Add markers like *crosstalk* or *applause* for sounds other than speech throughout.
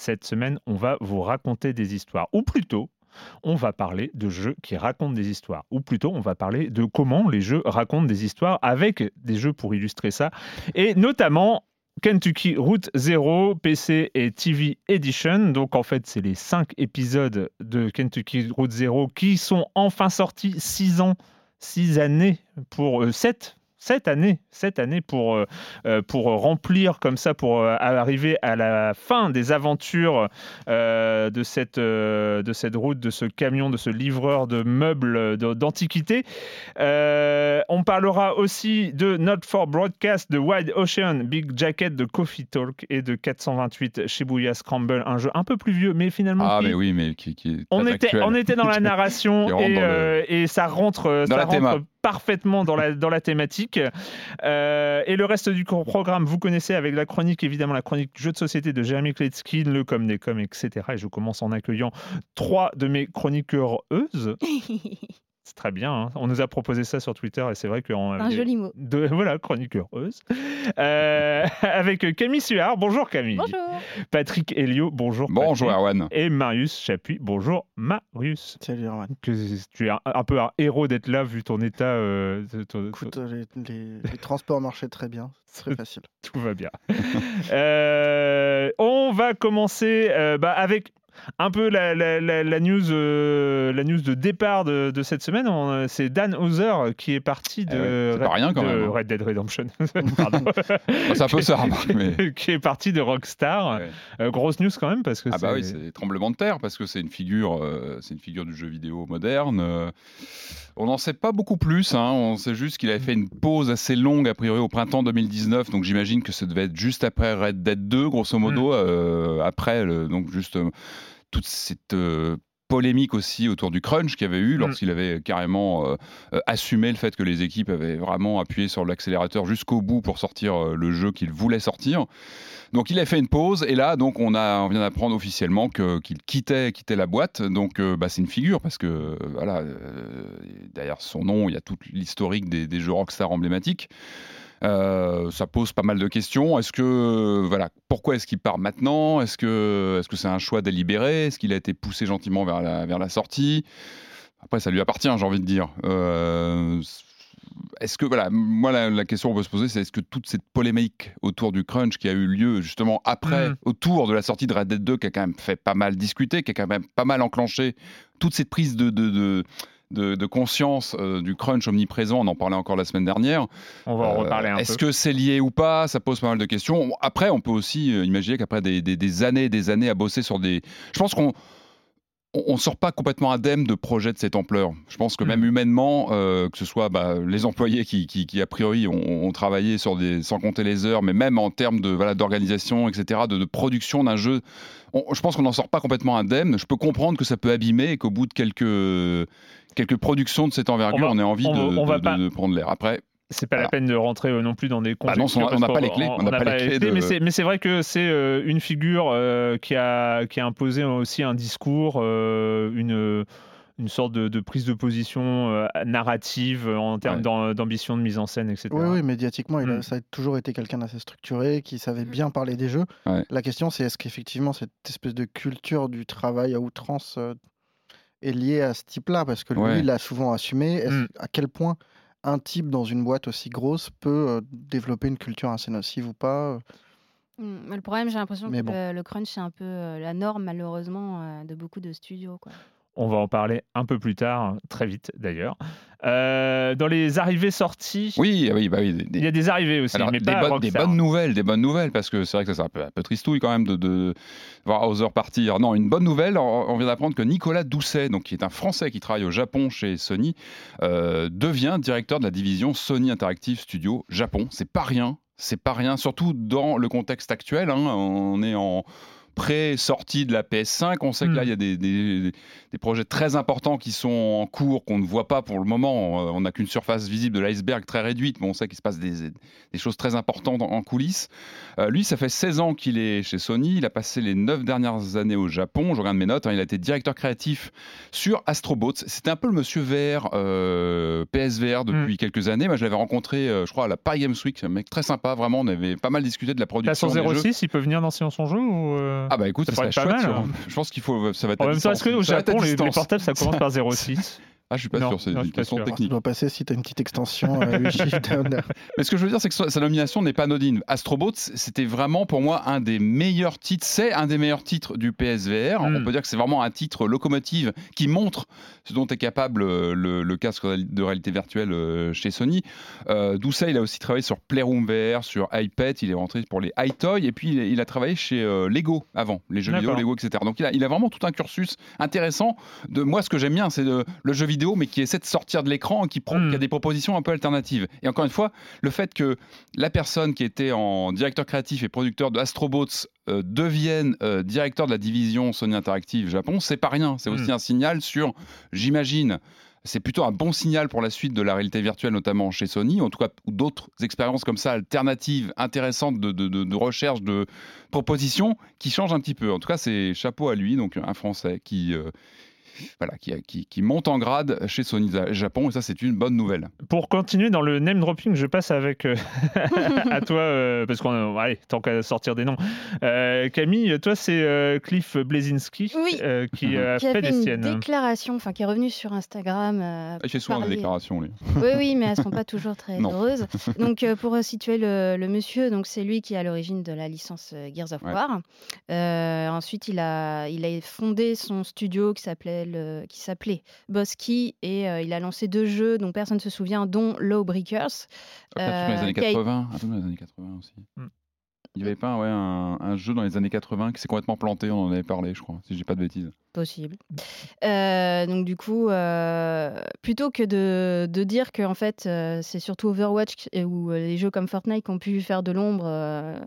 Cette semaine, on va vous raconter des histoires, ou plutôt, on va parler de jeux qui racontent des histoires. Ou plutôt, on va parler de comment les jeux racontent des histoires avec des jeux pour illustrer ça. Et notamment Kentucky Route Zero, PC et TV Edition. Donc en fait, c'est les cinq épisodes de Kentucky Route Zero qui sont enfin sortis six ans, six années pour euh, sept cette année, cette année pour, euh, euh, pour remplir comme ça, pour euh, arriver à la fin des aventures de, cette, de cette route, de ce camion, de ce livreur de meubles d'antiquité. on parlera aussi de Not for Broadcast, de Wide Ocean, Big Jacket, de Coffee Talk et de 428 Shibuya Scramble, un jeu un peu plus vieux, mais finalement. Ah, mais oui, mais qui, est on, était, on était dans la *laughs* narration et, et, ça rentre, ça rentre parfaitement dans la, dans la thématique. Euh, et le reste du programme, vous connaissez avec la chronique, évidemment, la chronique jeu de société de Jérémy Kletsky, le com des com, etc. Et je commence en accueillant trois de mes chroniqueurs *laughs* C'est très bien. Hein. On nous a proposé ça sur Twitter et c'est vrai qu'on un joli mot. De, *laughs* voilà, chroniqueur heureuse. Euh, *laughs* avec Camille Suard. Bonjour Camille. Bonjour. Patrick Helio. Bonjour. Bonjour Erwan. Et Marius Chapuis. Bonjour Marius. Salut Erwan. Que, tu es un, peu un héros d'être là vu ton état. Euh, Écoute, euh, les, transports marchaient très bien. C'est très *laughs* facile. Tout va bien. on va commencer bah, avec un peu la, news, euh, la news de départ de, cette semaine, c'est Dan Hauser qui est parti de, eh Red, hein. Red, Dead Redemption. *laughs* *laughs* ça peut ça, mais... *laughs* qui est parti de Rockstar. Euh, grosse news quand même parce que ah bah oui, c'est tremblement de terre parce que c'est une figure, euh, c'est une figure du jeu vidéo moderne. on n'en sait pas beaucoup plus. Hein. On sait juste qu'il avait fait une pause assez longue a priori au printemps 2019. Donc j'imagine que ça devait être juste après Red Dead 2, grosso modo, mm. après le, donc juste toute cette euh, polémique aussi autour du crunch qu'il avait eu mm. lorsqu'il avait carrément euh, euh, assumé le fait que les équipes avaient vraiment appuyé sur l'accélérateur jusqu'au bout pour sortir le jeu qu'il voulait sortir. Donc il a fait une pause et là donc on a on vient d'apprendre officiellement qu'il quittait quittait la boîte. Donc bah, c'est une figure parce que voilà derrière son nom il y a tout l'historique des, des jeux Rockstar emblématiques. Euh, ça pose pas mal de questions. Est-ce que voilà, pourquoi est-ce qu'il part maintenant? Est-ce que est-ce que c'est un choix délibéré? Est-ce qu'il a été poussé gentiment vers la vers la sortie? Après, ça lui appartient, j'ai envie de dire. Euh, est-ce que, voilà, moi, la, question qu'on peut se poser, c'est est-ce que toute cette polémique autour du crunch qui a eu lieu justement après, mm. autour de la sortie de Red Dead 2, qui a quand même fait pas mal discuter, qui a quand même pas mal enclenché toute cette prise de, de de, conscience euh, du crunch omniprésent, on en parlait encore la semaine dernière. On va en reparler un peu. Est-ce que c'est lié ou pas? Ça pose pas mal de questions. Après, on peut aussi euh, imaginer qu'après des, des, années des années à bosser sur des... Je pense qu'on on ne sort pas complètement indemne de projets de cette ampleur. Je pense que même Mm. humainement, euh, que ce soit bah, les employés qui, qui, qui, a priori ont, ont travaillé sur des, sans compter les heures, mais même en termes de voilà d'organisation, etc., de, de production d'un jeu, on- je pense qu'on n'en sort pas complètement indemne. Je peux comprendre que ça peut abîmer et qu'au bout de quelques quelques productions de cette envergure, On on, ait envie on- de, on va de- pas- de prendre l'air. Après, C'est pas la peine de rentrer euh, non plus dans des Bah non, conjectures. on a- parce on n'a pas les clés, on n'a n'a pas les clés de- Mais c'est vrai que c'est euh, une figure euh, qui, a, qui a imposé aussi un discours, une, une sorte de, de prise de position narrative en termes Ouais. d'ambition de mise en scène, etc. Oui, oui, médiatiquement, il a, Mm. ça a toujours été quelqu'un d'assez structuré, qui savait bien parler des jeux. Ouais. La question, c'est est-ce qu'effectivement cette espèce de culture du travail à outrance est liée à ce type-là? Parce que lui, Ouais. il l'a souvent assumé. Est-ce- Mm. À quel point un type dans une boîte aussi grosse peut euh, développer une culture assez nocive ou pas Mm, mais Le problème, j'ai l'impression que bon. le, le crunch, c'est un peu euh, la norme, malheureusement, euh, de beaucoup de studios. Quoi. On va en parler un peu plus tard, très vite d'ailleurs. Euh, dans les arrivées sorties, oui, ah oui, bah oui, des- il y a des arrivées aussi, Alors, mais des, pas bonnes, des Rockstar. bonnes nouvelles, des bonnes nouvelles, parce que c'est vrai que ça c'est un peu, un peu tristouille quand même de, de voir Hauser partir. Non, une bonne nouvelle, on, on vient d'apprendre que Nicolas Doucet, donc qui est un Français qui travaille au Japon chez Sony, euh, devient directeur de la division Sony Interactive Studio Japon. C'est pas rien, c'est pas rien, surtout dans le contexte actuel. hein. on est en pré-sortie de la PS5. On sait que là, Hmm. il y a des, des- des projets très importants qui sont en cours, qu'on ne voit pas pour le moment. Euh, On n'a qu'une surface visible de l'iceberg très réduite, mais on sait qu'il se passe des, des choses très importantes en, en coulisses. Euh, lui, ça fait 16 ans qu'il est chez Sony. Il a passé les 9 dernières années au Japon. Je regarde mes notes. hein. il a été directeur créatif sur Astrobots. C'était un peu le monsieur VR, euh, PSVR depuis quelques années. Moi, je l'avais rencontré, euh, je crois, à la Paris Games Week. Un mec très sympa, vraiment. On avait pas mal discuté de la production. Passant des jeux. 06, il peut venir dans Silence en jeu ou euh, Ah bah écoute, Ça ça, serait pas chouette. mal, hein. Je pense qu'il faut, ça va être En même temps, est-ce être à Japon, les, les portables, ça commence par *laughs* 06 Ah, je suis pas Non, sûr, c'est une question sûr. Ça technique. doit passer si tu as une petite extension euh. *laughs* Mais ce que je veux dire, c'est que sa nomination n'est pas anodine. Astrobots, c'était vraiment pour moi un des meilleurs titres. C'est un des meilleurs titres du PSVR. Mm. On peut dire que c'est vraiment un titre locomotive qui montre ce dont est capable euh, le, le casque de réalité virtuelle euh, chez Sony. Euh, Doucet, il a aussi travaillé sur Playroom VR, sur iPad. Il est rentré pour les iToy. Et puis, il a, il a travaillé chez euh, Lego avant, les jeux vidéo. Lego, etc. Donc, il a, il a vraiment tout un cursus intéressant. De, moi, ce que j'aime bien, c'est le jeu vidéo, mais qui essaie de sortir de l'écran et qui, Mm. qui a des propositions un peu alternatives. Et encore une fois, le fait que la personne qui était en directeur créatif et producteur de Astrobots euh, devienne euh, directeur de la division Sony Interactive Japon, c'est pas rien. C'est aussi Mm. un signal sur, j'imagine, c'est plutôt un bon signal pour la suite de la réalité virtuelle, notamment chez Sony, en tout cas d'autres expériences comme ça, alternatives, intéressantes de, de- de- de recherche, de propositions, qui changent un petit peu. En tout cas, c'est chapeau à lui, donc un Français qui, euh, voilà, qui, qui- qui monte en grade chez Sony Japon, et ça, c'est une bonne nouvelle. Pour continuer dans le name dropping, je passe avec euh, *laughs* *laughs* à toi, euh, parce qu'on allez, tant qu'à sortir des noms. Euh, Camille, toi, c'est euh, Cliff Blazinski Oui. euh, qui a qui a fait fait les une siennes. déclaration, enfin qui est revenu sur Instagram. euh, Il fait souvent des déclarations, lui. Oui, oui, mais elles sont pas toujours très *laughs* Non. heureuses. Donc, euh, pour situer le, le monsieur, donc c'est lui qui est à l'origine de la licence euh, Gears of Ouais. War. Euh, ensuite, il a, il a fondé son studio qui s'appelait le- qui s'appelait Bosky et euh, il a lancé deux jeux dont personne ne se souvient, dont Lawbreakers. Après, tout dans les Euh, années a- 80. Un peu dans les années 80 aussi. Mm. Il n'y avait pas ouais, un, un jeu dans les années 80 qui s'est complètement planté, on en avait parlé, je crois, si je dis pas de bêtises. Possible. Euh, donc du coup, euh, plutôt que de, de dire que en fait euh, c'est surtout Overwatch ou euh, les jeux comme Fortnite qui ont pu faire de l'ombre, euh,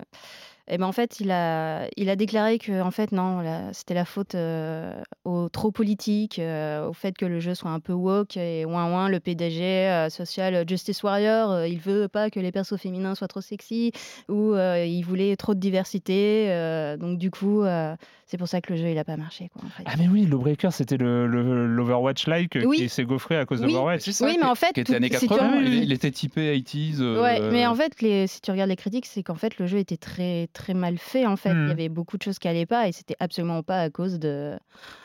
et ben en fait il a il a déclaré que en fait non, c'était la faute euh, au trop politique, euh, au fait que le jeu soit un peu woke et ouin ouin le PDG euh, social Justice Warrior, euh, il veut pas que les persos féminins soient trop sexy ou euh, il voulait trop de diversité, euh, donc du coup euh, c'est pour ça que le jeu il a pas marché quoi. En fait. Ah mais oui, Lawbreaker, c'était le, le- l'Overwatch-like Oui. qui s'est gaufré à cause Oui. d'Overwatch. Oui, mais en fait, Qui était tout- années si tu 80, en- il, il était typé 80s. euh, Ouais, mais en fait, les, si tu regardes les critiques, c'est qu'en fait, le jeu était très, très mal fait. En fait, il y avait beaucoup de choses qui allaient pas, et c'était absolument pas à cause de.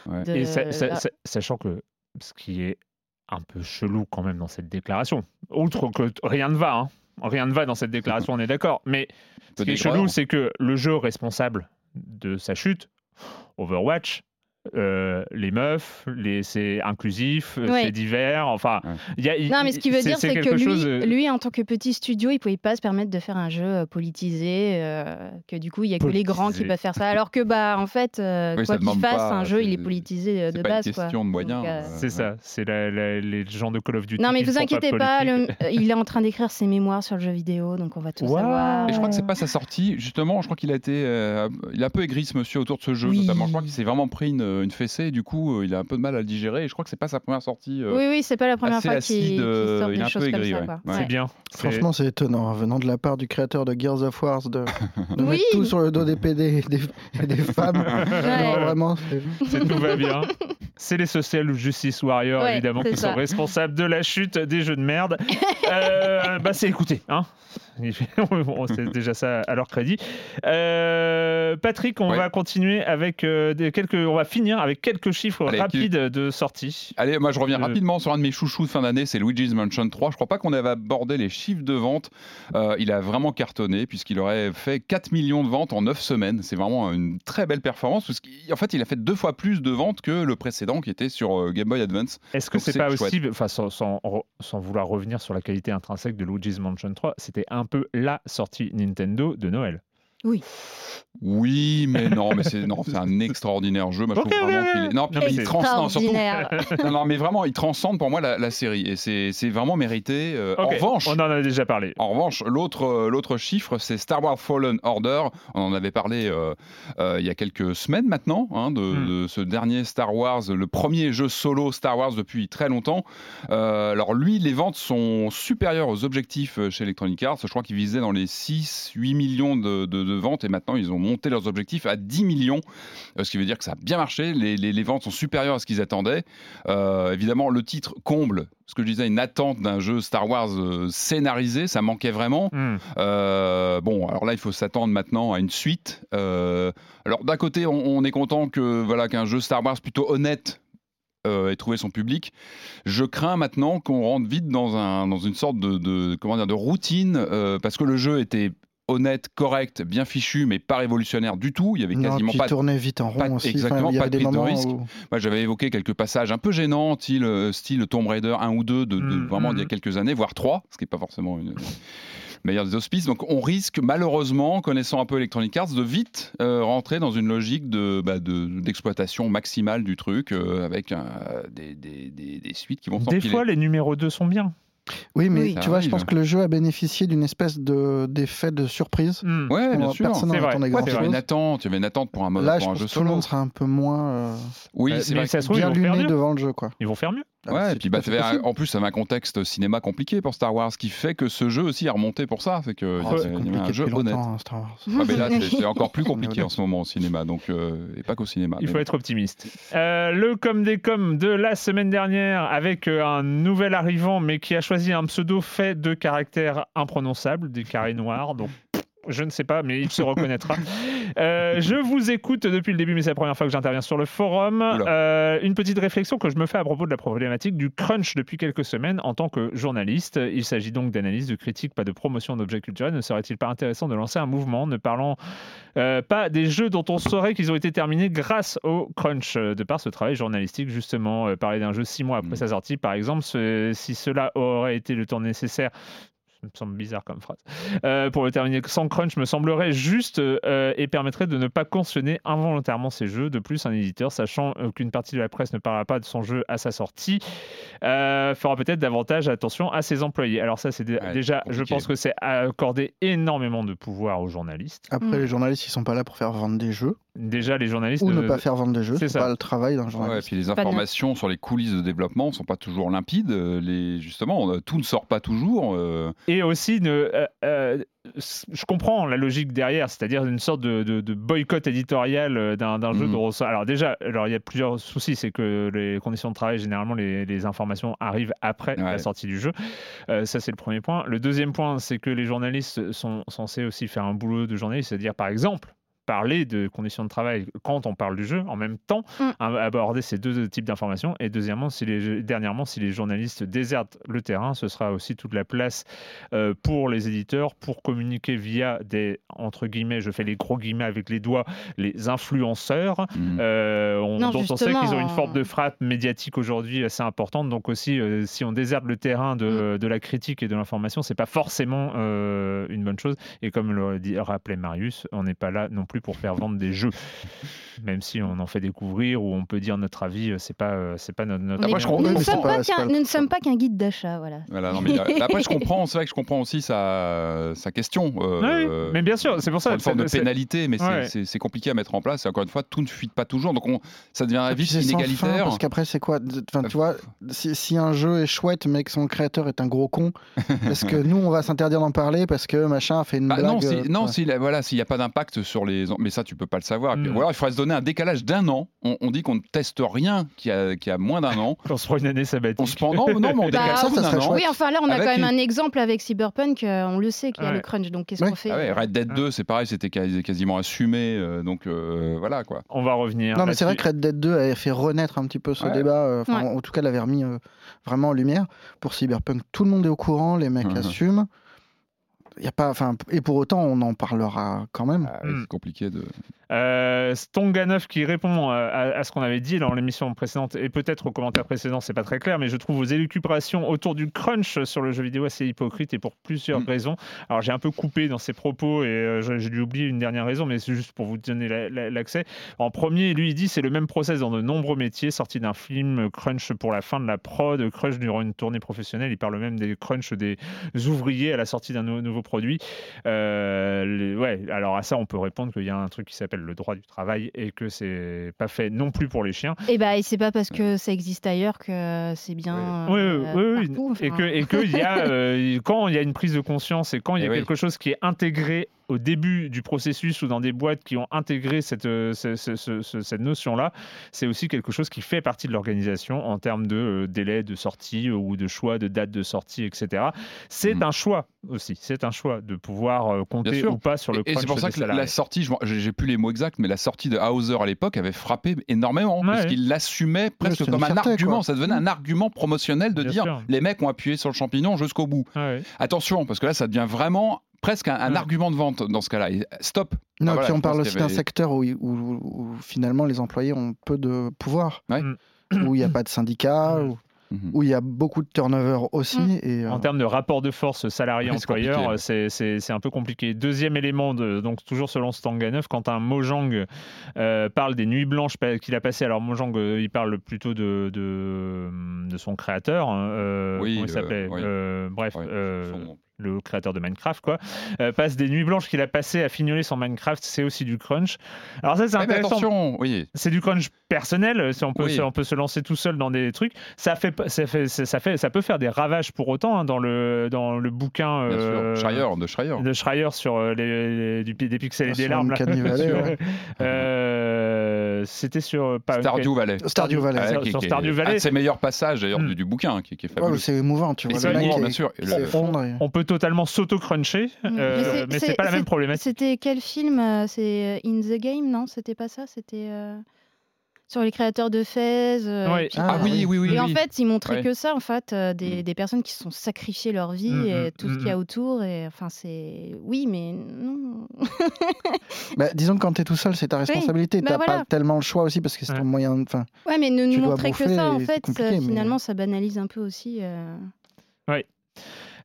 Ouais. Et sachant que ce qui est un peu chelou quand même dans cette déclaration, outre que rien ne va, hein, rien ne va dans cette déclaration, on est d'accord, mais ce qui est chelou, c'est que le jeu responsable de sa chute, Overwatch, euh, les meufs, les, c'est inclusif, euh, Ouais. c'est divers. Enfin, y a, Non, mais ce qu'il veut dire, c'est que lui, chose, euh, lui, en tant que petit studio, il pouvait pas se permettre de faire un jeu politisé, euh, que du coup, il y a que les grands qui peuvent faire ça. Alors que, bah, en fait, euh, Oui, quoi qu'il fasse, pas, un jeu, il est c'est- politisé c'est de pas une base. question quoi. de moyens, C'est ouais. ça, c'est les gens de Call of Duty. Non, mais qui vous inquiétez pas, le- il est en train d'écrire ses mémoires sur le jeu vidéo, donc on va tout Waouh. savoir. Et je crois que c'est pas sa sortie. Justement, je crois qu'il a été, il a un peu aigri ce monsieur autour de ce jeu. Oui. Notamment, je crois qu'il s'est vraiment pris une, une fessée. Et du coup, euh, il a un peu de mal à le digérer. Et je crois que c'est pas sa première sortie. euh, Oui, oui, c'est pas la première fois qu'il euh, sort il est des comme aigri, ça. ouais. C'est bien. Franchement, c'est étonnant, hein, venant de la part du créateur de Gears of War, de, de Oui. mettre tout sur le dos des PD et des, et des femmes. Non, vraiment, c'est- tout va bien. C'est les Social Justice Warriors, Ouais, évidemment, qui ça. sont responsables de la chute des jeux de merde. Euh, bah, c'est écouté, hein. *laughs* C'est déjà ça à leur crédit. Euh, Patrick, on Ouais. va continuer avec euh, des quelques, on va finir avec quelques chiffres Allez, rapides de sortie. Allez, moi je reviens Euh, rapidement sur un de mes chouchous de fin d'année, c'est Luigi's Mansion 3. Je crois pas qu'on avait abordé les chiffres de vente. Euh, il a vraiment cartonné puisqu'il aurait fait 4 millions de ventes en 9 semaines. C'est vraiment une très belle performance parce qu'en fait il a fait deux fois plus de ventes que le précédent qui était sur Game Boy Advance. Est-ce que c'est pas chouette. aussi, enfin sans, sans, sans vouloir revenir sur la qualité intrinsèque de Luigi's Mansion 3, c'était un peu la sortie Nintendo de Noël. Oui, mais non, mais c'est non, c'est un extraordinaire jeu. Moi, je trouve vraiment qu'il est. Non, puis Non, mais il transcende surtout. *laughs* Non, non, mais vraiment, il transcende pour moi la, la série et c'est c'est vraiment mérité. Euh, En revanche, on en a déjà parlé. En revanche, l'autre euh, l'autre chiffre, c'est Star Wars Fallen Order. On en avait parlé euh, euh, il y a quelques semaines maintenant, hein, de, Hmm. de ce dernier Star Wars, le premier jeu solo Star Wars depuis très longtemps. Euh, alors lui, les ventes sont supérieures aux objectifs chez Electronic Arts. Je crois qu'ils visaient dans les 6-8 millions de, de- de ventes et maintenant ils ont monté leurs objectifs à 10 millions, euh, ce qui veut dire que ça a bien marché. Les, les- les ventes sont supérieures à ce qu'ils attendaient. Euh, évidemment, le titre comble ce que je disais, une attente d'un jeu Star Wars euh, scénarisé, ça manquait vraiment. Hmm. Euh, bon, alors là, il faut s'attendre maintenant à une suite. Euh, alors d'un côté, on, on est content que voilà qu'un jeu Star Wars plutôt honnête euh, ait trouvé son public. Je crains maintenant qu'on rentre vite dans, un, dans une sorte de, de- comment dire, de routine parce que le jeu était honnête, correct, bien fichu, mais pas révolutionnaire du tout. Il y avait Non, quasiment puis pas de tournait vite en pas- rond aussi. exactement, il y pas avait de des prise de risque. où- moi, j'avais évoqué quelques passages un peu gênants, style, euh, style Tomb Raider 1 ou 2 de, de- Mm, vraiment mm. d'il y a quelques années, voire 3, ce qui n'est pas forcément une meilleure des auspices. Donc on risque malheureusement, connaissant un peu Electronic Arts, de vite euh, rentrer dans une logique de, bah, de- d'exploitation maximale du truc, euh, avec un- des, des- des- des suites qui vont Des fois, les numéros 2 sont bien. Oui, mais Oui. Tu vois, je pense que le jeu a bénéficié d'une espèce de d'effet de surprise. Hmm. Ouais, bien On- sûr. Personne C'est n'en vrai. attendait Ouais, grand Ouais, tu avais une attente, tu avais une attente pour un, mode, Là, pour je un pense jeu que tout le monde sera un peu moins, euh, Oui, Euh, c'est vrai. ça se trouve, bien luné devant le jeu, quoi. Ils vont faire mieux. Ah, Ouais, c'est et puis bah, en plus, ça avait un contexte cinéma compliqué pour Star Wars, ce qui fait que ce jeu aussi a remonté pour ça. C'est que Oh, c'est compliqué un jeu honnête. hein, Star Wars. Ah, mais là, c'est- *laughs* encore plus est compliqué en ce moment au cinéma, donc euh, et pas qu'au cinéma. Il faut bon. être optimiste. Euh, le com des com de la semaine dernière avec euh, un nouvel arrivant, mais qui a choisi un pseudo fait de caractères imprononçables, des carrés noirs. Donc, je ne sais pas, mais il se reconnaîtra. Euh, je vous écoute depuis le début, mais c'est la première fois que j'interviens sur le forum. Euh, une petite réflexion que je me fais à propos de la problématique du crunch depuis quelques semaines en tant que journaliste. Il s'agit donc d'analyse, de critique, pas de promotion d'objets culturels. Ne serait-il pas intéressant de lancer un mouvement ne parlant euh, pas des jeux dont on saurait qu'ils ont été terminés grâce au crunch, de par ce travail journalistique, justement. Parler d'un jeu six mois après Mm. sa sortie, par exemple, ce- si cela aurait été le temps nécessaire. Ça me semble bizarre comme phrase. Euh, pour le terminer sans crunch, me semblerait juste euh, et permettrait de ne pas cautionner involontairement ces jeux. De plus, un éditeur, sachant euh, qu'une partie de la presse ne parlera pas de son jeu à sa sortie, euh, fera peut-être davantage attention à ses employés. Alors ça, c'est Ouais, déjà, je pense que c'est accorder énormément de pouvoir aux journalistes. Après, Mm. les journalistes, ils sont pas là pour faire vendre des jeux Déjà, les journalistes ou ne- ne pas faire vendre des jeux. c'est pas le travail d'un Ouais, et journaliste. puis les de- informations sur les coulisses de développement sont pas toujours limpides. Euh, Les, justement, euh, tout ne sort pas toujours. euh, Et aussi, ne, euh, euh, je comprends la logique derrière, c'est-à-dire une sorte de, de- de boycott éditorial euh, d'un jeu Mhm. dont on sort- Alors déjà, alors il y a plusieurs soucis, c'est que les conditions de travail, généralement, les, les informations arrivent après la sortie du jeu. Euh, ça, c'est le premier point. Le deuxième point, c'est que les journalistes sont censés aussi faire un boulot de journaliste, c'est-à-dire, par exemple, parler de conditions de travail quand on parle du jeu, en même temps, Mm. à- aborder ces deux types d'informations. Et deuxièmement, si les, dernièrement, si les journalistes désertent le terrain, ce sera aussi toute la place euh, pour les éditeurs pour communiquer via des, entre guillemets, je fais les gros guillemets avec les doigts, les influenceurs, Mhm. euh, on- Non, dont on sait qu'ils ont une force on- de frappe médiatique aujourd'hui assez importante. Donc aussi, euh, si on déserte le terrain de, Mm. de la critique et de l'information, c'est pas forcément euh, une bonne chose. Et comme le rappelait Marius, on n'est pas là non plus pour faire vendre des jeux, même si on en fait découvrir ou on peut dire notre avis, euh, c'est pas euh, c'est pas notre. notre Après, je nous, ne sommes pas- qu'un- pas le- nous ne sommes pas qu'un guide d'achat, voilà. Voilà, non, mais, euh, après, je comprends, c'est vrai que je comprends aussi sa, sa question. euh, Oui, mais bien sûr, c'est pour ça. une forme de pénalité, mais c'est- Ouais. c'est compliqué à mettre en place. Et encore une fois, tout ne fuite pas toujours, donc on, ça devient puis vite c'est sans fin, inégalitaire. parce qu'après, c'est quoi enfin, Tu vois, si, si un jeu est chouette, mais que son créateur est un gros con, *laughs* est-ce que nous, on va s'interdire d'en parler parce que machin a fait une Bah, blague non, si- euh, non, ouais. s'il voilà, s'il n'y a pas d'impact sur les. En- Mais ça, tu peux pas le savoir. Et puis, Mm. Ou alors, il faudrait se donner un décalage d'un an. On, on dit qu'on ne teste rien qui a, qui a moins d'un an. *laughs* On se prend une année sabbatique. On se prend. Non, non, mais on *laughs* Bah, décale ça, tout ça d'un serait an. chouette. Oui, enfin là, on a Avec quand même une- un exemple avec Cyberpunk, euh, on le sait qu'il y a Ouais. le crunch, donc qu'est-ce qu'on fait Ah ouais, Red Dead 2, c'est pareil, c'était quasi- quasiment assumé. euh, donc euh, voilà quoi. On va revenir. Non, mais c'est vrai que. Red Dead 2 avait fait renaître un petit peu ce Ouais. débat. euh, enfin, Ouais. En tout cas, l'avait remis euh, vraiment en lumière. Pour Cyberpunk, tout le monde est au courant, les mecs assument. Y a pas, enfin, et pour autant, on en parlera quand même. Ah, Mm. C'est compliqué de. Euh, Stonganov qui répond euh, à, à ce qu'on avait dit dans l'émission précédente et peut-être aux commentaires précédents, c'est pas très clair, mais je trouve vos élucubrations autour du crunch sur le jeu vidéo assez hypocrite et pour plusieurs Mm. raisons. Alors j'ai un peu coupé dans ses propos et euh, je- j'ai dû oublier une dernière raison, mais c'est juste pour vous donner la- la- l'accès. En premier, lui il dit c'est le même process dans de nombreux métiers, sorti d'un film, crunch pour la fin de la prod, crunch durant une tournée professionnelle. Il parle même des crunch des ouvriers à la sortie d'un nou- nouveau produit. Euh, les- ouais, alors à ça, on peut répondre qu'il y a un truc qui s'appelle le droit du travail et que c'est pas fait non plus pour les chiens. Et bah, et c'est pas parce que ça existe ailleurs que c'est bien. Oui, euh, oui, oui, oui. partout, Et que, et que il y a, euh, quand il y a une prise de conscience et quand il y a Eh oui. quelque chose qui est intégré au début du processus ou dans des boîtes qui ont intégré cette, euh, ce- ce- ce- ce- cette notion-là, c'est aussi quelque chose qui fait partie de l'organisation en termes de euh, délai de sortie ou de choix de date de sortie, etc. C'est Mhm. un choix aussi. C'est un choix de pouvoir euh, compter ou pas sur le Et, c'est pour ça que la, salariés. la sortie, j'ai plus les mots exacts, mais la sortie de Hauser à l'époque avait frappé énormément, Ouais. parce qu'il l'assumait presque comme un fierté, argument. quoi. Ça devenait un argument promotionnel de Bien dire sûr. les mecs ont appuyé sur le champignon jusqu'au bout. Ouais. Attention, parce que là, ça devient vraiment presque un, un Ouais. argument de vente dans ce cas-là. Stop. Non, Ah, voilà, puis on parle aussi y d'un avait- secteur où, où- où finalement les employés ont peu de pouvoir, Ouais. Mm. où il n'y a pas de syndicat, Mm. où, Mhm. où il y a beaucoup de turnover aussi. Mm. Et, euh, En termes de rapport de force salarié-employeur, compliqué. c'est c'est- c'est un peu compliqué. Deuxième élément, de, donc toujours selon Stanganov, quand un Mojang euh, parle des nuits blanches qu'il a passées, alors Mojang, euh, il parle plutôt de, de, de son créateur, hein, euh, Oui, comment il euh, s'appelait oui. Euh, Bref, euh, son- le créateur de Minecraft, quoi, euh, passe des nuits blanches qu'il a passées à fignoler son Minecraft, c'est aussi du crunch. Alors ça, c'est Ouais, mais intéressant. attention, oui. c'est du crunch personnel, si on peut, Oui. se, on peut se lancer tout seul dans des trucs. Ça, fait, ça, fait, ça, fait, ça peut faire des ravages pour autant hein, dans, le, dans le bouquin euh, sûr. Schreier, de Schreier. de Schreier sur euh, les, les- du, des pixels et des larmes. là. Sur- ouais. *laughs* Euh, C'était sur... Pas Stardew Valley. Stardew Valley. Sur- Ouais, qui- sur qui est Stardew Valley. Un de ses meilleurs passages d'ailleurs Mm. du, du bouquin, qui, qui est ouais, fabuleux. c'est émouvant, tu vois. c'est le mec émouvant, bien sûr. Le- On peut totalement s'auto-cruncher, euh, mais c'est pas la même problématique. C'était quel film euh, C'est euh, In the Game, non? C'était pas ça C'était euh, sur les créateurs de Fez. euh, Ouais. et puis, Ah euh, oui, oui, oui. et en fait, ils montraient Ouais. que ça, en fait, euh, des, Mm. des personnes qui se sont sacrifiées leur vie Mm, et mm, tout ce qu'il y a autour. Et enfin, c'est oui, mais non. *laughs* Bah, disons que quand tu es tout seul, c'est ta responsabilité. bah T'as voilà. pas tellement le choix aussi parce que c'est Ouais. ton moyen. de- Enfin, Ouais, mais ne Tu nous montrer que ça, en fait, mais- finalement, ça banalise un peu aussi. euh.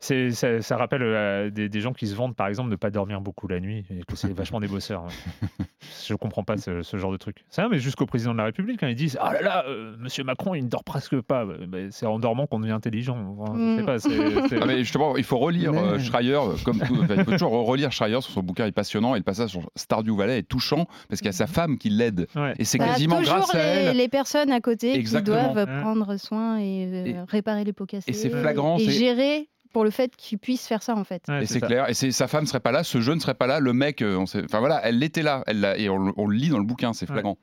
Ça, ça rappelle euh, des, des gens qui se vendent, par exemple, de ne pas dormir beaucoup la nuit et que c'est vachement des bosseurs. hein. *laughs* Je comprends pas ce, ce genre de truc. Ça, mais jusqu'au président de la République, quand ils disent Ah là là, euh, monsieur Macron, il ne dort presque pas. Bah, c'est en dormant qu'on devient intelligent. Enfin, je sais Mm. pas. Ah, *laughs* mais justement, il faut relire Mais- euh, Schreier, comme tout, enfin, il faut toujours relire Schreier sur son bouquin, il est passionnant et le passage sur Stardew Valley est touchant parce qu'il y a sa femme qui l'aide Ouais. et c'est Bah, quasiment grâce à les, elle. les personnes à côté Exactement. qui doivent Ouais. prendre soin et, euh, Et- réparer les pots cassés et c'est flagrant, et gérer pour le fait qu'il puisse faire ça en fait. Ouais, Et c'est clair. Et c'est sa femme serait pas là, ce jeu ne serait pas là, le mec, euh, on sait- enfin voilà, elle était là, elle l'a- et on, le- on le lit dans le bouquin, c'est Ouais. flagrant.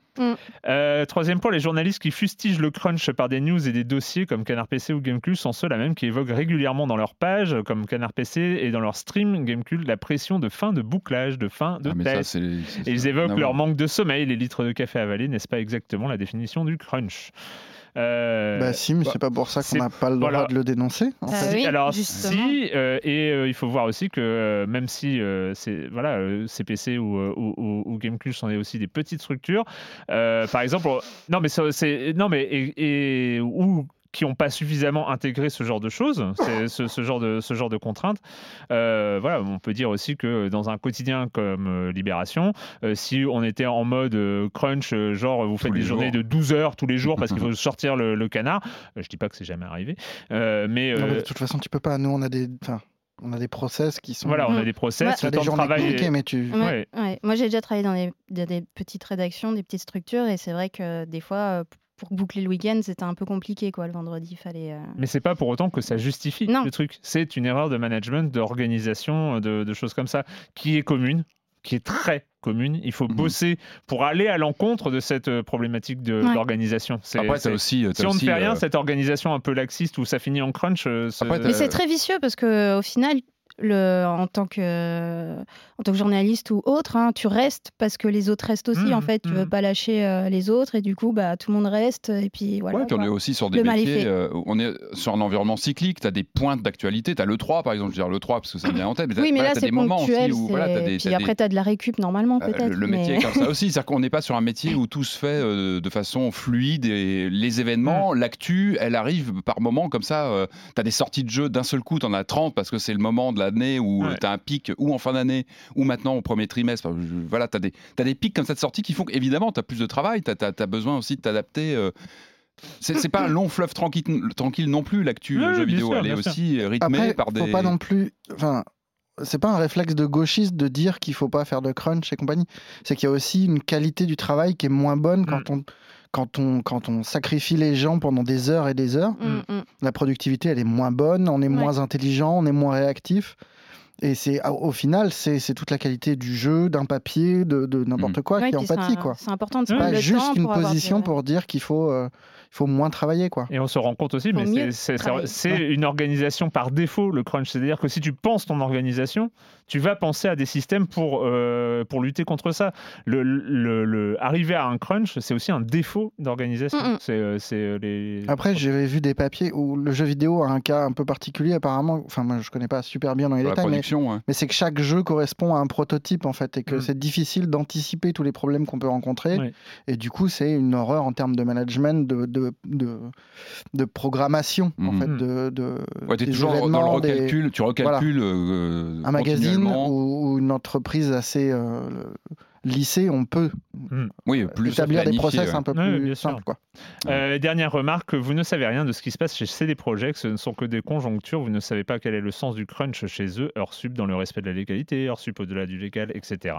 Euh, troisième point, les journalistes qui fustigent le crunch par des news et des dossiers comme Canard PC ou Gamecube sont ceux-là même qui évoquent régulièrement dans leur page, comme Canard PC et dans leur stream Gamecube, la pression de fin de bouclage, de fin de Ah, ça, test. Et ils évoquent leur manque de sommeil, les litres de café avalés, n'est-ce pas exactement la définition du crunch? Bah si, mais bah, c'est pas pour ça qu'on n'a pas le droit voilà. de le dénoncer. en Ah fait. oui, alors justement. si, euh, et euh, il faut voir aussi que euh, même si euh, c'est voilà, euh, CPC ou, euh, ou, ou, ou Gamecube sont aussi des petites structures, euh, par exemple, euh, non mais c'est non mais et, et- ou qui n'ont pas suffisamment intégré ce genre de choses, *laughs* ce, ce genre de ce genre de contraintes. Euh, voilà, on peut dire aussi que dans un quotidien comme euh, Libération, euh, si on était en mode euh, crunch, euh, genre vous faites des journées jours. de 12 heures tous les jours parce qu'il *laughs* faut sortir le, le canard, euh, je dis pas que c'est jamais arrivé, euh, mais, Non, mais de toute façon, tu peux pas. Nous, on a des, enfin, on a des process qui sont. voilà, on a Mm. des process, Ouais. Des temps de journées travail. compliquées, est- mais tu. Ouais. Ouais, ouais. Moi, j'ai déjà travaillé dans des, des- des petites rédactions, des petites structures, et c'est vrai que des fois, pour boucler le week-end, c'était un peu compliqué, quoi. Le vendredi, il fallait. euh, Mais c'est pas pour autant que ça justifie Non. le truc. C'est une erreur de management, d'organisation, de, de choses comme ça, qui est commune, qui est très commune. Il faut Mhm. bosser pour aller à l'encontre de cette euh, problématique de- Ouais. d'organisation. C'est- Après, c'est- aussi. t'as si on ne fait rien, euh, cette organisation un peu laxiste où ça finit en crunch, euh, c'est- Après, Mais Euh, c'est très vicieux parce que au final, le, en, tant que, en tant que journaliste ou autre, hein, tu restes parce que les autres restent aussi. En fait, tu veux mhm. pas lâcher euh, les autres et du coup, bah, tout le monde reste. Et puis voilà. Ouais, puis on est aussi sur des métiers, euh, on est sur un environnement cyclique, tu as des pointes d'actualité, tu as l'E3 par exemple, je veux dire l'E3 parce que ça me vient en tête, mais Oui, mais là, c'est des moments aussi où voilà, des, Puis après, des- tu as de la récup normalement, euh, peut-être. le, le mais- métier est comme ça aussi, c'est-à-dire qu'on n'est pas sur un métier où tout se fait euh, de façon fluide et les événements, l'actu, elle arrive par moments comme ça, tu as des sorties de jeux d'un seul coup, tu en as 30 parce que c'est le moment de l'année où Ouais. tu as un pic, ou en fin d'année, ou maintenant au premier trimestre, Enfin, je- voilà, tu as, as des pics comme ça de sortie qui font qu'évidemment, tu as plus de travail, tu as, besoin aussi de t'adapter. euh, c'est c'est pas un long fleuve tranquille, tranquille non plus, l'actu Oui, euh, jeu vidéo. sûr, Elle est bien sûr. aussi rythmée Après, par faut des. pas non plus. Enfin, c'est pas un réflexe de gauchiste de dire qu'il faut pas faire de crunch et compagnie. C'est qu'il y a aussi une qualité du travail qui est moins bonne quand on quand on quand on sacrifie les gens pendant des heures et des heures. Mm, mm. La productivité, elle est moins bonne, on est Ouais. moins intelligent, on est moins réactif. Et c'est au final, c'est c'est toute la qualité du jeu, d'un papier, de, de n'importe quoi Ouais, qui pâtit un- quoi. C'est important de se Ouais. Pas le juste temps une pour position pour dire qu'il faut euh, il faut moins travailler quoi. Et on se rend compte aussi, mais c'est- une organisation par défaut, le crunch. C'est-à-dire que si tu penses ton organisation, tu vas penser à des systèmes pour, euh, pour lutter contre ça. Le, le- le- arriver à un crunch, c'est aussi un défaut d'organisation. Mm, mm. C'est euh, euh, les... Après, j'avais vu des papiers où le jeu vidéo a un cas un peu particulier apparemment. Enfin, moi, je connais pas super bien dans les la détails, mais, c'est que chaque jeu correspond à un prototype en fait, et que Mm. c'est difficile d'anticiper tous les problèmes qu'on peut rencontrer. Et du coup, c'est une horreur en termes de management, de, de, de, de programmation en Mhm. fait, de, de Ouais, t'es des toujours dans le événements, des- recalcul, tu recalcules euh, un magazine ou, ou une entreprise assez euh, lissée, on peut Oui, plus établir des process ouais. un peu plus simples. Quoi. Euh, dernière remarque, vous ne savez rien de ce qui se passe chez CD Projekt, ce ne sont que des conjonctures, vous ne savez pas quel est le sens du crunch chez eux, heure sup dans le respect de la légalité, heure sup au-delà du légal, etc.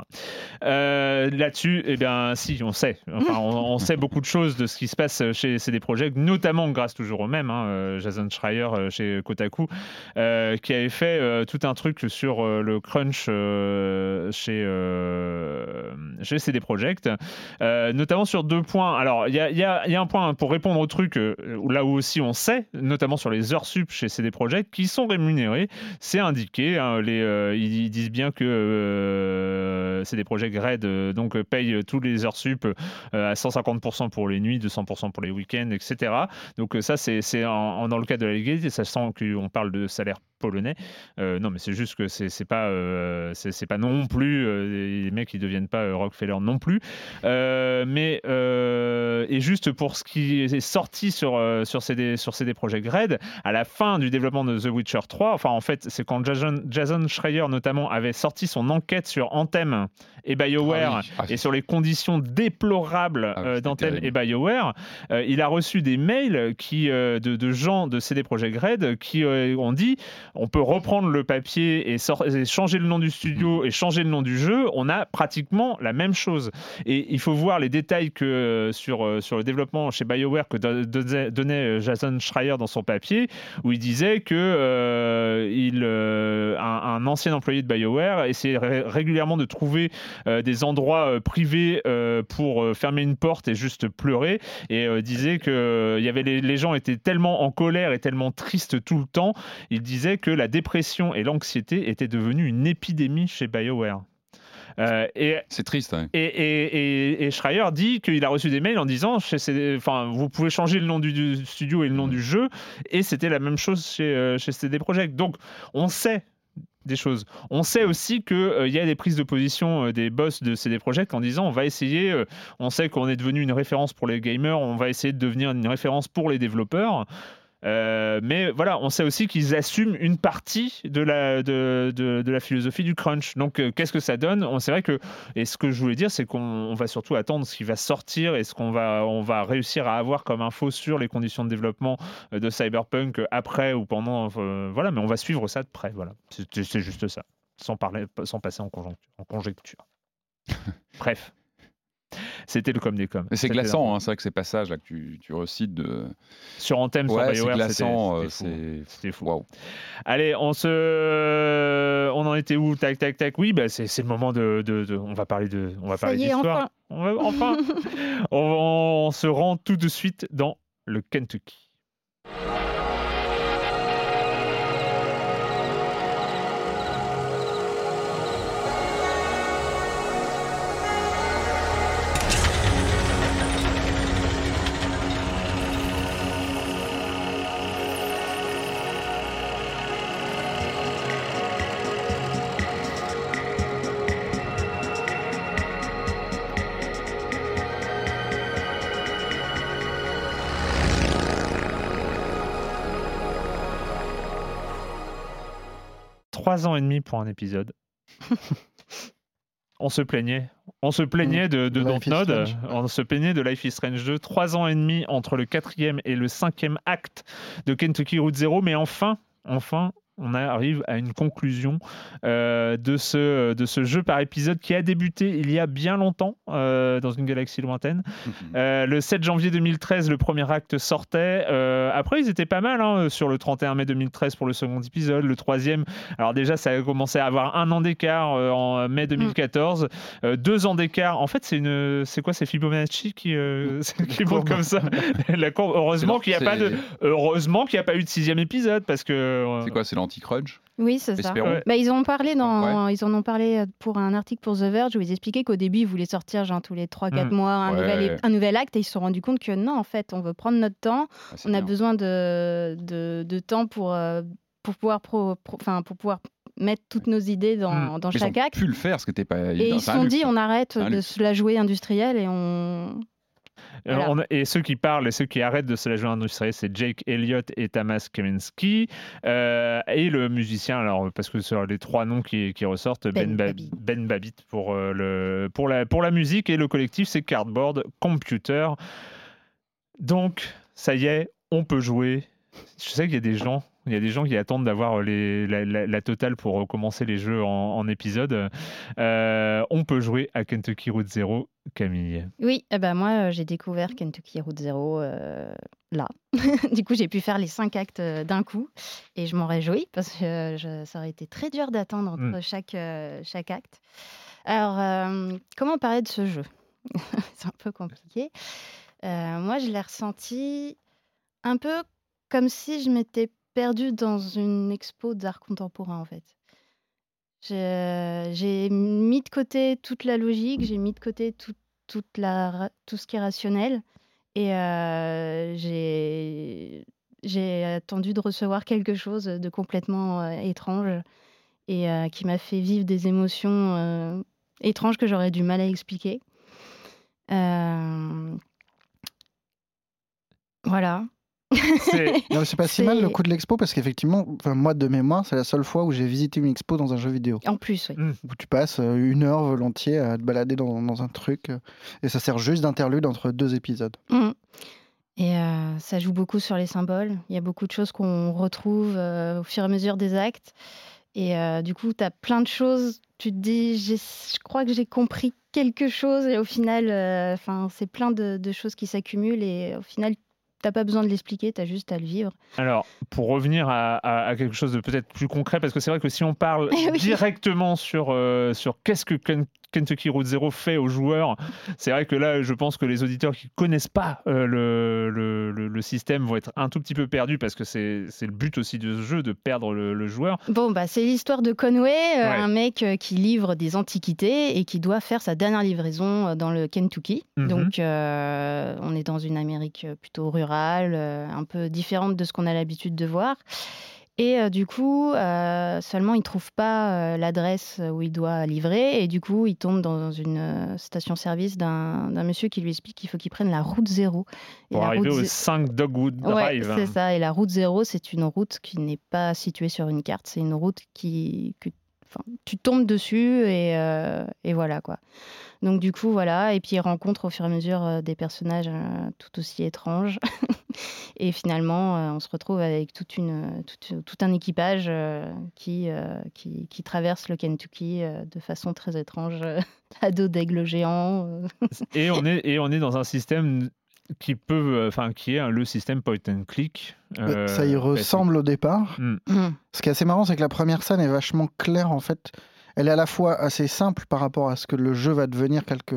Euh, Là-dessus, eh bien, si, on sait. Enfin, on, on sait beaucoup de choses de ce qui se passe chez CD Projekt, notamment grâce toujours au même, hein, euh, Jason Schreier euh, chez Kotaku, euh, qui avait fait euh, tout un truc sur euh, le crunch euh, chez, euh, chez CD Projekt, euh, notamment sur deux points. Alors, il y a, y y a un point pour répondre au truc, euh, là où aussi on sait, notamment sur les heures sup chez CD Projekt, qui sont rémunérées. C'est indiqué. hein, les, euh, ils, disent bien que euh, CD Projekt Red euh, donc, euh, paye tous les heures sup euh, à 150% pour les nuits, 200% pour les week-ends, etc. Donc, euh, ça, c'est dans le cadre de la légalité, sachant qu'on parle de salaire polonais. Euh, non, mais c'est juste que c'est pas, euh, pas non plus euh, les mecs qui deviennent pas euh, Rockefeller non plus. Euh, mais euh, et juste pour ce qui est sorti sur sur CD sur CD Projekt Red à la fin du développement de The Witcher 3. Enfin, en fait, c'est quand Jason, Jason Schreier notamment avait sorti son enquête sur Anthem et BioWare Ah oui. Ah, et sur les conditions déplorables Ah, d'Anthem et BioWare, il a reçu des mails qui, de, de gens de CD Projekt Red qui ont dit on peut reprendre le papier et, changer le nom du studio et changer le nom du jeu. On a pratiquement la même chose. Et il faut voir les détails que euh, sur, euh, sur le développement chez BioWare que donnait Jason Schreier dans son papier, où il disait que il, un, ancien employé de BioWare essayait régulièrement de trouver des endroits privés pour fermer une porte et juste pleurer, et disait que y avait les, les gens étaient tellement en colère et tellement tristes tout le temps, il disait que la dépression et l'anxiété étaient devenues une épidémie chez BioWare. Euh, et, c'est triste. Hein. Et, et, Schreier dit qu'il a reçu des mails en disant enfin, vous pouvez changer le nom du, studio et le nom du jeu, et c'était la même chose chez, euh, chez CD Projekt. Donc on sait des choses. On sait aussi qu'il euh, y a des prises de position des boss de CD Projekt en disant on va essayer, on sait qu'on est devenu une référence pour les gamers, on va essayer de devenir une référence pour les développeurs. Euh, mais voilà, on sait aussi qu'ils assument une partie de la, de, de, la philosophie du crunch. Donc, euh, qu'est-ce que ça donne? C'est vrai que, et ce que je voulais dire, c'est qu'on va surtout attendre ce qui va sortir et ce qu'on va, on va réussir à avoir comme info sur les conditions de développement euh, de Cyberpunk après ou pendant. voilà, mais on va suivre ça de près. Voilà, c'est juste ça, sans, parler, sans passer en conjoncture. En conjecture. *laughs* Bref. C'était le com des coms. C'est glaçant, hein, c'est vrai que ces passages là que tu, tu recites de... sur Anthem ouais, sur BioWare, c'était fou. fou. Allez, on se, on en était où? Tac, tac, tac. Oui, bah c'est le moment de, de, on va parler de, on va parler d'histoire. Enfin, on, enfin. *laughs* on se rend tout de suite dans le Kentucky. 3 ans et demi pour un épisode. *laughs* on se plaignait. On se plaignait de, de Dontnod, on se plaignait de Life is Strange 2. Trois ans et demi entre le quatrième et le cinquième acte de Kentucky Route Zero, mais enfin, enfin, on arrive à une conclusion euh, de, ce, de ce jeu par épisode qui a débuté il y a bien longtemps euh, dans une galaxie lointaine. *laughs* Euh, le 7 janvier 2013, le premier acte sortait. après, ils étaient pas mal hein, sur le 31 mai 2013 pour le second épisode. Le troisième, alors déjà, ça a commencé à avoir un an d'écart en mai 2014. Mm. deux ans d'écart. En fait, c'est une, c'est quoi C'est Fibonacci qui, *laughs* qui monte comme ça? *laughs* La Heureusement qu'il n'y a pas de, heureusement qu'il n'y a pas eu de sixième épisode parce que. c'est quoi C'est anti-crunch. Oui, c'est ça. Bah, ils, ont parlé dans, ils en ont parlé euh, pour un article pour The Verge où ils expliquaient qu'au début, ils voulaient sortir genre, tous les 3-4 hmm. mois un, nouvel, un nouvel acte et ils se sont rendus compte que non, en fait, on veut prendre notre temps. Ah, on a besoin de, de, de, temps pour, euh, pour, pouvoir pro, pour pouvoir mettre toutes nos idées dans, hmm. dans chaque acte. Ils ont pu le faire, ce qui n'était pas Et ils se sont dit, on arrête de se la jouer industrielle et on, euh, et ceux qui parlent et ceux qui arrêtent de se la jouer industrielle, c'est Jake Elliott et Tamas Kaminski. Euh, et le musicien, alors, parce que ce sont les trois noms qui, ressortent, Ben, ben, ben Babbitt pour, euh, le, pour, la, pour la musique. Et le collectif, c'est Cardboard Computer. Donc, ça y est, on peut jouer. Je sais qu'il y a des gens il y a des gens qui attendent d'avoir la, la, totale pour recommencer les jeux en, épisode. Euh, on peut jouer à Kentucky Route Zero, Camille. Oui, eh ben moi euh, j'ai découvert Kentucky Route Zero euh, là. *laughs* du coup, j'ai pu faire les cinq actes d'un coup et je m'en réjouis parce que ça aurait été très dur d'attendre entre mm. chaque, chaque acte. Alors, comment parler de ce jeu? *laughs* C'est un peu compliqué. moi, je l'ai ressenti un peu comme si je m'étais perdu dans une expo d'art contemporain, en fait. J'ai mis de côté toute la logique, j'ai mis de côté tout, tout ce qui est rationnel, et euh, j'ai attendu de recevoir quelque chose de complètement euh, étrange et euh, qui m'a fait vivre des émotions étranges que j'aurais du mal à expliquer. voilà. *laughs* C'est pas si mal le coup de l'expo parce qu'effectivement, moi de mémoire, c'est la seule fois où j'ai visité une expo dans un jeu vidéo. En plus, oui. Mmh. Où tu passes euh, une heure volontiers à te balader dans, un truc euh, et ça sert juste d'interlude entre deux épisodes. Mmh. Et euh, ça joue beaucoup sur les symboles. Il y a beaucoup de choses qu'on retrouve au fur et à mesure des actes. Et euh, du coup, tu as plein de choses. Tu te dis, je crois que j'ai compris quelque chose. Et au final, euh, enfin, c'est plein de, de choses qui s'accumulent. Et au final, t'as pas besoin de l'expliquer, tu as juste à le vivre. Alors, pour revenir à, à- à quelque chose de peut-être plus concret, parce que c'est vrai que si on parle *laughs* Eh oui. directement sur, euh, sur qu'est-ce que Kentucky Route Zero fait aux joueurs, c'est vrai que là, je pense que les auditeurs qui connaissent pas euh, le, le- système vont être un tout petit peu perdus, parce que c'est c'est le but aussi de ce jeu, de perdre le, le joueur. Bon, bah, c'est l'histoire de Conway, euh, Ouais. un mec euh, qui livre des antiquités et qui doit faire sa dernière livraison dans le Kentucky. Mhm. Donc, euh, on est dans une Amérique plutôt rurale, un peu différente de ce qu'on a l'habitude de voir. Et euh, du coup, euh, seulement il ne trouve pas euh, l'adresse où il doit livrer. Et du coup, il tombe dans une station-service d'un d'un monsieur qui lui explique qu'il faut qu'il prenne la route zéro. Et Pour arriver route au zé- 5 Dogwood Drive. c'est ça. Et la route zéro, c'est une route qui n'est pas située sur une carte. C'est une route qui, que, tu tombes dessus et, euh, et voilà quoi. Donc du coup voilà. Et puis rencontre au fur et à mesure euh, des personnages euh, tout aussi étranges. *laughs* et finalement, on se retrouve avec tout un équipage qui, qui, qui traverse le Kentucky de façon très étrange, *laughs* à dos d'aigle géant. Et on est et on est dans un système qui peut, euh, enfin, qui est hein, le système point and click. euh, ça y ressemble au départ. Mm. Ce qui est assez marrant, c'est que la première scène est vachement claire en fait. Elle est à la fois assez simple par rapport à ce que le jeu va devenir quelques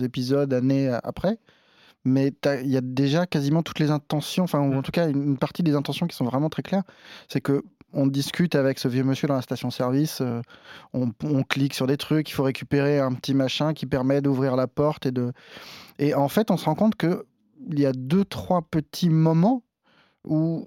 épisodes, années après, mais il y a déjà quasiment toutes les intentions, enfin ou en tout cas une une partie des intentions qui sont vraiment très claires. C'est que on discute avec ce vieux monsieur dans la station-service, euh, on, on clique sur des trucs, il faut récupérer un petit machin qui permet d'ouvrir la porte et de. Et en fait, on se rend compte que il y a deux trois petits moments où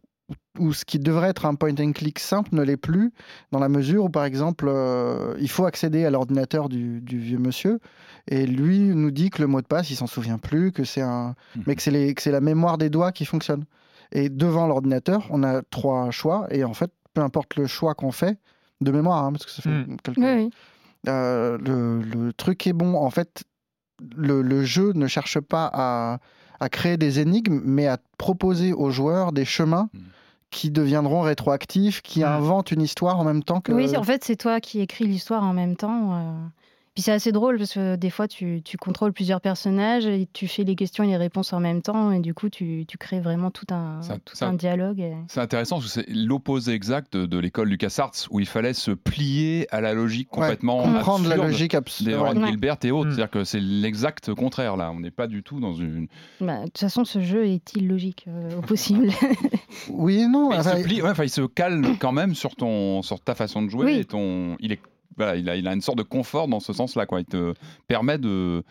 où ce qui devrait être un point and click simple ne l'est plus, dans la mesure où, par exemple, euh, il faut accéder à l'ordinateur du, du vieux monsieur, et lui nous dit que le mot de passe, il s'en souvient plus, que c'est un, Mhm. mais que c'est les- que c'est la mémoire des doigts qui fonctionne. Et devant l'ordinateur, on a trois choix, et en fait, peu importe le choix qu'on fait, de mémoire, hein, parce que ça fait Mm. quelques... Oui, oui. Euh, le, le truc est bon. En fait, le, le jeu ne cherche pas à, à créer des énigmes, mais à proposer aux joueurs des chemins Mm. qui deviendront rétroactifs, qui Mm. inventent une histoire en même temps que. Oui, en fait, c'est toi qui écris l'histoire en même temps. Puis c'est assez drôle parce que des fois, tu, tu contrôles plusieurs personnages et tu fais les questions et les réponses en même temps. Et du coup, tu, tu crées vraiment tout un, tout dialogue. et- C'est intéressant parce que c'est l'opposé exact de, de l'école LucasArts où il fallait se plier à la logique Ouais, complètement comprendre la absurde logique des absolue. Ron Ouais. Gilbert et autres. Mm. C'est-à-dire que c'est l'exact contraire là. On n'est pas du tout dans une. Bah, de toute façon, ce jeu est illogique euh, au possible. Oui et non. Il, se plie, ouais, enfin, il se calme quand même sur, ton, sur ta façon de jouer. Oui. Et ton, il, est, voilà, il, a, il a une sorte de confort dans ce sens-là. Quoi. Il te permet de.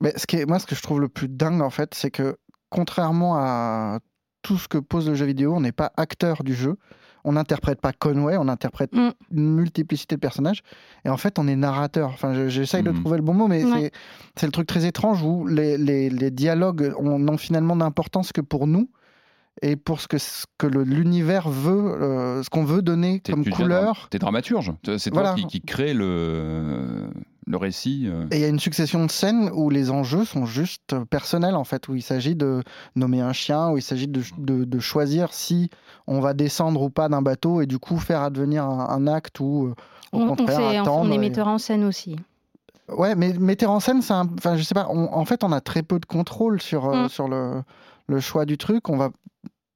Mais ce qui est, moi, ce que je trouve le plus dingue, en fait, c'est que contrairement à tout ce que pose le jeu vidéo, on n'est pas acteur du jeu. On n'interprète pas Conway, on interprète Mm. une multiplicité de personnages. Et en fait, on est narrateur. Enfin, je- j'essaye de Mhm. trouver le bon mot, mais Ouais. c'est- c'est le truc très étrange où les, les- les dialogues ont- n'ont finalement d'importance que pour nous et pour ce que, ce que le- l'univers veut, euh, ce qu'on veut donner comme couleur. dra- T'es dramaturge. C'est toi Voilà. qui, qui crée le, le récit. euh. Et il y a une succession de scènes où les enjeux sont juste personnels, en fait, où il s'agit de nommer un chien, où il s'agit de, de- de choisir si on va descendre ou pas d'un bateau et du coup faire advenir un, un acte ou euh, au on, on contraire fait, on- attendre. on est et- metteur en scène aussi. Ouais, mais metteur en scène, c'est un- enfin, je sais pas, on- en fait, on a très peu de contrôle sur, euh, Mm. sur le, le choix du truc. On va...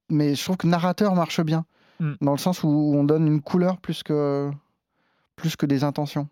Mais je trouve que narrateur marche bien, Mm. dans le sens où on donne une couleur plus que, plus que des intentions.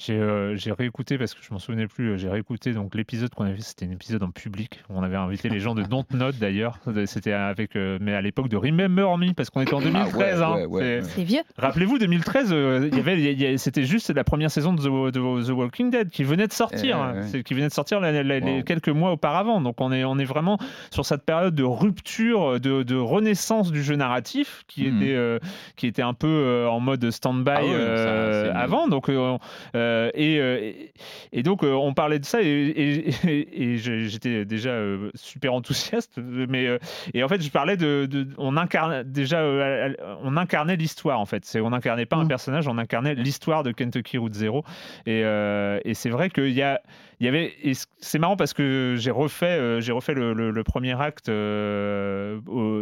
J'ai euh, j'ai réécouté parce que je m'en souvenais plus. euh, J'ai réécouté donc l'épisode qu'on avait fait. C'était un épisode en public. On avait invité les gens de Dontnod d'ailleurs. C'était avec, euh, mais à l'époque de Remember Me parce qu'on était en 2013. Ah hein. ouais, ouais, C'est- vieux. Rappelez-vous, 2013, euh, il y avait, c'était juste la première saison de The, de The Walking Dead qui venait de sortir, Eh, hein. qui venait de sortir la- la- les Wow. quelques mois auparavant. Donc on est, on est vraiment sur cette période de rupture, de, de renaissance du jeu narratif qui Mhm. était, euh, qui était un peu euh, en mode stand-by Ah euh, avant. Donc euh, euh, et, donc, euh, on parlait de ça et, j'étais déjà super enthousiaste. Mais, et en fait, je parlais de. de- on incarne déjà, on incarnait l'histoire en fait. C'est, on incarnait pas un Mm. personnage, on incarnait l'histoire de Kentucky Route Zero. Et, et c'est vrai qu'il y a. Il y avait, c'est marrant parce que j'ai refait, euh, j'ai refait le, premier acte euh,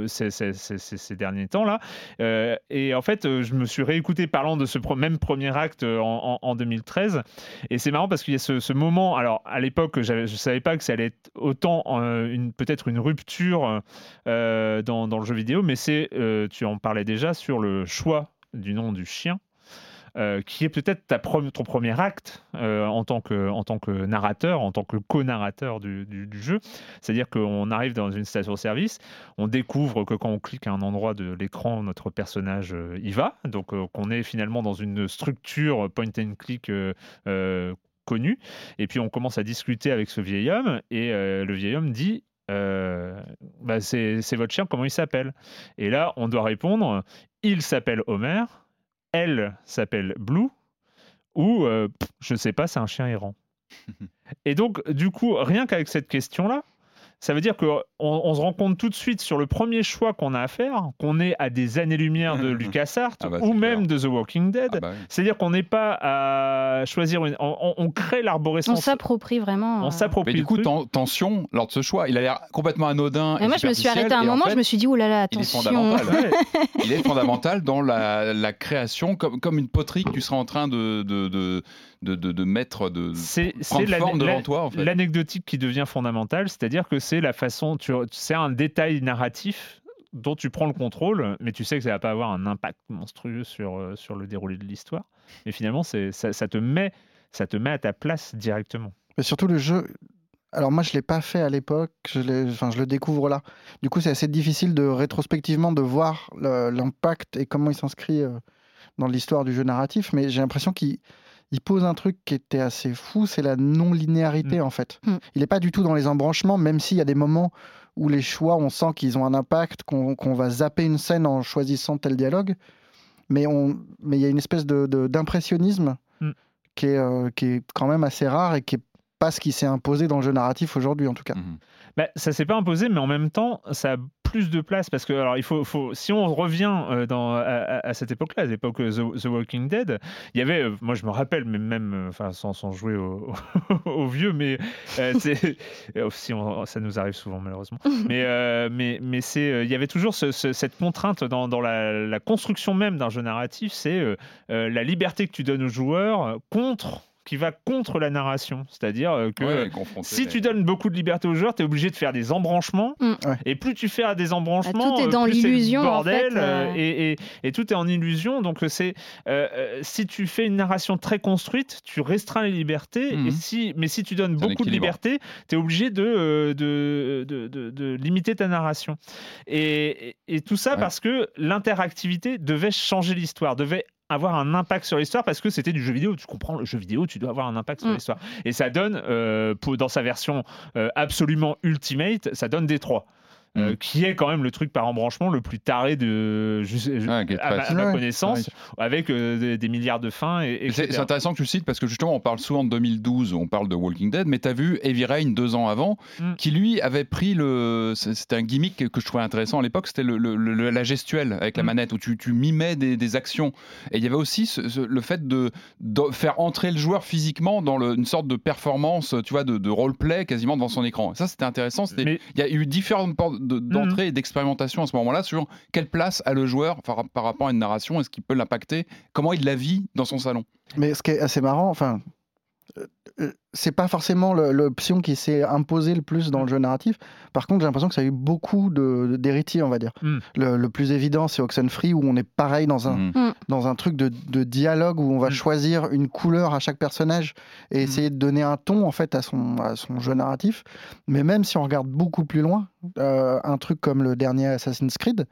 ces, derniers temps là, Euh, et en fait, je me suis réécouté parlant de ce même premier acte en, en- en 2013, et c'est marrant parce qu'il y a ce, moment. Alors à l'époque, je savais pas que ça allait être autant une peut-être une rupture dans, dans le jeu vidéo, mais c'est, tu en parlais déjà sur le choix du nom du chien euh, qui est peut-être ton premier acte euh, en, tant que, en tant que narrateur, en tant que co-narrateur du, jeu. C'est-à-dire qu'on arrive dans une station-service, on découvre que quand on clique à un endroit de l'écran, notre personnage euh, y va, donc qu'on est finalement dans une structure point and click connue, et puis on commence à discuter avec ce vieil homme, et le vieil homme dit... bah, c'est votre chien, comment il s'appelle? Et là, on doit répondre, il s'appelle Homer, elle s'appelle Blue ou euh, je sais pas, c'est un chien errant. *laughs* Et donc, du coup, rien qu'avec cette question-là, ça veut dire qu'on on se rend compte tout de suite sur le premier choix qu'on a à faire, qu'on est à des années-lumière de *laughs* LucasArts Ah bah, ou même de The Walking Dead. Ah bah oui. C'est-à-dire qu'on n'est pas à choisir une. On, on- on crée On l'arborescence. s'approprie vraiment. On euh. s'approprie Mais du coup, ten- tension lors de ce choix. Il a l'air complètement anodin. Et et moi, je me suis arrêtée à un moment, fait, je me suis dit, oh là là, il est attention. fondamental. *laughs* Il est fondamental dans la, la création, comme, comme une poterie que tu seras en train de, de, de, de, de- de mettre, de C'est prendre c'est forme devant toi. En fait. l'anecdotique qui devient fondamentale, c'est-à-dire que c'est la façon, tu- c'est un détail narratif dont tu prends le contrôle, mais tu sais que ça va pas avoir un impact monstrueux sur, euh, sur le déroulé de l'histoire. Mais finalement, c'est, ça, ça te met, ça te met à ta place directement. Mais surtout le jeu. Alors moi je l'ai pas fait à l'époque, je, l'ai- enfin, je le découvre là. Du coup c'est assez difficile de rétrospectivement de voir le- l'impact et comment il s'inscrit euh, dans l'histoire du jeu narratif. Mais j'ai l'impression qu'il il pose un truc qui était assez fou, c'est la non-linéarité en fait. Mm. Il n'est pas du tout dans les embranchements, même s'il y a des moments où les choix, on sent qu'ils ont un impact, qu'on va zapper une scène en choisissant tel dialogue. Mais il y a une espèce de- de- d'impressionnisme Mm. qui, est, euh, qui est quand même assez rare et qui est pas ce qui s'est imposé dans le jeu narratif aujourd'hui en tout cas. Bah, ça s'est pas imposé, mais en même temps, ça a plus de place parce que alors il faut, faut si on revient euh, dans, à, cette époque-là, à l'époque euh, The, The Walking Dead, il y avait, euh, moi je me rappelle, mais même, enfin sans, sans jouer au, *laughs* au vieux, mais euh, euh, *laughs* si on- ça nous arrive souvent malheureusement, *laughs* mais euh, mais mais c'est, il y avait toujours ce- ce- cette contrainte dans, dans la, la construction même d'un jeu narratif, c'est euh, la liberté que tu donnes aux joueurs contre qui va contre la narration, c'est-à-dire euh, que Ouais, si tu donnes beaucoup de liberté aux joueurs, tu es obligé de faire des embranchements. Mm. Ouais. Et plus tu fais des embranchements, Bah, tout est euh, dans plus c'est le l'illusion, en bordel. fait, euh. et, et- et tout est en illusion. Donc c'est euh, si tu fais une narration très construite, tu restreins les libertés. Mhm. Et si, mais si tu donnes beaucoup de liberté, tu es obligé de, de, de, de- de limiter ta narration. Et, et- et tout ça Ouais. parce que l'interactivité devait changer l'histoire, devait avoir un impact sur l'histoire parce que c'était du jeu vidéo. Tu comprends, le jeu vidéo, tu dois avoir un impact sur Mm. l'histoire. Et ça donne, euh, pour- dans sa version euh, absolument ultimate, ça donne Détroit. Euh, Mm. qui est quand même le truc par embranchement le plus taré de à, ma, très- à ma Ouais, connaissance, avec euh, des, des milliards de fins. Et, C'est intéressant que tu le cites parce que justement, on parle souvent de 2012, on parle de Walking Dead, mais tu as vu Heavy Rain deux ans avant, Mm. qui lui avait pris le. C'était un gimmick que je trouvais intéressant à l'époque, c'était le, le- le- la gestuelle avec la Mm. manette où tu, tu mimais des, des actions. Et il y avait aussi ce- ce- le fait de, de faire entrer le joueur physiquement dans le- une sorte de performance, tu vois, de, de roleplay quasiment devant son écran. Ça, c'était intéressant. Mais- Il y a eu différentes de- d'entrée et d'expérimentation à ce moment-là sur quelle place a le joueur par, par rapport à une narration, est-ce qu'il peut l'impacter, comment il la vit dans son salon? Mais ce qui est assez marrant, enfin, c'est pas forcément le- l'option qui s'est imposée le plus dans le jeu narratif. Par contre, j'ai l'impression que ça a eu beaucoup de- d'héritiers, on va dire. Mm. Le, le plus évident, c'est Oxenfree, où on est pareil dans un, Mhm. dans un truc de, de dialogue, où on va Mm. choisir une couleur à chaque personnage et Mm. essayer de donner un ton, en fait, à son, à son jeu narratif. Mais même si on regarde beaucoup plus loin, euh, un truc comme le dernier Assassin's Creed,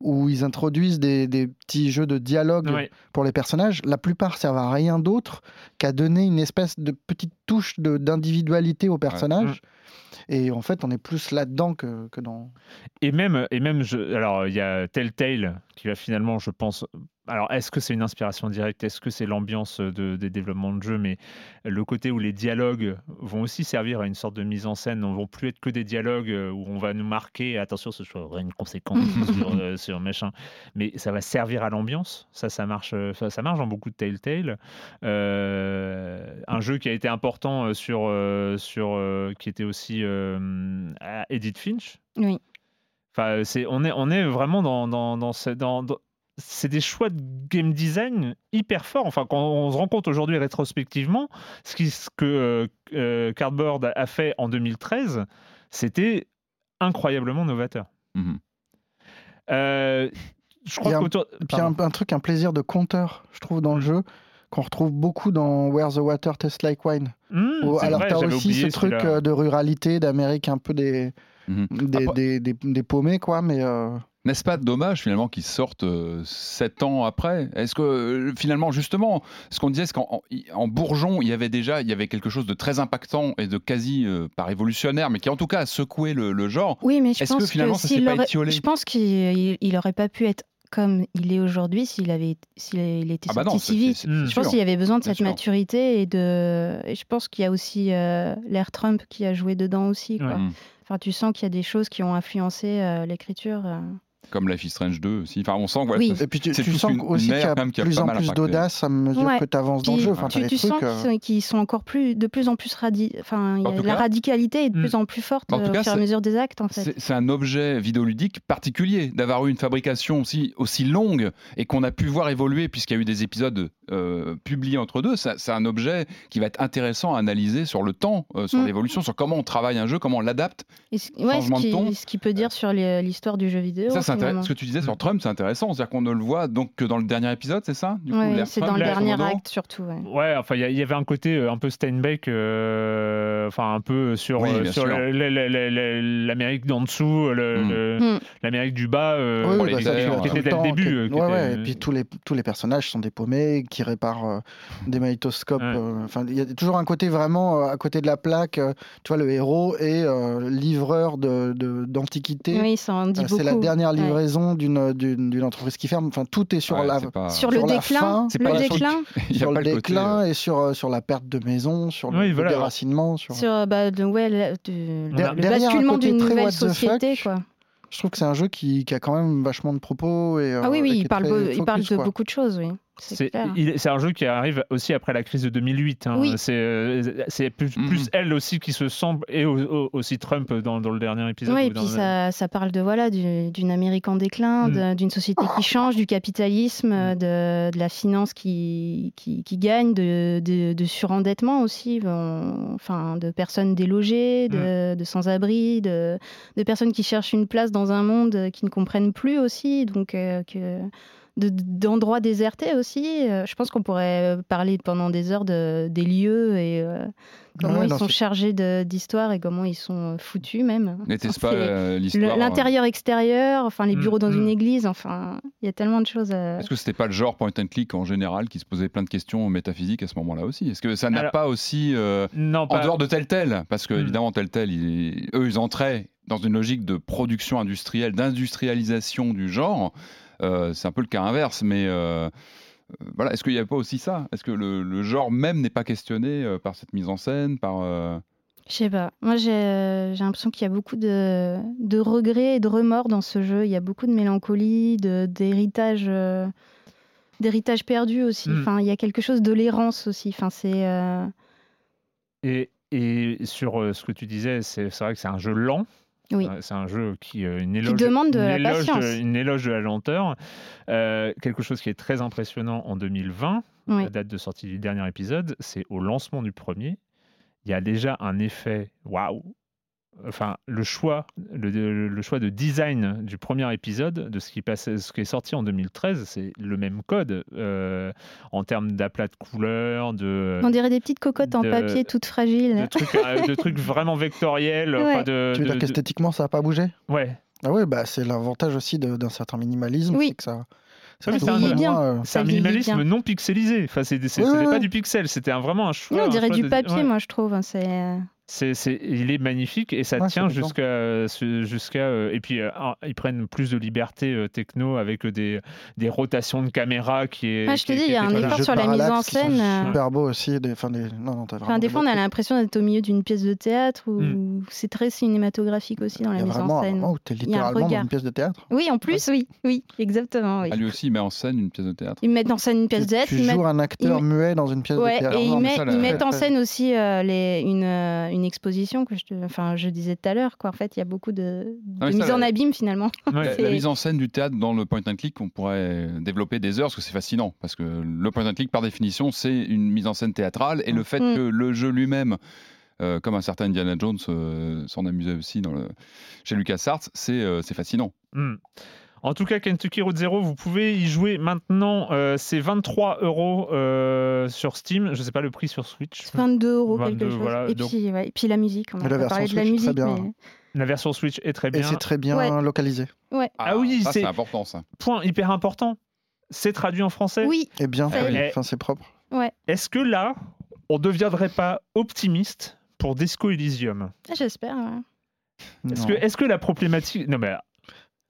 où ils introduisent des, des petits jeux de dialogue pour les personnages, la plupart servent à rien d'autre qu'à donner une espèce de petite touche d'individualité au personnage. Mm. Et en fait, on est plus là-dedans que, que dans. Et même, et même je, alors il y a Telltale qui va finalement, je pense. Alors, est-ce que c'est une inspiration directe? Est-ce que c'est l'ambiance de- des développements de jeu Mais le côté où les dialogues vont aussi servir à une sorte de mise en scène, ne vont plus être que des dialogues euh, où on va nous marquer, attention, ce aurait une conséquence *laughs* sur, euh, sur machin. Mais ça va servir à l'ambiance. Ça, ça marche, euh, ça, ça marche dans beaucoup de Telltale. Euh, un jeu qui a été important euh, sur, euh, sur euh, qui était aussi euh, à Edith Finch. Oui. Enfin, c'est, on, est, on est vraiment dans, dans, dans, ce- dans- dans- c'est des choix de game design hyper forts. Enfin, quand on se rend compte aujourd'hui rétrospectivement, ce, qui, ce que euh, euh, Cardboard a fait en 2013, c'était incroyablement novateur. Mhm. Euh, je Il y crois a un- qu'autour... Et puis un, un truc, un plaisir de conteur, je trouve, dans le jeu, qu'on retrouve beaucoup dans Where the Water Tastes Like Wine. Où- c'est alors, tu as aussi ce truc de ruralité, d'Amérique un peu des, Mhm. des, Après- des, des- des paumés, quoi, mais. euh, N'est-ce pas dommage finalement qu'ils sortent euh, sept ans après? Est-ce que euh, finalement justement, ce qu'on disait, c'est qu'en en- en Bourgeon, il y avait déjà, il y avait quelque chose de très impactant et de quasi euh, pas révolutionnaire, mais qui en tout cas a secoué le, le genre. Oui, mais je Est-ce que pense finalement, ça s'il s'est pas étiolé? Je pense qu'il il, il aurait pas pu être comme il est aujourd'hui s'il avait s'il il était Ah bah sorti non, si vite. Je pense qu'il y avait besoin de Bien cette sûr. maturité et de. Et je pense qu'il y a aussi euh, l'ère Trump qui a joué dedans aussi. Quoi. Ouais. Mm. Enfin, tu sens qu'il y a des choses qui ont influencé l'écriture. Comme Life is Strange 2 aussi. Enfin, on sent que voilà, Oui. Et puis tu, sens aussi qu'il y a quand même, qui a plus en plus d'audace à mesure Ouais. que tu avances dans le jeu. Enfin, tu, sens euh, qu'ils sont, encore plus, de plus en plus radi... Enfin, En la cas, radicalité est de plus en plus forte En tout euh, cas, au fur et à mesure des actes, en fait. C'est un objet vidéoludique particulier d'avoir eu une fabrication aussi, aussi longue et qu'on a pu voir évoluer puisqu'il y a eu des épisodes euh, publiés entre deux. Ça- C'est un objet qui va être intéressant à analyser sur le temps, euh, sur Mm. l'évolution, sur comment on travaille un jeu, comment on l'adapte. Ouais, ce changement de qui, ton. ce qui peut dire sur l'histoire du jeu vidéo. Ça, c'est intéressant. Finalement. Ce que tu disais sur Trump, c'est intéressant. C'est-à-dire qu'on ne le voit donc que dans le dernier épisode, c'est ça du coup, Ouais, c'est dans le dernier acte surtout. ouais. Ouais, enfin, il y avait un côté euh, un peu Steinbeck, euh, enfin, un peu sur, Oui, euh, sur le- le- l'Amérique d'en dessous, Mm. Mm. l'Amérique du bas, euh, Oui, oui, les bah, qui était le dès le temps, début. euh, ouais, était- ouais, et puis tous les, tous les personnages sont des paumés qui réparent euh, des magnétoscopes. Ouais. euh, Enfin, il y a toujours un côté vraiment euh, à côté de la plaque. euh, tu vois, le héros est euh, livreur de- de- d'antiquités. Oui, ça en dit Euh, beaucoup. c'est la dernière. Livraison d'une d'une d'une entreprise qui ferme. Enfin, tout est sur Ouais, la c'est pas- Sur le sur la déclin, *laughs* le pas déclin, sur le le côté, déclin euh, et sur, euh, sur la perte de maison, sur le, Oui, le voilà. déracinement. Sur... sur bah, de- ouais, le, de- le basculement d'une nouvelle société. fuck, Quoi. Je trouve que c'est un jeu qui, qui a quand même vachement de propos. Et, Ah oui, euh, et oui, qui il parle, il parle de quoi. beaucoup de choses, oui. C'est un jeu qui arrive aussi après la crise de 2008. hein. Oui. C'est euh, c'est plus, plus elle aussi qui se semble, et au- au- aussi Trump dans, dans le dernier épisode. Oui, ou et dans puis le- ça, parle de voilà du- d'une Amérique en déclin, Mm. d'une société qui change, du capitalisme, de, de la finance qui, qui, qui gagne, de, de, de surendettement aussi, on- enfin de personnes délogées, de, de sans-abri, de, de personnes qui cherchent une place dans un monde qui ne comprennent plus aussi, donc euh, que de- d'endroits désertés aussi. Euh, Je pense qu'on pourrait parler pendant des heures de, des lieux et euh, comment Ouais, ils sont chargés d'histoire et comment ils sont euh, foutus même. N'était-ce Enfin, pas euh, l'histoire euh, L'intérieur-extérieur, enfin les Mm, bureaux dans mm. une église, enfin il y a tellement de choses. à- Est-ce que c'était pas le genre point and click en général qui se posait plein de questions métaphysiques à ce moment-là aussi? Est-ce que ça n'a Alors- pas aussi euh, Non, en pas. dehors de tel tel? Parce que Hmm. évidemment tel tel ils- eux ils entraient dans une logique de production industrielle d'industrialisation du genre Euh, c'est un peu le cas inverse mais euh, euh, voilà est-ce qu'il n'y avait pas aussi ça? Est-ce que le, le genre même n'est pas questionné euh, par cette mise en scène par euh, Je sais pas. Moi j'ai j'ai l'impression qu'il y a beaucoup de, de regrets et de remords dans ce jeu. Il y a beaucoup de mélancolie, de- d'héritage. euh, d'héritage perdu aussi. Mm. Enfin, il y a quelque chose de l'errance aussi. Enfin, c'est euh, Et, et sur euh, ce que tu disais, c'est c'est vrai que c'est un jeu lent. Oui. C'est un jeu qui, euh, une éloge, demande de une la éloge patience. une éloge de la lenteur. Euh, quelque chose qui est très impressionnant en 2020, Oui. la date de sortie du dernier épisode, c'est au lancement du premier. Il y a déjà un effet waouh. Enfin, le choix, le, choix de design du premier épisode, de ce qui, passait, ce qui est sorti en 2013, c'est le même code euh, en termes d'aplat de couleurs, de, on dirait des petites cocottes en papier toutes fragiles. de trucs, euh, de trucs *laughs* vraiment vectoriels. enfin, Ouais. de, Tu veux de- dire qu'esthétiquement, ça n'a pas bougé? Ouais, Ah oui, bah, c'est l'avantage aussi d'un certain minimalisme. Oui. que ça, c'est un- euh, un minimalisme bien. non pixelisé. Enfin, c'est, pas du pixel, c'était un- vraiment un choix. Oui, on dirait choix du de- papier, ouais. moi, je trouve. hein, C'est euh, C'est, c'est- il est magnifique et ça Ouais, tient c'est jusqu'à, jusqu'à euh, et puis euh, ils prennent plus de liberté euh, techno avec des, des rotations de caméra qui est. Ah, je te dis, il y a un effort sur la mise en scène, euh, Super beau aussi. Des, enfin, des... Non, non, t'as Enfin, vraiment des fois, on a l'impression d'être au milieu d'une pièce de théâtre ou Mm. c'est très cinématographique aussi dans Il la mise vraiment en un scène. moment où t'es y a un littéralement dans une pièce de théâtre. Oui, en plus, oui, oui, exactement. Oui. Ah, lui aussi, il met en scène une pièce de théâtre. Ils mettent en scène une pièce de théâtre, tu joues un acteur muet dans une pièce de théâtre. et ils, mettent- en scène aussi les, une, une exposition que je, te- enfin, je disais tout à l'heure. Quoi. En fait, il y a beaucoup de, de Ah, mise en abîme finalement. Ouais. La, mise en scène du théâtre dans le point and click, on pourrait développer des heures parce que c'est fascinant. Parce que le point and click, par définition, c'est une mise en scène théâtrale et le fait Mm. que le jeu lui-même, euh, comme un certain Indiana Jones euh, s'en amusait aussi dans le... chez LucasArts, c'est euh, c'est fascinant. Hmm. En tout cas, Kentucky Road Zero, vous pouvez y jouer maintenant. euh, c'est 23 euros euh, sur Steam. Je sais pas le prix sur Switch. 22 euros 22, quelque chose. voilà, et, donc- puis, ouais, et puis la musique, on Mais a la pas parlé version de la Switch, très musique. bien. mais- La version Switch est très Et bien. c'est très bien Ouais. localisé. Ah oui, ça, c'est- important ça. Point hyper important. C'est traduit en français? Oui, Et bien fait. y est. Enfin, c'est propre. Est-ce que là, on ne deviendrait pas optimiste pour Disco Elysium? J'espère. ouais. Est-ce que, est-ce que la problématique. Non, mais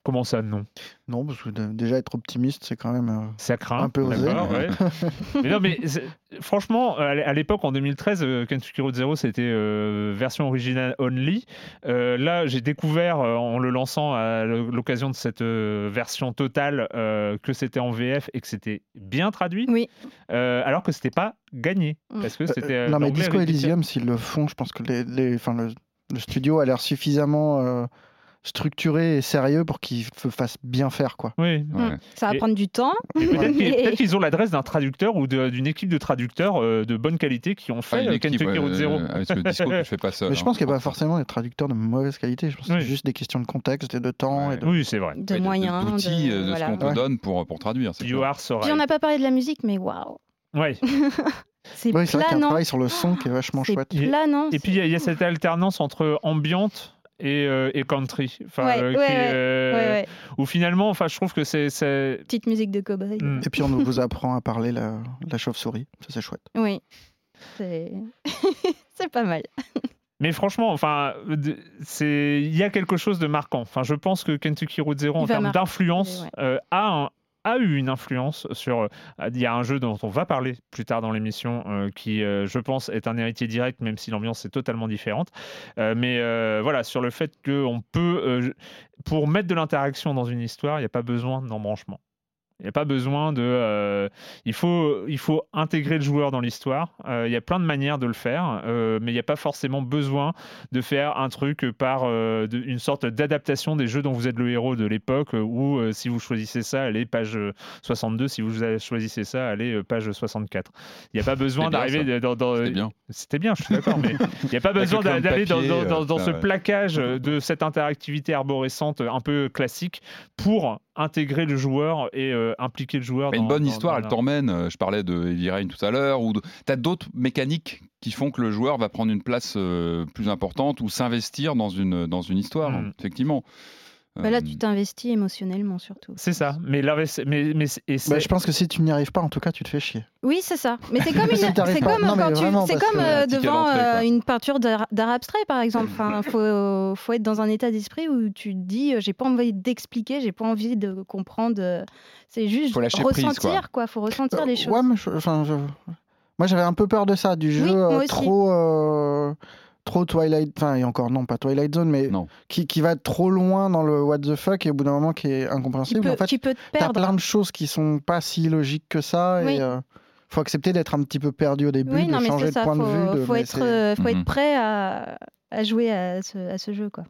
comment ça, non? Non, parce que déjà être optimiste, c'est quand même. euh, Ça craint. Un peu osé. ouais. *laughs* mais non, mais franchement, à l'é- à l'époque, en 2013, euh, Kentucky Road Zero, c'était euh, version originale only. Euh, là, j'ai découvert, euh, en le lançant à l'occasion de cette euh, version totale, euh, que c'était en VF et que c'était bien traduit, Oui. euh, alors que c'était pas gagné. Mm. Parce que c'était. Non, mais Disco Elysium, s'ils le font, je pense que les, les- enfin, le, le studio a l'air suffisamment euh, structuré et sérieux pour qu'il f- fasse bien faire. quoi. Oui. Ouais. Ça va Et- prendre du temps. Peut-être qu'ils qu'ils ont l'adresse d'un traducteur ou de- d'une équipe de traducteurs euh, de bonne qualité qui ont fait une euh, équipe, Kentucky ouais, Zero. euh, Avec le disco que je fais pas *laughs* seul. mais je hein. pense qu'il n'y a pas forcément des traducteurs de mauvaise qualité. Je pense que c'est juste des questions de contexte et de temps. Ouais. et de- Oui, c'est vrai. de Ouais, moyens. de- d'outils, de, voilà. ce qu'on te Ouais. donne pour, pour traduire. c'est You clair. are so Puis on n'a pas parlé de la musique, mais waouh, Ouais. *laughs* c'est Oui, c'est vrai qu'il y a un travail sur le son qui est vachement C'est chouette. Et- planant. Et puis il y y, a cette alternance entre ambiante et, euh, et country. Enfin, Ouais, euh, ouais, qui est, ouais, euh, Ouais, ouais. Où finalement, enfin, je trouve que c'est. Petite musique de cowboy. Hmm. Et puis on vous apprend à parler la, la chauve-souris. Ça, c'est chouette. Oui. C'est *laughs* c'est pas mal. Mais franchement, enfin, c'est il y a quelque chose de marquant. Enfin, je pense que Kentucky Road Zero, en termes d'influence, ouais. euh, a un- a eu une influence sur. euh, Il y a un jeu dont on va parler plus tard dans l'émission euh, qui, euh, je pense, est un héritier direct, même si l'ambiance est totalement différente. Mais voilà, sur le fait qu'on peut, pour mettre de l'interaction dans une histoire, il n'y a pas besoin d'embranchement. Il n'y a pas besoin de. euh, il, faut, il faut intégrer le joueur dans l'histoire. Euh, il y a plein de manières de le faire, euh, mais il n'y a pas forcément besoin de faire un truc par de- une sorte d'adaptation des jeux dont vous êtes le héros de l'époque, euh, si vous choisissez ça, allez page euh, 62, si vous choisissez ça, allez page 64. Il n'y a pas besoin d'arriver dans. dans- C'était bien. C'était bien, je suis d'accord, mais il n'y a pas *laughs* besoin d'aller dans, dans- ce plaquage de cette interactivité arborescente un peu classique pour intégrer le joueur et euh, impliquer le joueur. Mais dans- une bonne dans- histoire, dans elle t'emmène. euh, Je parlais de Heavy Rain tout à l'heure. Ou de... tu as d'autres mécaniques qui font que le joueur va prendre une place euh, plus importante ou s'investir dans une, dans une histoire, Mm. effectivement. Bah là, Euh, tu t'investis émotionnellement surtout. C'est ça. Mais, mais, mais, et Bah, je pense que si tu n'y arrives pas, en tout cas, tu te fais chier. Oui, c'est ça. Mais c'est *laughs* comme, une- Si t'arrives c'est pas. comme Non, mais quand tu, c'est comme euh, devant euh, une peinture d'art abstrait, par exemple. *laughs* Enfin, faut, faut être dans un état d'esprit où tu te dis, euh, j'ai pas envie d'expliquer, j'ai pas envie de comprendre. euh, C'est juste Faut lâcher ressentir, prise, quoi. quoi. Faut ressentir Euh, les choses. Ouais, mais je- enfin, je- moi j'avais un peu peur de ça, du jeu Oui, moi euh, aussi. trop, euh, trop Twilight, enfin et encore non, pas Twilight Zone, mais Non. qui, qui va trop loin dans le what the fuck et au bout d'un moment qui est qui incompréhensible. peut, en fait, qui peut te t'as perdre. plein de choses qui sont pas si logiques que ça Oui. et euh, faut accepter d'être un petit peu perdu au début, Oui, de non, changer de ça. point Faut, de vue. de- faut mais être, euh, faut Mhm. être prêt à, à jouer à ce, à ce jeu, quoi.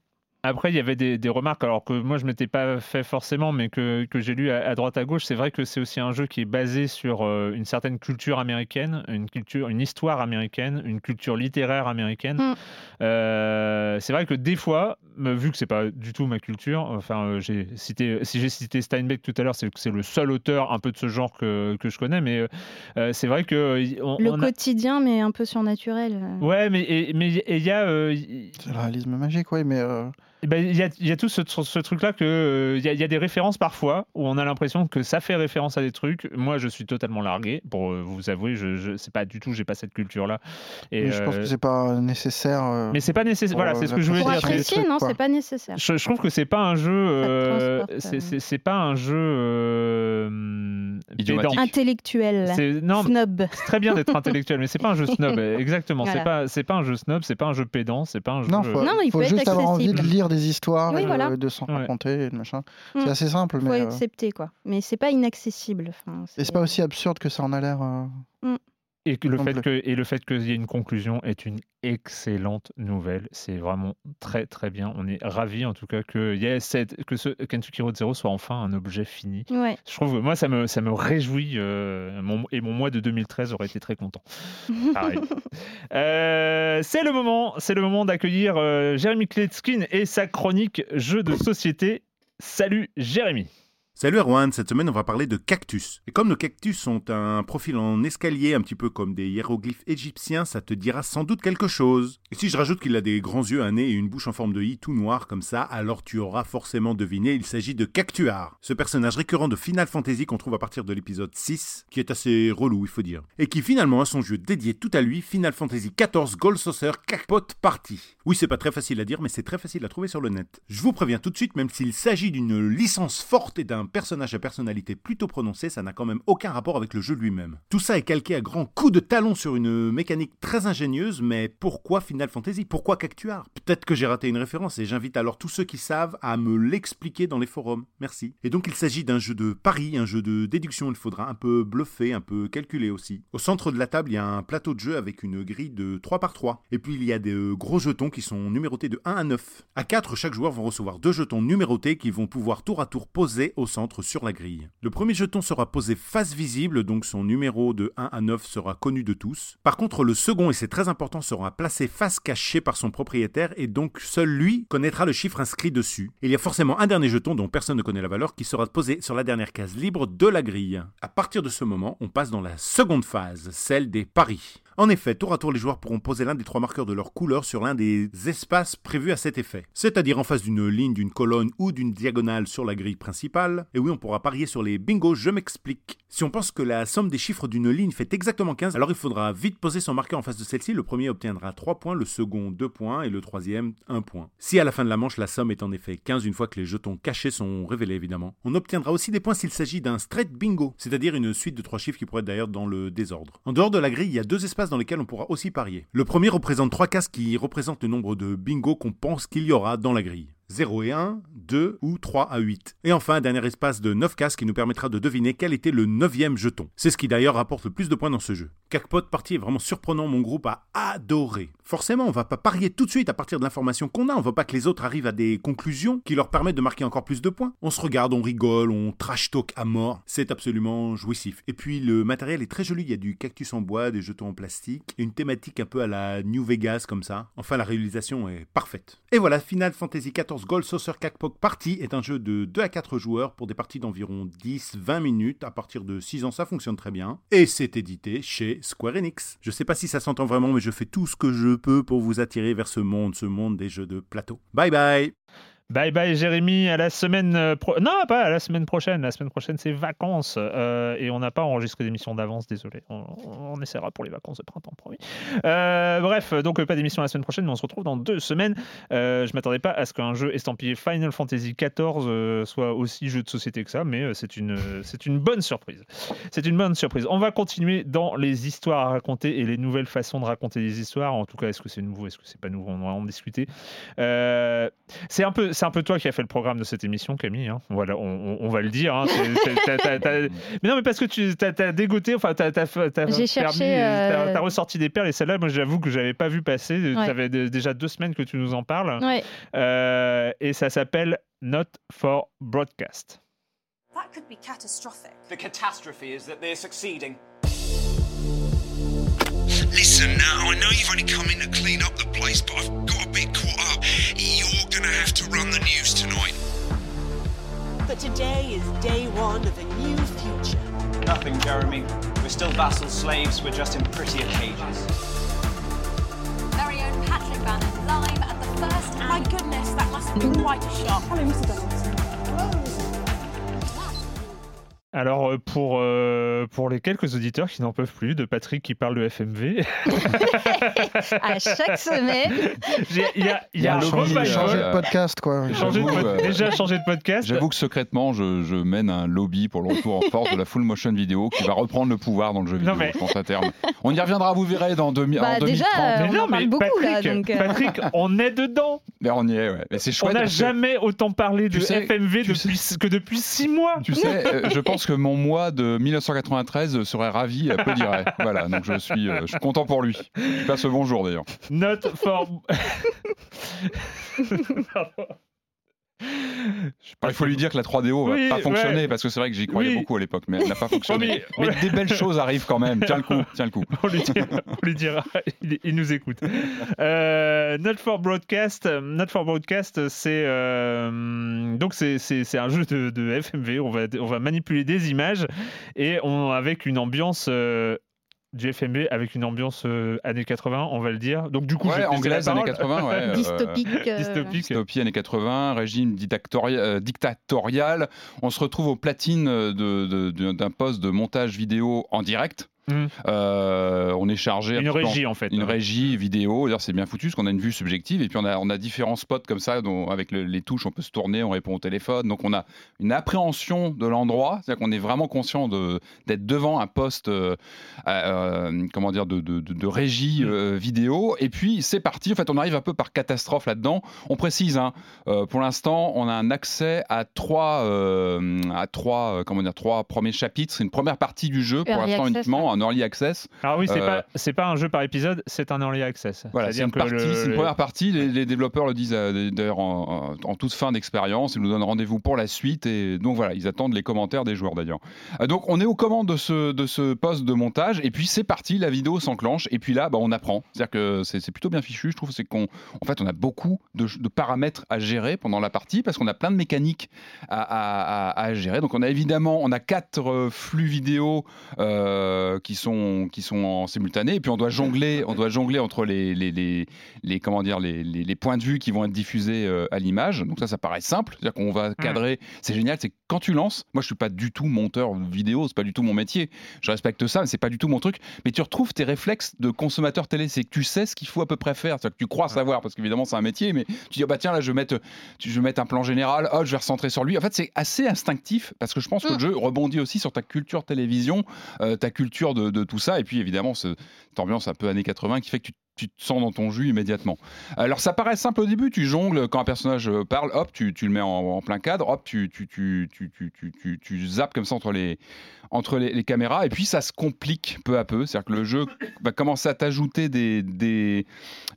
Après, il y avait des, des remarques, alors que moi je ne m'étais pas fait forcément, mais que, que j'ai lu à, à droite à gauche. C'est vrai que c'est aussi un jeu qui est basé sur euh, une certaine culture américaine, une culture, une histoire américaine, une culture littéraire américaine. Mm. Euh, c'est vrai que des fois, me- vu que c'est pas du tout ma culture, enfin, euh, j'ai cité, si j'ai cité Steinbeck tout à l'heure, c'est que c'est le seul auteur un peu de ce genre que, que je connais, mais c'est vrai que on, Le on a- quotidien, mais un peu surnaturel. Ouais, mais et- mais il y a euh, il- C'est le réalisme magique, oui, mais euh, Eh ben, Il y, a, il y a tout ce, ce truc-là que euh, il y, a- il y a des références parfois où on a l'impression que ça fait référence à des trucs. Moi, je suis totalement largué. Pour euh, vous avouer, je, je c'est pas du tout, j'ai pas cette culture-là. Et Mais je pense euh, que c'est pas nécessaire. euh, mais c'est pas nécessaire. Voilà, euh, c'est ce que je voulais dire. C'est- non, c'est pas nécessaire. Je, je trouve que c'est pas un jeu. euh, c'est- euh. c'est c'est pas un jeu. euh, hum. Intellectuel. C'est- Non, Snob. c'est très bien d'être intellectuel, mais c'est pas un jeu snob. Exactement. C'est Voilà. pas, c'est pas un jeu snob, c'est pas un jeu pédant, c'est pas un jeu. Non, faut, Non, il faut être juste avoir envie de accessible. Lire des histoires Oui, et de, voilà. de s'en Ouais. raconter et de machin. C'est assez simple, Faut mais. euh, accepter, quoi. Mais c'est pas inaccessible. Enfin, Et c'est pas aussi absurde que ça en a l'air. euh. Et que le fait que et le fait qu'il y ait une conclusion est une excellente nouvelle. C'est vraiment très très bien. On est ravis en tout cas que il y ait cette, que ce Kentucky Road Zero soit enfin un objet fini. Ouais. Je trouve moi ça me ça me réjouit euh, mon- et mon mois de 2013 aurait été très content. *laughs* Euh, c'est le moment, c'est le moment d'accueillir euh, Jérémy Kletskin et sa chronique jeux de société. Salut Jérémy. Salut Erwan, cette semaine on va parler de cactus. Et comme nos cactus ont un profil en escalier un petit peu comme des hiéroglyphes égyptiens, ça te dira sans doute quelque chose. Et si je rajoute qu'il a des grands yeux, un nez et une bouche en forme de i tout noir comme ça, alors tu auras forcément deviné, il s'agit de Cactuar, ce personnage récurrent de Final Fantasy qu'on trouve à partir de l'épisode 6, qui est assez relou il faut dire. Et qui finalement a son jeu dédié tout à lui, Final Fantasy XIV Gold Saucer Jackpot Party. Oui c'est pas très facile à dire mais c'est très facile à trouver sur le net. Je vous préviens tout de suite, même s'il s'agit d'une licence forte et d'un personnage à personnalité plutôt prononcée, ça n'a quand même aucun rapport avec le jeu lui-même. Tout ça est calqué à grands coups de talon sur une mécanique très ingénieuse, mais pourquoi Final Fantasy? Pourquoi Cactuar? Peut-être que j'ai raté une référence et j'invite alors tous ceux qui savent à me l'expliquer dans les forums. Merci. Et donc il s'agit d'un jeu de pari, un jeu de déduction, il faudra un peu bluffer, un peu calculer aussi. Au centre de la table, il y a un plateau de jeu avec une grille de 3 par 3. Et puis il y a des euh, gros jetons qui sont numérotés de 1 à 9. À 4, chaque joueur va recevoir deux jetons numérotés qu'ils vont pouvoir tour à tour poser au centre sur la grille. Le premier jeton sera posé face visible, donc son numéro de 1 à 9 sera connu de tous. Par contre, le second, et c'est très important, sera placé face cachée par son propriétaire et donc seul lui connaîtra le chiffre inscrit dessus. Il y a forcément un dernier jeton dont personne ne connaît la valeur qui sera posé sur la dernière case libre de la grille. À partir de ce moment, on passe dans la seconde phase, celle des paris. En effet, tour à tour, les joueurs pourront poser l'un des trois marqueurs de leur couleur sur l'un des espaces prévus à cet effet. C'est-à-dire en face d'une ligne, d'une colonne ou d'une diagonale sur la grille principale. Et oui, on pourra parier sur les bingos, je m'explique. Si on pense que la somme des chiffres d'une ligne fait exactement 15, alors il faudra vite poser son marqueur en face de celle-ci. Le premier obtiendra 3 points, le second 2 points et le troisième 1 point. Si à la fin de la manche, la somme est en effet 15 une fois que les jetons cachés sont révélés évidemment, on obtiendra aussi des points s'il s'agit d'un straight bingo, c'est-à-dire une suite de trois chiffres qui pourrait être d'ailleurs dans le désordre. En dehors de la grille, il y a deux espaces dans lesquels on pourra aussi parier. Le premier représente trois cases qui représentent le nombre de bingo qu'on pense qu'il y aura dans la grille. 0 et 1, 2 ou 3 à 8. Et enfin, un dernier espace de 9 cases qui nous permettra de deviner quel était le 9 jeton. C'est ce qui d'ailleurs rapporte le plus de points dans ce jeu. Jackpot Party est vraiment surprenant, mon groupe a adoré. Forcément, on va pas parier tout de suite à partir de l'information qu'on a, on veut pas que les autres arrivent à des conclusions qui leur permettent de marquer encore plus de points. On se regarde, on rigole, on trash talk à mort, c'est absolument jouissif. Et puis le matériel est très joli, il y a du cactus en bois, des jetons en plastique, une thématique un peu à la New Vegas comme ça. Enfin, la réalisation est parfaite. Et voilà, Final Fantasy XIV Gold Saucer Jackpot Party est un jeu de 2 à 4 joueurs pour des parties d'environ 10-20 minutes. À partir de 6 ans, ça fonctionne très bien. Et c'est édité chez Square Enix. Je sais pas si ça s'entend vraiment, mais je fais tout ce que je peux pour vous attirer vers ce monde, ce monde des jeux de plateau. Bye bye Bye bye Jérémy, à la semaine euh, pro... non pas à la semaine prochaine. La semaine prochaine c'est vacances euh, et on n'a pas enregistré d'émission d'avance, désolé. On, essaiera pour les vacances de printemps, promis. Euh, bref, donc pas d'émission la semaine prochaine, mais on se retrouve dans deux semaines. Euh, je m'attendais pas à ce qu'un jeu estampillé Final Fantasy XIV soit aussi jeu de société que ça, mais c'est une c'est une bonne surprise. C'est une bonne surprise. On va continuer dans les histoires à raconter et les nouvelles façons de raconter des histoires. En tout cas, est-ce que c'est nouveau, est-ce que c'est pas nouveau, on va en discuter. C'est un peu c'est un peu toi qui as fait le programme de cette émission, Camille. hein. Voilà, on, on- on va le dire. hein. C'est- c'est- t'as- t'as- t'as- *laughs* Mais non, mais parce que tu as, dégoté, enfin, t'as as, J'ai cherché, euh, ressorti des perles et celle-là, moi, j'avoue que j'avais pas vu passer. Ouais. Ça fait déjà deux semaines que tu nous en parles. Ouais. Euh, et ça s'appelle Not for Broadcast. That could be catastrophic. The catastrophe is that they're succeeding. Listen, now, I know you've only come in to clean up the place, but I've got a to run the news tonight. But today is day one of a new future. Nothing, Jeremy. We're still vassal slaves, we're just in prettier cages. Very own Patrick Bannon live at the first. My goodness, that must have been quite a shock. Hello, Mr. Donaldson. Alors euh, pour, euh, pour les quelques auditeurs qui n'en peuvent plus de Patrick qui parle de FMV, *laughs* À chaque semaine. il y a, y a un lobby, euh, Changer de podcast, quoi. changer de euh, déjà changé de podcast. J'avoue que secrètement, je, je mène un lobby pour le retour en force de la full motion vidéo qui va reprendre le pouvoir dans le jeu Non, vidéo, mais- je pense à terme. On y reviendra, vous verrez, dans demi- Bah, en 2030. déjà, euh, Mais on non, en parle mais beaucoup, là, Patrick, donc, euh. Patrick, on est dedans. Mais on y est, ouais. Mais c'est On chouette. n'a parce que- jamais autant parlé de sais- FMV que depuis six mois. Tu sais, euh, je pense *laughs* que mon mois de 1993 serait ravi et applaudirait. voilà, donc je suis, euh, je suis content pour lui. Je passe le bonjour d'ailleurs. Note for. *laughs* *laughs* Il faut lui dire que la 3DO va Oui, pas fonctionner ouais. parce que c'est vrai que j'y croyais Oui. beaucoup à l'époque, mais elle n'a pas *laughs* fonctionné. Mais des belles choses arrivent quand même. Tiens le coup, tiens le coup. *laughs* on, lui dira, on lui dira, il, il nous écoute. Euh, Not for Broadcast, Not for Broadcast, c'est euh, donc c'est un jeu de, de FMV. On va on va manipuler des images et on avec une ambiance. euh, du FMV avec une ambiance euh, années 80, on va le dire. Donc du coup, Ouais, anglaise la années parole. 80, ouais. euh, Dystopique. euh, Dystopique. Dystopie années 80, régime dictatorial, euh, dictatorial. On se retrouve aux platines de- de- de- d'un poste de montage vidéo en direct. Mhm. Euh, on est chargé un Une en- régie en fait. une régie vidéo. D'ailleurs, c'est bien foutu parce qu'on a une vue subjective et puis on a, on a différents spots comme ça dont, avec le- les touches, on peut se tourner, on répond au téléphone. Donc on a une appréhension de l'endroit, c'est-à-dire qu'on est vraiment conscient de- d'être devant un poste, euh, euh, comment dire, de, de- de- de régie Mm. euh, vidéo. Et puis c'est parti. En fait, on arrive un peu par catastrophe là-dedans. On précise, hein, euh, pour l'instant, on a un accès à trois, euh, à trois, euh, comment dire, trois premiers chapitres. C'est une première partie du jeu pour l'instant uniquement, un early access. Alors oui, c'est Euh, pas un jeu par épisode, c'est un early access. Voilà, c'est une partie, le- première partie. Les, les développeurs le disent euh, d'ailleurs en, en- en toute fin d'expérience. Ils nous donnent rendez-vous pour la suite et donc voilà, ils attendent les commentaires des joueurs d'ailleurs. Euh, donc on est aux commandes de ce, de ce poste de montage et puis c'est parti, la vidéo s'enclenche et puis là, bah, on apprend. C'est-à-dire que c'est plutôt bien fichu. Je trouve c'est qu'on, en fait, on a beaucoup de, de paramètres à gérer pendant la partie parce qu'on a plein de mécaniques à, à- à- à gérer. Donc on a évidemment, on a quatre euh, flux vidéo euh, qui sont qui sont en simultané et puis on doit jongler, on doit jongler entre les les, les, les- comment dire les, les- les points de vue qui vont être diffusés euh, à l'image. Donc ça, ça paraît simple, c'est-à-dire qu'on va cadrer. C'est génial, c'est quand tu lances, moi je suis pas du tout monteur vidéo, c'est pas du tout mon métier. Je respecte ça, mais c'est pas du tout mon truc. Mais tu retrouves tes réflexes de consommateur télé, c'est que tu sais ce qu'il faut à peu près faire, c'est-à-dire que tu crois savoir parce qu'évidemment c'est un métier, mais tu dis ah bah tiens là je vais mettre, je vais mettre un plan général, oh je vais recentrer sur lui. En fait c'est assez instinctif parce que je pense que le jeu rebondit aussi sur ta culture télévision, euh, ta culture de, tout ça, et puis évidemment ce- cette ambiance un peu années 80 qui fait que tu te sens dans ton jus immédiatement. Alors ça paraît simple au début, tu jongles. Quand un personnage euh, parle, hop, tu, tu le mets en, plein cadre, hop, tu, tu, tu, tu, tu, tu- tu zappes comme ça entre les, entre les, les caméras, et puis ça se complique peu à peu, c'est-à-dire que le jeu va commencer à t'ajouter des, des,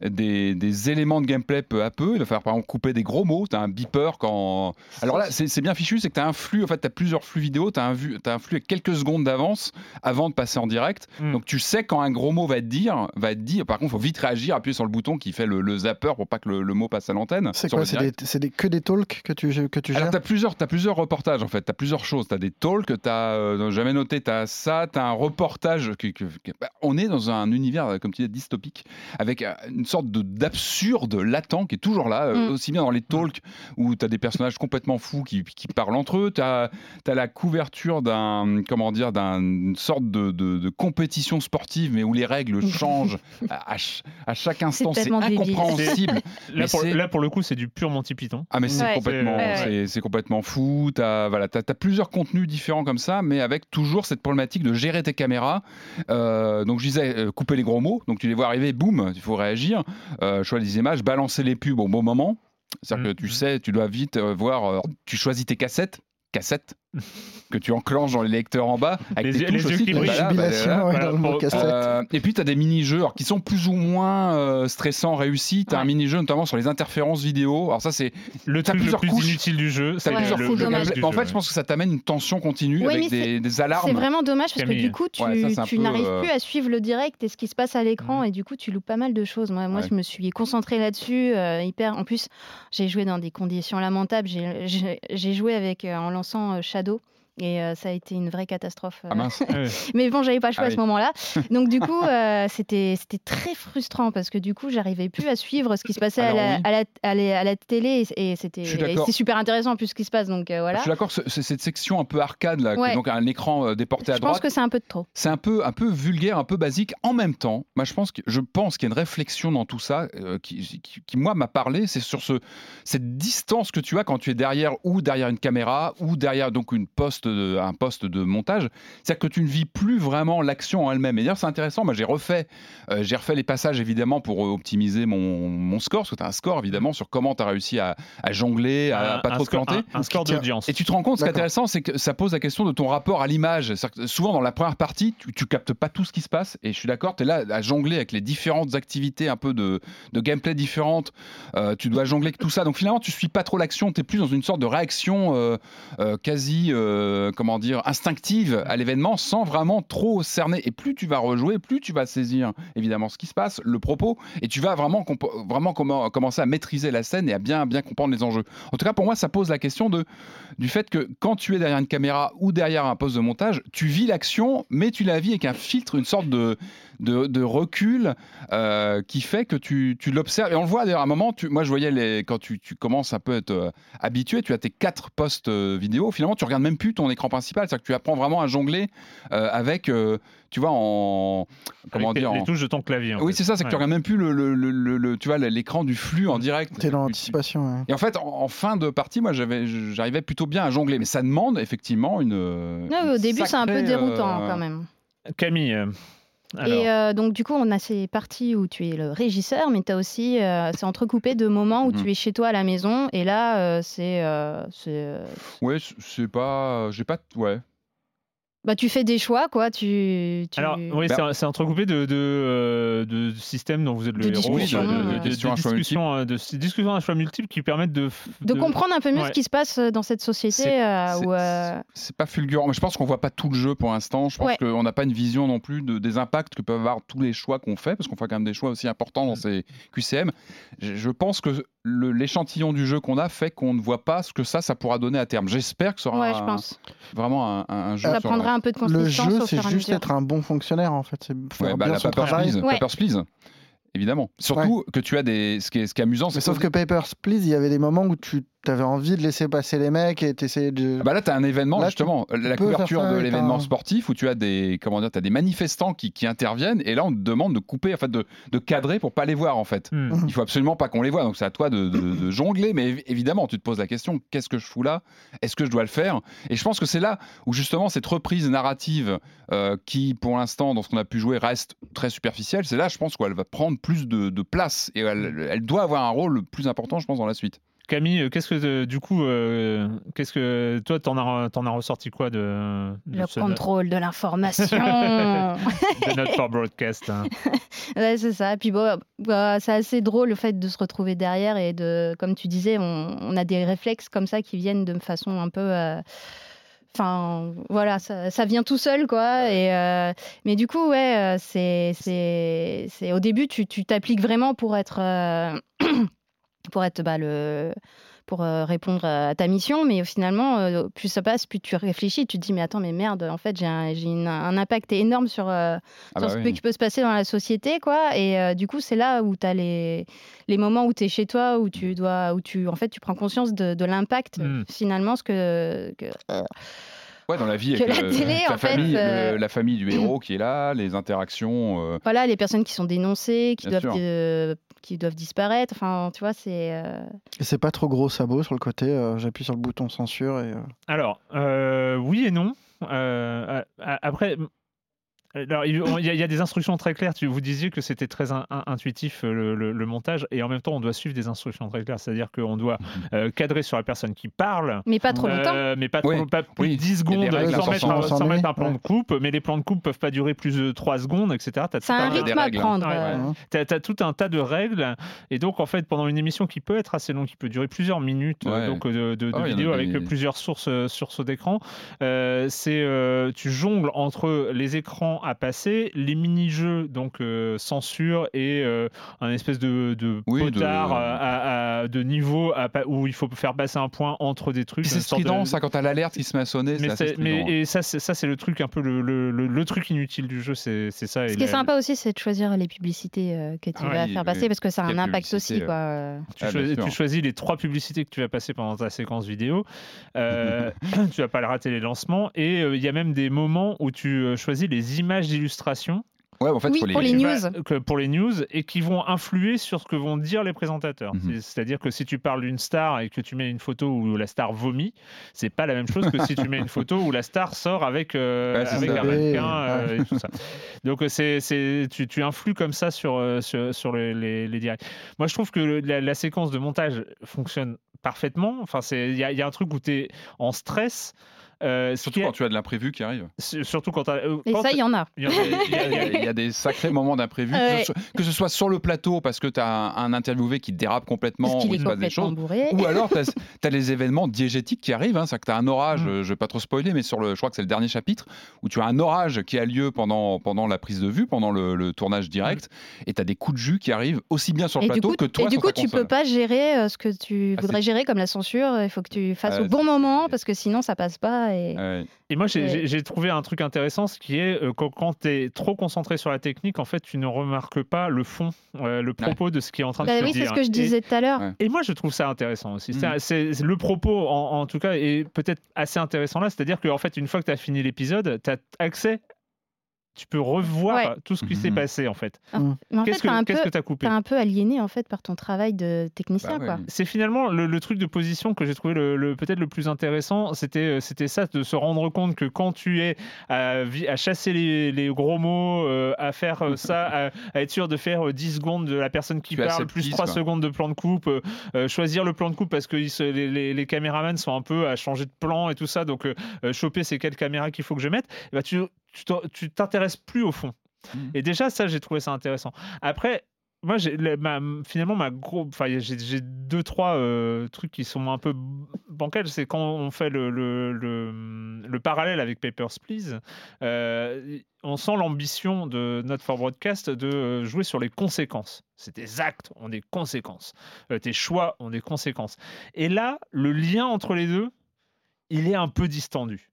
des, des éléments de gameplay peu à peu, il va falloir par exemple couper des gros mots, tu as un beeper quand... Alors là, c'est bien fichu, c'est que tu as un flux, en fait, tu as plusieurs flux vidéo, tu as, un vu- t'as un flux avec quelques secondes d'avance avant de passer en direct, Mm. donc tu sais quand un gros mot va être dire, va être dit. Par contre, il faut vite réagir, appuyer sur le bouton qui fait le, le zapper pour pas que le, le mot passe à l'antenne. C'est quoi que des talks que tu, que tu Alors, gères? tu as plusieurs, t'as plusieurs reportages en fait, tu as plusieurs choses. Tu as des talks, tu as, jamais noté, tu as ça, tu as un reportage. que- que- que- bah, on est dans un univers, euh, comme tu dis, dystopique, avec euh, une sorte de- d'absurde latent qui est toujours là, euh, Mm. aussi bien dans les talks où tu as des personnages complètement fous qui, qui parlent entre eux. Tu as, la couverture d'un, comment dire, d'une sorte de, de- de compétition sportive, mais où les règles changent à, à ch- à chaque instant. C'est incompréhensible. Là pour, c'est- là, pour le coup, c'est du pur Monty Python. ah mais c'est Ouais. complètement, ouais, c'est complètement fou. T'as voilà, t'as as plusieurs contenus différents comme ça, mais avec toujours cette problématique de gérer tes caméras. Euh, donc je disais euh, couper les gros mots. Donc tu les vois arriver, boum, il faut réagir. Euh, choix des images, balancer les pubs au bon moment. C'est-à-dire Mhm. que tu sais, tu dois vite euh, voir. tu choisis tes cassettes, cassettes que tu enclenches dans les lecteurs en bas avec Les tes yeux- les touches yeux aussi. qui brillent. le cassette. euh, et puis tu as des mini-jeux alors, qui sont plus ou moins euh, stressants, réussis. Tu as un mini-jeu notamment sur les interférences vidéo. Alors ça c'est Le truc le plus couches. inutile du jeu, c'est T'as Ouais, plusieurs le, dommage. gameplay. En fait, je pense que ça t'amène une tension continue Oui, avec des, des alarmes. C'est vraiment dommage parce que du coup, tu, ça, n'arrives euh, plus à suivre le direct et ce qui se passe à l'écran et du coup, tu loupes pas mal de choses. Moi, je me suis concentrée là-dessus. euh, hyper. En plus, j'ai joué dans des conditions lamentables. J'ai- joué avec euh, en lançant euh, Shadow. Et euh, ça a été une vraie catastrophe. euh. Ah mince. *laughs* Mais bon, j'avais pas le choix Ah à ce oui. moment-là. *laughs* Donc du coup, euh, c'était c'était très frustrant parce que du coup, j'arrivais plus à suivre ce qui se passait à, la, oui. à, la, à la- à la télé et, c'était Je super intéressant en plus ce qui se passe. Donc euh, voilà. Je suis d'accord, c'est c'est cette section un peu arcade, là, Ouais. donc un écran euh, déporté à Je droite. pense que c'est un peu de trop. c'est un peu, un peu vulgaire, un peu basique. En même temps, moi, je pense que- je pense qu'il y a une réflexion dans tout ça euh, qui, qui- qui, moi, m'a parlé. C'est sur ce, cette distance que tu as quand tu es derrière ou derrière une caméra ou derrière donc une poste de- un poste de montage. C'est-à-dire que tu ne vis plus vraiment l'action en elle-même. Et d'ailleurs, c'est intéressant. Moi, j'ai refait, euh, j'ai refait les passages évidemment pour euh, optimiser mon, mon score, parce que tu as un score évidemment sur comment tu as réussi à, à jongler, à, pas trop te planter. Un, un score d'audience. Et tu te rends compte, ce qui est intéressant, c'est que ça pose la question de ton rapport à l'image. C'est-à-dire que Souvent, dans la première partie, tu, tu captes pas tout ce qui se passe. Et je suis d'accord, tu es là à jongler avec les différentes activités, un peu de, de gameplay différentes. Euh, tu dois jongler avec tout ça. Donc finalement, tu suis pas trop l'action. Tu es plus dans une sorte de réaction euh, euh, quasi, euh, comment dire, instinctive à l'événement sans vraiment trop cerner. Et plus tu vas rejouer, plus tu vas saisir évidemment ce qui se passe, le propos. Et tu vas vraiment, commencer à maîtriser la scène et à bien, comprendre les enjeux. En tout cas, pour moi, ça pose la question du fait que quand tu es derrière une caméra ou derrière un poste de montage, tu vis l'action, mais tu la vis avec un filtre, une sorte de, de, de recul euh, qui fait que tu, tu l'observes. Et on le voit d'ailleurs à un moment, tu, moi je voyais les, quand tu, tu commences un peu à être euh, habitué, tu as tes quatre postes euh, vidéo, finalement tu regardes même plus ton écran principal, c'est-à-dire que tu apprends vraiment à jongler euh, avec, euh, tu vois, en. Comment Avec dire les, en- les touches de ton clavier. Oui, c'est ça, c'est que tu regardes même plus le, le- le- le- le- tu vois, l'écran du flux en direct. T'es dans l'anticipation. ouais. et en fait, en, en fin de partie, moi, j'avais, j'arrivais plutôt bien à jongler, mais ça demande effectivement une. Ouais, une au début, c'est un peu déroutant euh, quand même. Camille. Alors, Et euh, donc, du coup, on a ces parties où tu es le régisseur, mais tu as aussi, euh, c'est entrecoupé de moments où Mhm. tu es chez toi à la maison. Et là, euh, c'est. c'est, Ouais, c'est pas, j'ai pas, ouais. Bah, tu fais des choix, quoi. Tu, tu- Alors, oui, Bah- c'est- c'est entrecoupé de, de, euh, de systèmes dont vous êtes le De héros, discussions, de, de- euh, de- de questions à choix discussions, euh, de discussions à choix multiples qui permettent de, de comprendre un peu mieux ouais. ce qui se passe dans cette société. C'est- euh, euh, pas fulgurant, mais je pense qu'on voit pas tout le jeu pour l'instant. Je pense Ouais. qu'on n'a pas une vision non plus de, des impacts que peuvent avoir tous les choix qu'on fait, parce qu'on fait quand même des choix aussi importants dans ces QCM. Je, je pense que le- l'échantillon du jeu qu'on a fait qu'on ne voit pas ce que ça, ça pourra donner à terme. J'espère que ce sera ouais, je un- pense. vraiment un, un- un jeu. Ça sur- un peu de Le consistance jeu, au c'est juste être un bon fonctionnaire en fait. C'est Ouais, bah, bien la son Papers. Please, Ouais. Papers, Please, évidemment. Surtout que tu as des. Ce qui est, ce qui est amusant, c'est sauf que Papers, Please, il y avait des moments où tu avais envie de laisser passer les mecs et t'essayais de. Ah Bah là, tu as un événement, Là, justement, la couverture ça de l'événement un- sportif où tu as des, comment dire, as des manifestants qui, qui interviennent et là, on te demande de couper, en fait, de, de cadrer pour pas les voir, en fait. Hmm. Il faut absolument pas qu'on les voit, donc c'est à toi de, de- de jongler, mais évi- évidemment, tu te poses la question qu'est-ce que je fous là? Est-ce que je dois le faire? Et je pense que c'est là où justement cette reprise narrative euh, qui, pour l'instant, dans ce qu'on a pu jouer, reste très superficielle, c'est là, je pense, qu'elle va prendre plus de, de place et elle, elle doit avoir un rôle plus important, je pense, dans la suite. Camille, euh, qu'est-ce que euh, du coup, euh, qu'est-ce que toi, t'en as, t'en as ressorti quoi de, de Le ce- contrôle de l'information. *laughs* de notre for broadcast hein *laughs* Ouais, c'est ça. Puis bon, bah, c'est assez drôle le fait de se retrouver derrière et de, comme tu disais, on, on a des réflexes comme ça qui viennent de façon un peu. euh, Enfin, voilà, ça, ça vient tout seul, quoi. Et, euh, mais du coup, ouais, c'est, c'est, c'est au début, tu, tu t'appliques vraiment pour être, euh, *clears throat* pour être bah, le, pour euh, répondre à ta mission. Mais finalement, euh, plus ça passe, plus tu réfléchis, tu te dis, mais attends, mais merde, en fait, j'ai un, un impact énorme sur, euh, Ah sur bah ce oui. qui peut se passer dans la société, quoi. Et euh, du coup, c'est là où tu as les, les moments où tu es chez toi, où tu dois, où tu, en fait, tu prends conscience de, de l'impact, Mm. finalement, ce que, que- Ouais, dans la vie, avec la télé, ta en fait, famille, euh, le- la famille du *clears throat* héros qui est là, les interactions. euh, voilà, les personnes qui sont dénoncées, qui Bien doivent, euh, qui doivent disparaître. Enfin, tu vois, c'est. euh, Et c'est pas trop gros sabot sur le côté. euh, J'appuie sur le bouton censure et. euh, Alors, euh, oui et non. Euh, après, alors, il y, a- il y a des instructions très claires. Tu, vous disiez que c'était très in- in- intuitif euh, le, le- le montage, et en même temps, on doit suivre des instructions très claires. C'est-à-dire qu'on doit *laughs* euh, cadrer sur la personne qui parle. Mais pas trop longtemps. Euh, mais pas, Oui, trop, pas plus oui. de 10 Il y a secondes des règles sans, mettre, sans un plan ouais. de coupe, mais les plans de coupe peuvent pas durer plus de 3 secondes, etc. T'as C'est un rythme à prendre. Ouais, ouais. euh. T'as as tout un tas de règles, et donc en fait pendant une émission qui peut être assez longue, qui peut durer plusieurs minutes, euh, Ouais. donc de, de, de Ah oui, vidéos avec des- plusieurs sources euh, sur ce d'écran, euh, c'est euh, tu jongles entre les écrans temps à passer. Les mini-jeux, donc euh, censure et euh, un espèce de, de Oui, de- potard à- à- de niveau à où il faut faire passer un point entre des trucs. C'est une sorte de- strident, ça, quand t'as l'alerte qui se met à sonner, Mais, assez c'est- mais- strident. et ça, c'est ça, c'est le truc un peu le, le- le- le truc inutile du jeu, c'est c'est ça. et Ce qui est sympa aussi, c'est de choisir les publicités euh, que tu Ah vas oui, faire oui. passer parce que ça a un impact aussi. euh. Quoi. euh. Tu, Ah, choisis, tu choisis les trois publicités que tu vas passer pendant ta séquence vidéo. Euh, *laughs* tu vas pas le rater les lancements. Et euh, il y a même des moments où tu euh, choisis les images d'illustration Ouais, en fait, Oui, faut pour les news. va- que- pour les news et qui vont influer sur ce que vont dire les présentateurs. Mhm. C'est- C'est-à-dire que si tu parles d'une star et que tu mets une photo où la star vomit, c'est pas la même chose que si tu mets une photo où la star sort avec, euh, Ouais, avec un mannequin Ouais. euh, et tout ça. Donc euh, c'est, c'est- tu, tu influes comme ça sur, euh, sur, sur les, les, les directs. Moi je trouve que le- la, la séquence de montage fonctionne parfaitement. Enfin, c'est- il y, y a un truc où tu es en stress. Euh, Surtout quand tu as de l'imprévu qui arrive. surtout quand euh, Et quand ça, il y en a. il y a- y y, des sacrés moments d'imprévu, que, Ouais. ce soit- que ce soit sur le plateau parce que tu as un, un interviewé qui dérape complètement ou est il se passe des complètement choses, bourré. ou alors tu as, les événements diégétiques qui arrivent, hein, c'est-à-dire que tu as un orage, Mm. je vais pas trop spoiler, mais sur le, je crois que c'est le dernier chapitre, où tu as un orage qui a lieu pendant, pendant la prise de vue, pendant le, le tournage direct, et tu as des coups de jus qui arrivent aussi bien sur le Et plateau coup, que toi et du sur coup ta tu console. peux pas gérer euh, ce que tu Ah, voudrais gérer comme la censure. Il faut que tu fasses Ah, au bon moment parce que sinon ça passe pas. Et... Ouais. Et moi, j'ai trouvé un truc intéressant, ce qui est euh, quand, quand tu es trop concentré sur la technique, en fait, tu ne remarques pas le fond, euh, le propos de ce qui est en train Bah de se oui, dire. c'est ce que je Et- disais tout à l'heure. Ouais. Et moi, je trouve ça intéressant aussi. C'est- Mhm. C'est le propos, en, en tout cas, est peut-être assez intéressant là. C'est-à-dire qu'en fait, une fois que tu as fini l'épisode, tu as accès, tu peux revoir Ouais. tout ce qui s'est Mhm. passé, en fait. Mais en fait, Qu'est-ce t'as un que tu as coupé un peu aliéné en fait par ton travail de technicien, Bah quoi. ouais. c'est finalement le, le truc de position que j'ai trouvé le, le- peut-être le plus intéressant. C'était euh, c'était ça, de se rendre compte que quand tu es à, chasser les, les gros mots, euh, à faire euh, ça, *laughs* à, à être sûr de faire euh, 10 secondes de la personne qui Tu parle, plus 3 quoi. secondes de plan de coupe, euh, euh, choisir le plan de coupe parce que ils se- les, les, les caméramans sont un peu à changer de plan et tout ça. Donc, choper c'est quelle caméra qu'il faut que je mette. Ben, tu tu t'intéresses plus au fond. Mhm. Et déjà, ça, j'ai trouvé ça intéressant. Après, moi, j'ai, le- ma- finalement, ma gros, enfin, j'ai, j'ai deux, trois euh, trucs qui sont un peu bancals. C'est quand on fait le, le, le, le parallèle avec Papers, Please. euh, on sent l'ambition de Not for Broadcast de euh, jouer sur les conséquences. C'est tes actes ont des conséquences. Euh, tes choix ont des conséquences. Et là, le lien entre les deux, il est un peu distendu.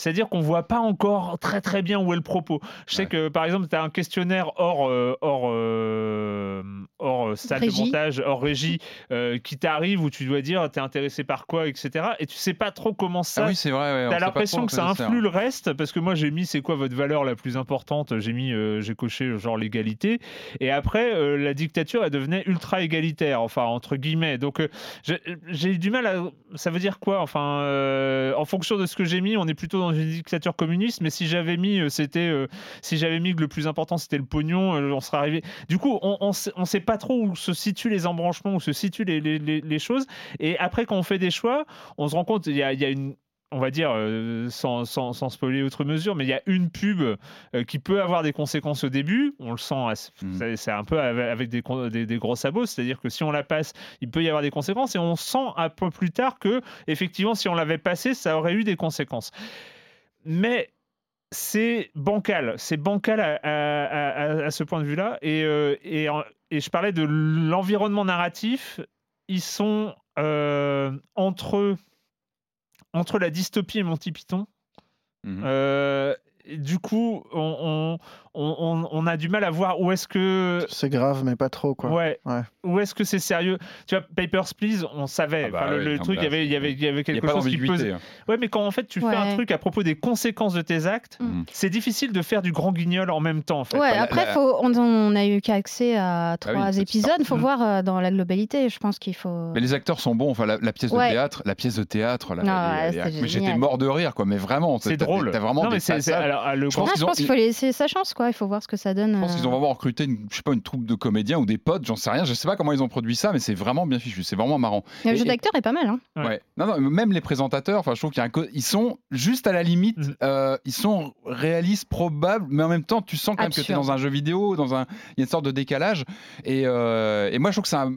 C'est-à-dire qu'on voit pas encore très très bien où est le propos. Je sais Ouais. que par exemple, tu as un questionnaire hors, euh, hors, euh, hors euh, salle Régie. de montage, hors régie, euh, qui t'arrive où tu dois dire t'es intéressé par quoi, etc. Et tu sais pas trop comment ça. Ah oui, c'est vrai. ouais, T'as l'impression que ça influe le reste parce que moi j'ai mis c'est quoi votre valeur la plus importante j'ai mis euh, j'ai coché genre l'égalité et après euh, la dictature elle devenait ultra égalitaire enfin entre guillemets donc euh, j'ai- eu du mal à ça veut dire quoi? Enfin euh, en fonction de ce que j'ai mis on est plutôt dans une dictature communiste mais si j'avais mis euh, c'était euh, si j'avais mis que le plus important c'était le pognon euh, on serait arrivé du coup on, on, sait, on sait pas trop où se situent les embranchements où se situent les, les, les- les choses et après quand on fait des choix on se rend compte il y a, y a une on va dire, euh, sans, sans, sans spoiler outre mesure, mais il y a une pub euh, qui peut avoir des conséquences au début. On le sent, Mhm. c'est- un peu avec des, des, des gros sabots, c'est-à-dire que si on la passe, il peut y avoir des conséquences, et on sent un peu plus tard que, effectivement, si on l'avait passé, ça aurait eu des conséquences. Mais c'est bancal, c'est bancal à, à- à- à ce point de vue-là. Et, euh, et, et je parlais de l'environnement narratif. Ils sont euh, entre, entre la dystopie et Monty Python. Euh, et du coup, on, on, on- on a du mal à voir où est-ce que. C'est grave, mais pas trop, quoi. Ouais. Ouais. Où est-ce que c'est sérieux? Tu vois, Papers, Please, on savait. Ah bah Enfin, le, ouais, le non, truc, il y avait, il y avait, y quelque a chose qui pesait. hein. Ouais, mais quand en fait tu fais un truc à propos des conséquences de tes actes, Mhm. c'est difficile de faire du grand guignol en même temps. En fait. Ouais, après, la- faut, on, on a eu qu'accès à oui, trois épisodes. Il faut Mm. voir euh, dans la globalité. Je pense qu'il faut. Mais les acteurs sont bons. Enfin, la, la pièce de théâtre, la pièce de théâtre. Non, mais j'étais mort de rire, quoi. Mais vraiment, C'est drôle. T'as vraiment non, mais c'est, ah, Je Ah, pense qu'il faut laisser sa chance, quoi. Il faut voir ce que ça donne. Je pense qu'ils euh. ont vraiment recruté, une, je sais pas, une troupe de comédiens ou des potes, j'en sais rien. Je sais pas comment ils ont produit ça, mais c'est vraiment bien fichu. C'est vraiment marrant. Le jeu d'acteur est pas mal. Hein. Ouais. Ouais. Non, non, même les présentateurs, enfin, je trouve qu'il y a un co- ils sont juste à la limite, Mhm. euh, ils sont réalistes, probables, mais en même temps, tu sens quand même que tu es dans un jeu vidéo, dans un, il y a une sorte de décalage. Et, euh, et moi, je trouve que c'est un,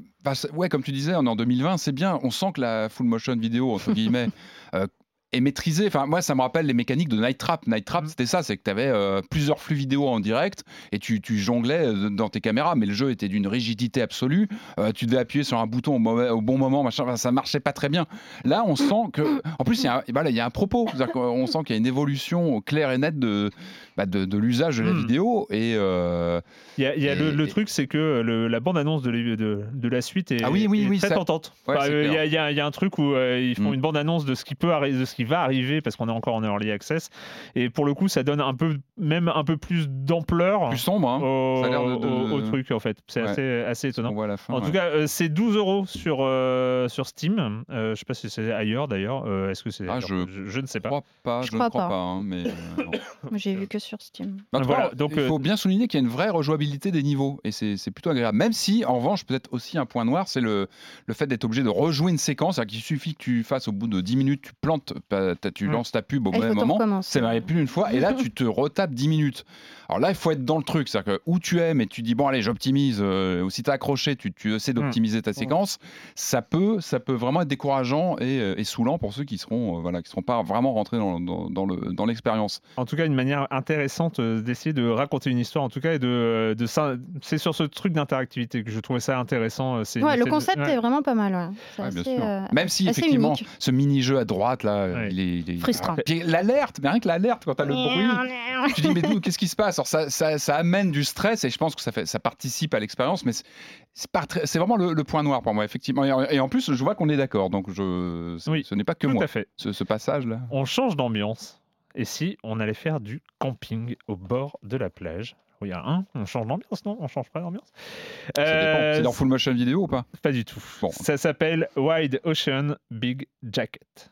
ouais, comme tu disais, on est en 2020, c'est bien. On sent que la full motion vidéo entre guillemets. *laughs* euh, et maîtrisé. Enfin, moi, ça me rappelle les mécaniques de Night Trap. Night Trap, c'était ça, c'est que tu avais plusieurs flux vidéo en direct et tu, tu jonglais euh, dans tes caméras, mais le jeu était d'une rigidité absolue. Euh, tu devais appuyer sur un bouton au, mauvais- au bon moment, machin, enfin, ça marchait pas très bien. Là, on sent que, en plus, il y a un, voilà, il y a un propos. Qu'on sent qu'il y a une évolution claire et nette de, bah, de, de l'usage de la Hmm. vidéo et euh, Il y a, il y a le, Et- truc, c'est que le- la bande-annonce de, de, de la suite est, Ah oui, oui, est oui, très ça- tentante. Ouais, Enfin, c'est euh, il y, a- y un truc où euh, ils font Mm. une bande-annonce de ce qui peut de ce qui va arriver parce qu'on est encore en early access et pour le coup, ça donne un peu, même un peu plus d'ampleur plus sombre. Hein, au, Ça a l'air de- de- au- au truc en fait. C'est Ouais. assez, assez on étonnant. voit à la fin. En ouais. tout cas, euh, c'est 12 euros sur, euh, sur Steam. Euh, je sais pas si c'est ailleurs d'ailleurs. Euh, Est-ce que c'est Ah, je- je, ne sais je pas. crois pas, Je je, ne crois crois pas. pas. hein, mais euh, *laughs* j'ai vu que sur Steam. Tout Voilà, donc, il euh, faut bien souligner qu'il y a une vraie rejouabilité des niveaux et c'est c'est plutôt agréable. Même si, en revanche, peut-être aussi un point noir, c'est le, le fait d'être obligé de rejouer une séquence. C'est-à-dire qu'il suffit que tu fasses au bout de 10 minutes, tu plantes, tu Mm. lances ta pub au tout moment. C'est m'arrive plus d'une fois et là *laughs* tu te retapes 10 minutes. Alors là il faut être dans le truc, c'est-à-dire que où tu aimes et tu dis bon allez j'optimise, euh, ou si tu accroché tu, tu essaies d'optimiser ta séquence, ça peut ça peut vraiment être décourageant et, euh, et saoulant pour ceux qui seront euh, voilà qui seront pas vraiment rentrés dans, dans, dans le dans l'expérience. En tout cas, une manière intéressante d'essayer de raconter une histoire, en tout cas, et de, de ça- c'est sur ce truc d'interactivité que je trouvais ça intéressant. c'est- Ouais, le concept ouais. est vraiment pas mal. ouais. Bien sûr. euh, Même si effectivement unique. ce mini-jeu à droite là, Ouais. il est, il est- Frustrant. Puis l'alerte, mais rien que l'alerte quand t'as le bruit, tu dis mais qu'est-ce qui se passe? Alors ça, ça, ça amène du stress et je pense que ça fait ça participe à l'expérience, mais c'est- vraiment le, le point noir pour moi effectivement. Et en, et en plus je vois qu'on est d'accord, donc je ce, Oui, ce n'est pas que Tout moi à fait. ce, ce passage là. On change d'ambiance. Et si on allait faire du camping au bord de la plage? Oui, il y a un. On change d'ambiance, non? On change pas d'ambiance? Euh, C'est dans full motion vidéo ou pas? Pas du tout. Bon. Ça s'appelle Wide Ocean Big Jacket.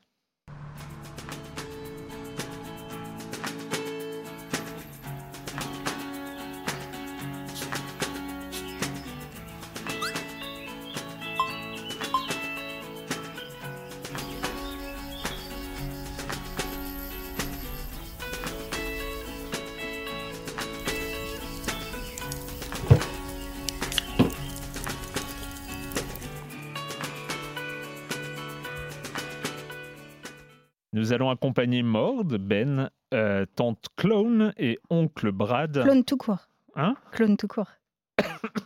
Nous allons accompagner Mord, Ben, euh, tante Clone et oncle Brad. Clone tout court. Hein? Clone tout court.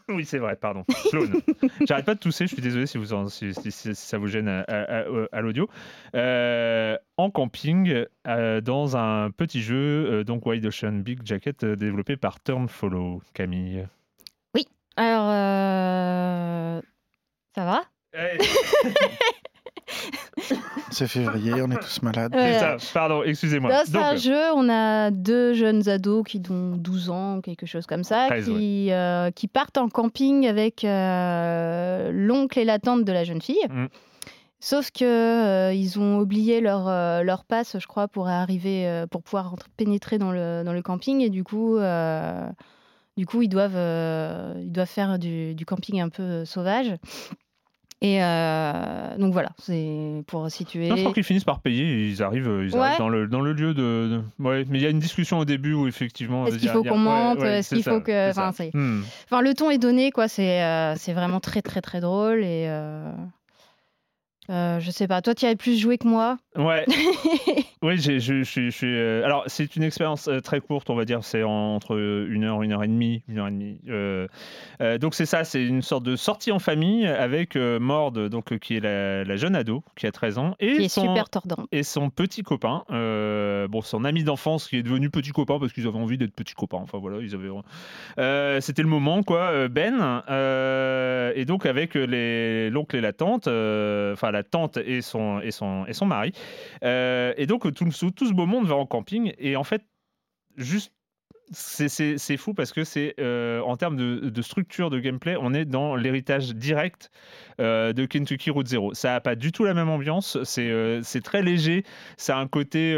Oui, c'est vrai, pardon. Clone. *laughs* J'arrête pas de tousser, je suis désolé si, vous en- si, si- si ça vous gêne à, à- à- à l'audio. Euh, en camping, euh, dans un petit jeu, euh, donc Wide Ocean Big Jacket, euh, développé par Turn Follow, Camille. Alors, euh, ça va? *laughs* C'est février, on est tous malades. Ouais. C'est ça, pardon, excusez-moi. Là, c'est un Donc, jeu, on a deux jeunes ados qui ont 12 ans, quelque chose comme ça, 13, qui, euh, qui partent en camping avec euh, l'oncle et la tante de la jeune fille. Mm. Sauf que euh, ils ont oublié leur, euh, leur passe, je crois, pour arriver, euh, pour pouvoir rentrer- pénétrer dans le, dans le camping. Et du coup, euh, du coup ils, doivent, euh, ils doivent faire du, du camping un peu euh, sauvage. Et euh, donc voilà, c'est pour situer. non, je crois qu'ils finissent par payer, ils arrivent, ils Ouais. arrivent dans, le, dans le lieu de, de- Ouais, mais il y a une discussion au début où effectivement. Est-ce qu'il faut qu'on ouais, ouais, Est-ce qu'il faut que. Enfin, Hmm. Enfin, le ton est donné, quoi. C'est euh, vraiment très, très, très drôle. Et euh, euh, je sais pas. Toi, tu as plus joué que moi. Ouais. *laughs* oui, je, je suis- je suis. euh, alors, c'est une expérience euh, très courte, on va dire. C'est en- entre une heure, une heure et demie, une heure et demie. Euh, euh, donc c'est ça, c'est une sorte de sortie en famille avec Mord, donc qui est la, la jeune ado, qui a 13 ans, et Qui est son super tordant. et son petit copain, bon, son ami d'enfance qui est devenu petit copain parce qu'ils avaient envie d'être petits copains. Enfin voilà, ils avaient. C'était le moment, quoi. Ben, et donc avec les l'oncle et la tante, enfin la tante et son et son et son mari. Euh, et donc tout, tout ce beau monde va en camping et en fait juste c'est- fou parce que c'est euh, en termes de, de structure de gameplay, on est dans l'héritage direct euh, de Kentucky Route Zero. Ça n'a pas du tout la même ambiance. C'est euh, très léger. Ça a un côté,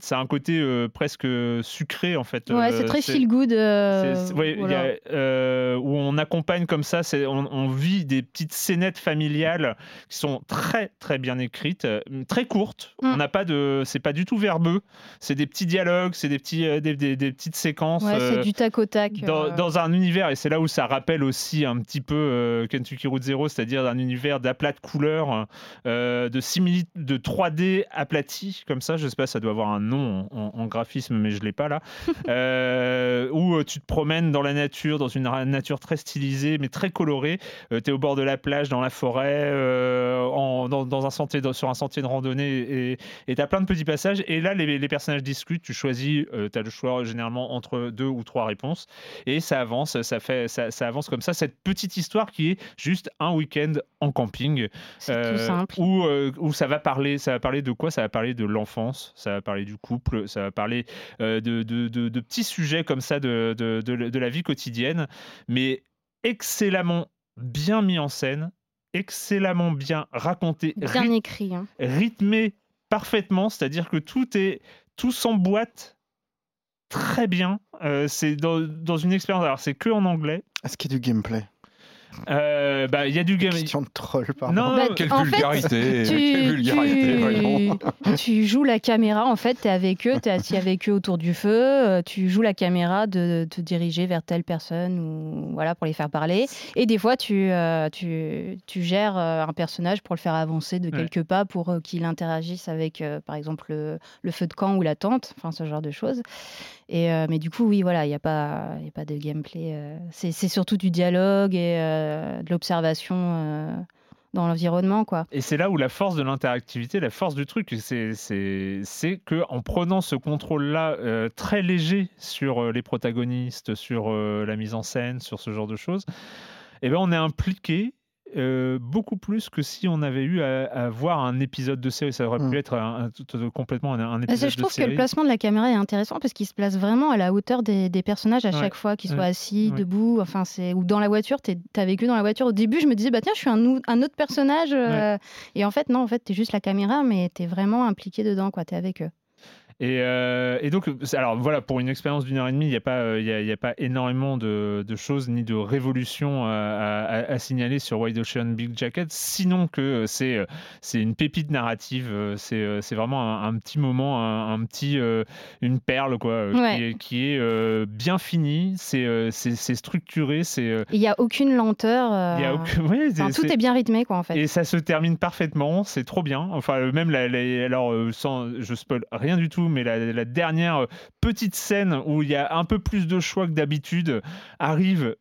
ça a un côté presque sucré en fait. Ouais, c'est très feel good. ouais, y a, où on accompagne comme ça, on, on vit des petites scénettes familiales qui sont très très bien écrites, très courtes. Mm. On n'a pas de, c'est pas du tout verbeux. C'est des petits dialogues, c'est des petits, petits, des, des- des petites séquences. Ouais, euh, c'est du tac au tac. dans, euh. dans un univers, et c'est là où ça rappelle aussi un petit peu euh, Kentucky Route Zero, c'est-à-dire un univers d'aplats de couleurs, euh, de, simili- de 3D aplati, comme ça, je sais pas, ça doit avoir un nom en, graphisme, mais je l'ai pas là, *laughs* euh, où euh, tu te promènes dans la nature, dans une nature très stylisée, mais très colorée. tu es au bord de la plage, dans la forêt, euh, en- dans, dans un sentier, dans- sur un sentier de randonnée, et tu as plein de petits passages. Et là, les, les personnages discutent, tu choisis, as le choix généralement entre deux ou trois réponses et ça avance, ça fait, ça, ça avance comme ça. Cette petite histoire qui est juste un week-end en camping, C'est tout simple. où, euh, où ça va parler, ça va parler de quoi? Ça va parler de l'enfance, ça va parler du couple, ça va parler euh, de, de- de- de petits sujets comme ça de, de- de- de la vie quotidienne, mais excellemment bien mis en scène, excellemment bien raconté, Bien ryth- écrit. hein. rythmé parfaitement, c'est-à-dire que tout est tout s'emboîte très bien. Euh, c'est dans, dans une expérience. Alors c'est que en anglais. Est-ce qu'il y a du gameplay? Euh, bah il y a du game. Question de troll, pardon. Non, Bah, Quelle en fait, vulgarité tu, Quelle vulgarité, tu, tu joues la caméra, en fait, tu es avec eux, tu es assis avec eux autour du feu, euh, tu joues la caméra de te diriger vers telle personne ou voilà pour les faire parler. Et des fois, tu, euh, tu, tu gères euh, un personnage pour le faire avancer de Ouais. quelques pas pour qu'il interagisse avec, euh, par exemple, le, le feu de camp ou la tente, enfin ce genre de choses. Et, euh, mais du coup, oui, voilà, il n'y a, pas- il y a pas de gameplay. euh, c'est c'est surtout du dialogue et euh, de l'observation euh, dans l'environnement, quoi. Et c'est là où la force de l'interactivité, la force du truc, c'est que en prenant ce contrôle-là euh, très léger sur euh, les protagonistes, sur euh, la mise en scène, sur ce genre de choses, eh ben on est impliqué. Euh, beaucoup plus que si on avait eu à, à voir un épisode de série. Ça aurait Mm. pu être un, un- tout- tout- complètement un, un Bah, épisode ça, je trouve de que le série. placement de la caméra est intéressant parce qu'il se place vraiment à la hauteur des, des personnages à Ouais. chaque fois, qu'ils soient Ouais. assis, Ouais. debout, enfin c'est ou dans la voiture. Avec eux dans la voiture. Au début, je me disais bah tiens, je suis un autre personnage. euh, Et en fait non, en fait t'es juste la caméra, mais t'es vraiment impliqué dedans, quoi. T'es avec eux. Et, euh, et donc, alors voilà, pour une expérience d'une heure et demie, il n'y a, pas, euh, il y a, il y a pas énormément de, de choses ni de révolutions à, à- à signaler sur Wide Ocean Big Jacket, sinon que euh, c'est une pépite narrative, c'est vraiment un, un petit moment, un, un petit, euh, une perle, quoi, Ouais. qui est, qui est, euh, bien finie, c'est structuré, c'est. Il y a aucune lenteur. il y a aucun- *laughs* ouais, enfin, c'est- tout est bien rythmé, quoi, en fait. et ça se termine parfaitement, c'est trop bien. Enfin, même la, la- alors sans, je spoil rien du tout, mais la, la dernière euh, petite scène où il y a un peu plus de choix que d'habitude arrive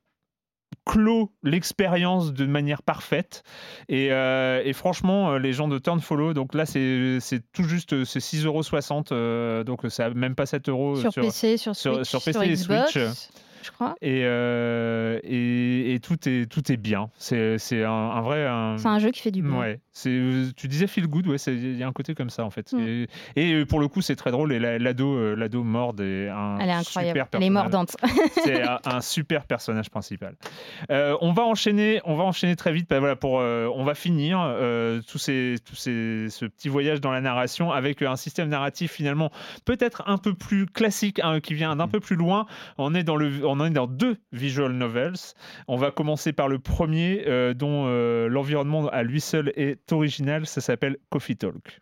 clôt l'expérience de manière parfaite et, euh, et franchement euh, les gens de Turn Follow donc là c'est tout juste c'est 6,60€ euh, donc ça même pas 7 euros sur, PC, sur Switch, sur sur, PC et Xbox, Switch. je crois. et, euh, et, et tout est tout est bien c'est un, un vrai un- C'est un jeu qui fait du bien. Ouais, tu disais feel good, ouais, il y a un côté comme ça en fait. Mm. Et, et, euh, pour le coup, c'est très drôle et la- l'ado euh, l'ado Mord est un Elle est incroyable. super Elle est personnage. mordante. *laughs* C'est un, un super personnage principal. Euh, on va enchaîner, on va enchaîner très vite. bah, voilà, pour, euh, on va finir euh, tous ces, tous ces, ce petit voyage dans la narration avec un système narratif finalement peut-être un peu plus classique, hein, qui vient d'un peu plus loin. On est dans le, on est dans deux visual novels. On va commencer par le premier, euh, dont euh, l'environnement à lui seul est original. Ça s'appelle Coffee Talk.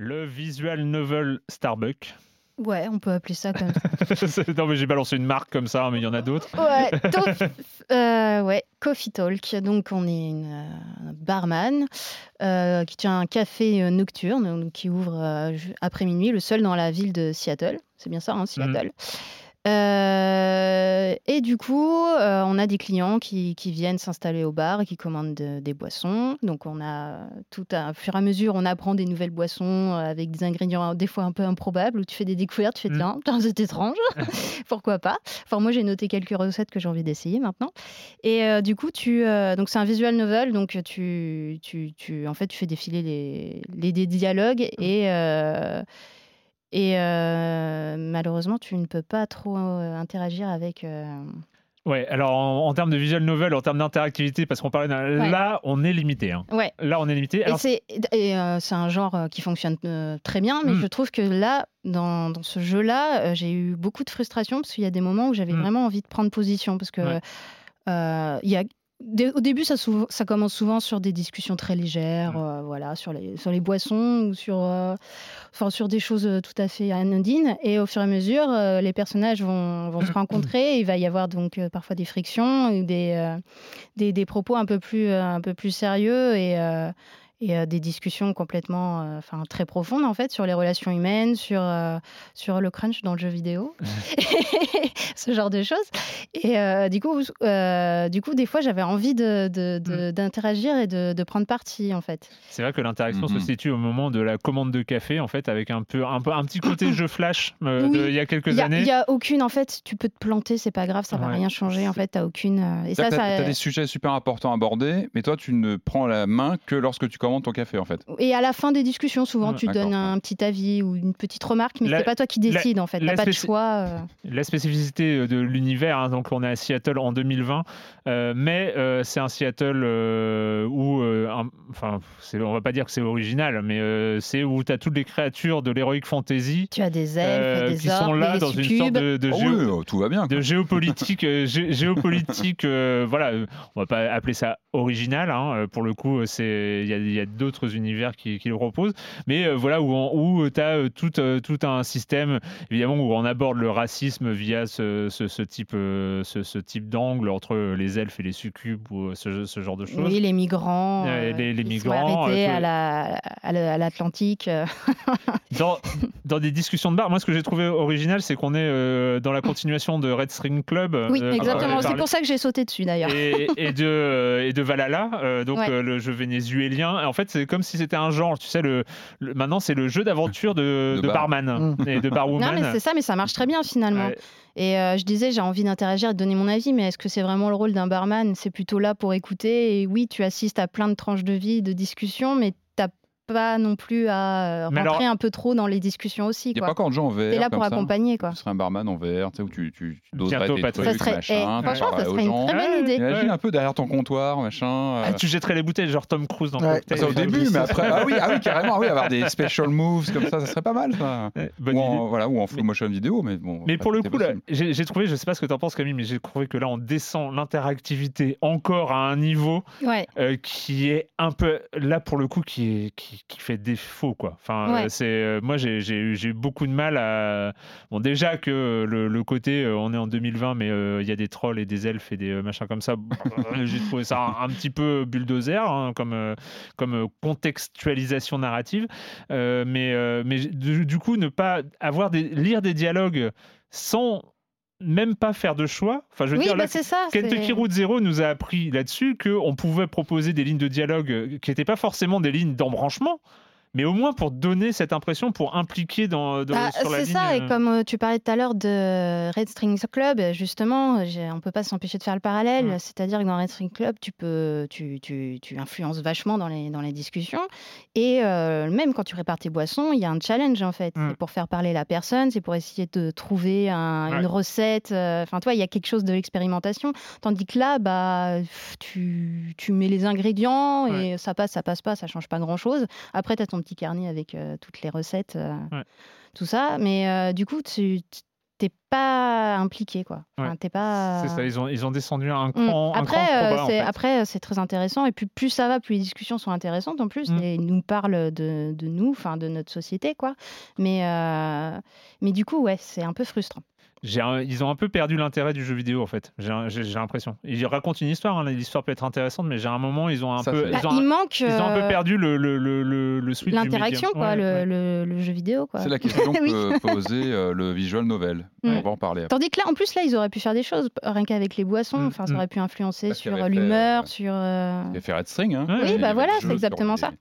Le visual novel Starbuck. Ouais, on peut appeler ça comme ça. *laughs* non mais j'ai balancé une marque comme ça, mais il y en a d'autres. Ouais, *laughs* euh, ouais, Coffee Talk. Donc, on est une euh, barman euh, qui tient un café euh, nocturne donc, qui ouvre euh, après minuit, le seul dans la ville de Seattle. C'est bien ça, hein, Seattle. Euh, et du coup, euh, on a des clients qui, qui viennent s'installer au bar et qui commandent de- des boissons. Donc, on a tout à, fur et à mesure, on apprend des nouvelles boissons euh, avec des ingrédients des fois un peu improbables où tu fais des découvertes, tu fais Mm. tiens, *laughs* tiens, c'est étrange, *laughs* pourquoi pas? Enfin, moi, j'ai noté quelques recettes que j'ai envie d'essayer maintenant. Et euh, du coup, tu, donc c'est un visual novel, donc tu, tu, tu, en fait, tu fais défiler les, les, des dialogues et euh, et euh, malheureusement, tu ne peux pas trop euh, interagir avec. euh, Ouais, alors en, en termes de visual novel, en termes d'interactivité, parce qu'on parlait d'un- Ouais. là, on est limité. hein. Ouais. Là, on est limité. Et Alors, c'est et, euh, c'est un genre qui fonctionne euh, très bien, mais Mm. je trouve que là, dans, dans ce jeu-là, euh, j'ai eu beaucoup de frustration parce qu'il y a des moments où j'avais Mm. vraiment envie de prendre position parce que Ouais. il y a au début, ça, commence souvent sur des discussions très légères, euh, voilà, sur les, sur les boissons ou sur, euh, enfin, sur des choses euh, tout à fait anodines. Et au fur et à mesure, euh, les personnages vont, vont se *coughs* rencontrer. il va y avoir donc parfois des frictions ou des, des, des propos un peu plus, un peu plus sérieux et, et euh, des discussions complètement, euh, enfin très profondes en fait, sur les relations humaines, sur, euh, sur le crunch dans le jeu vidéo, *laughs* ce genre de choses. Et euh, du, coup, euh, du coup, des fois, j'avais envie de- de- de- d'interagir et de, de prendre parti en fait. c'est vrai que l'interaction se situe au moment de la commande de café, en fait, avec un peu un, peu, un petit côté jeu flash euh, Oui. de- il y a quelques Il y a, années. il y a aucune, en fait, tu peux te planter, c'est pas grave, ça va Ouais. rien changer en fait, t'as aucune. euh, Et ça, C'est-à-dire que ça. T'as t'as des sujets super importants à aborder, mais toi, tu ne prends la main que lorsque tu commandes ton café, en fait. Et à la fin des discussions, souvent, Ouais, tu donnes un petit avis ou une petite remarque, mais La- c'est pas toi qui la- décides en fait. la T'as pas de choix. euh. La spécificité euh, de l'univers, hein, donc on est à Seattle en 2020, euh, mais euh, c'est un Seattle euh, où, euh, un- enfin, on va pas dire que c'est original, mais euh, c'est où tu as toutes les créatures de l'heroic fantasy Tu as des elfes, euh, des qui orques, sont là des dans une sorte de, de Oh géo- oui, tout va bien. de quoi. géopolitique, gé- *laughs* géopolitique, euh, voilà, on va pas appeler ça original, hein, pour le coup, c'est il y a, il y a d'autres univers qui, qui le proposent, mais euh, voilà où, où tu as tout, euh, tout un système, évidemment, où on aborde le racisme via ce, ce- ce type, euh, ce, ce type d'angle entre les elfes et les succubes ou euh, ce, ce genre de choses. Oui, les migrants. Euh, euh, les- les migrants, arrêtés euh, à la- à la- à l'Atlantique. euh. *laughs* dans, dans des discussions de bar, moi ce que j'ai trouvé original, c'est qu'on est euh, dans la continuation de Red String Club. Oui, euh, exactement. C'est pour ça que j'ai sauté dessus d'ailleurs. et, et de, euh, et de Valhalla, euh, donc Ouais. euh, le jeu vénézuélien. En fait, c'est comme si c'était un genre. Tu sais, le, le- maintenant, c'est le jeu d'aventure de, *laughs* De de bar. barman et de Non, barwoman. mais c'est ça, mais ça marche très bien finalement. Ouais. Et euh, je disais, j'ai envie d'interagir et de donner mon avis, mais est-ce que c'est vraiment le rôle d'un barman? C'est plutôt là pour écouter. Et oui, tu assistes à plein de tranches de vie, de discussions, mais pas non plus à euh, rentrer alors- un peu trop dans les discussions aussi. Il n'y a pas encore de gens en VR. T'es là pour ça accompagner, quoi. Tu serais un barman en VR, tu sais, où tu, tu, tu doserais Bientôt, tes Patrick. trucs, serait, machin, eh, franchement, ça serait une gens. très bonne idée. Imagine un peu derrière ton comptoir, machin. euh, Ah, tu jetterais les bouteilles, genre Tom Cruise dans Ouais. Cocktail. ça au début, mais après, ah oui, ah oui, carrément, ah oui, avoir des *laughs* special moves comme ça, ça serait pas mal, ça. Bonne Ou idée. en, voilà, ou en full motion vidéo, mais bon. Mais pour le coup, j'ai trouvé, je sais pas ce que tu en penses Camille, mais j'ai trouvé que là on descend l'interactivité encore à un niveau euh, qui est un peu là pour le coup qui est qui, qui fait défaut quoi. Enfin Ouais. euh, c'est euh, moi j'ai eu beaucoup de mal à bon déjà que euh, le, le côté on est en 2020 mais euh, il y a des trolls et des elfes et des machins comme ça *laughs* j'ai trouvé ça un, un petit peu bulldozer hein, comme comme contextualisation narrative Euh, mais mais du, du coup ne pas avoir des lire des dialogues sans même pas faire de choix. Enfin, je veux Oui, dire, bah, là, ça. Kentucky Route Zero nous a appris là-dessus qu'on pouvait proposer des lignes de dialogue euh, qui n'étaient pas forcément des lignes d'embranchement, mais au moins pour donner cette impression, pour impliquer dans, dans- Bah, sur la c'est ligne. ça, et euh, comme euh, tu parlais tout à l'heure de Red Strings Club, justement, on peut pas s'empêcher de faire le parallèle. Mm. C'est-à-dire que dans Red Strings Club, tu peux, tu, tu, tu influences vachement dans les, dans les discussions. Et euh, même quand tu répares tes boissons, il y a un challenge en fait. Mm. C'est pour faire parler la personne, c'est pour essayer de trouver un- Ouais. une recette. Enfin, toi, il y a quelque chose de l'expérimentation. Tandis que là, bah, tu, tu mets les ingrédients et ça passe, ça passe pas, ça change pas grand-chose. Après, tu as ton petit carnet avec euh, toutes les recettes, euh, Ouais. tout ça. Mais euh, du coup, tu t'es pas impliqué, quoi. Enfin, Ouais. t'es pas. C'est ça, ils ont, ils ont descendu un Mm. cran, Après, en c'est fait. après, c'est très intéressant. Et puis, plus ça va, plus les discussions sont intéressantes en plus. Mm. Et ils nous parlent de, de nous, enfin de notre société, quoi. Mais, euh, mais du coup, ouais, c'est un peu frustrant. Un- ils ont un peu perdu l'intérêt du jeu vidéo, en fait. J'ai l'impression. Ils racontent une histoire, hein, l'histoire peut être intéressante, mais j'ai un moment, ils ont un Ça, peu. c'est- Bah, Ils ont, il un, manque ils ont un peu euh, perdu le, le, le, le, le switch l'interaction, quoi, Ouais, le, ouais. le- le jeu vidéo, quoi. C'est la question *laughs* Oui. que peut poser euh, le visual novel. *laughs* Mm. On va en parler après. Tandis que là, en plus, là, ils auraient pu faire des choses, rien qu'avec les boissons. Mm, Enfin, ça mm. aurait pu influencer Parce sur l'humeur, euh, sur. euh, Il a fait Red String. Hein. Ouais, Oui, Il bah voilà, c'est exactement ça.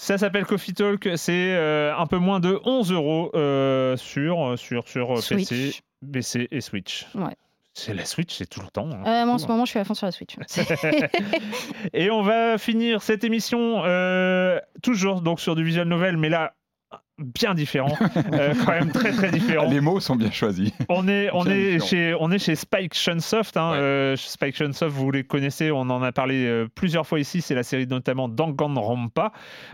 Ça s'appelle Coffee Talk. C'est euh, un peu moins de 11 euros euh, sur, sur, sur euh, PC. PC et Switch. Ouais. C'est la Switch, c'est tout le temps. hein. Euh, moi, en ce moment, je suis à fond sur la Switch. *laughs* Et on va finir cette émission euh, toujours donc sur du visual novel, mais là bien différents, euh, quand même très très différents. *laughs* Les mots sont bien choisis. On est, on Bien est, chez, on est chez Spike Chunsoft. Hein. Ouais. Euh, Spike Chunsoft, vous les connaissez, on en a parlé euh, plusieurs fois ici. C'est la série notamment Danganronpa.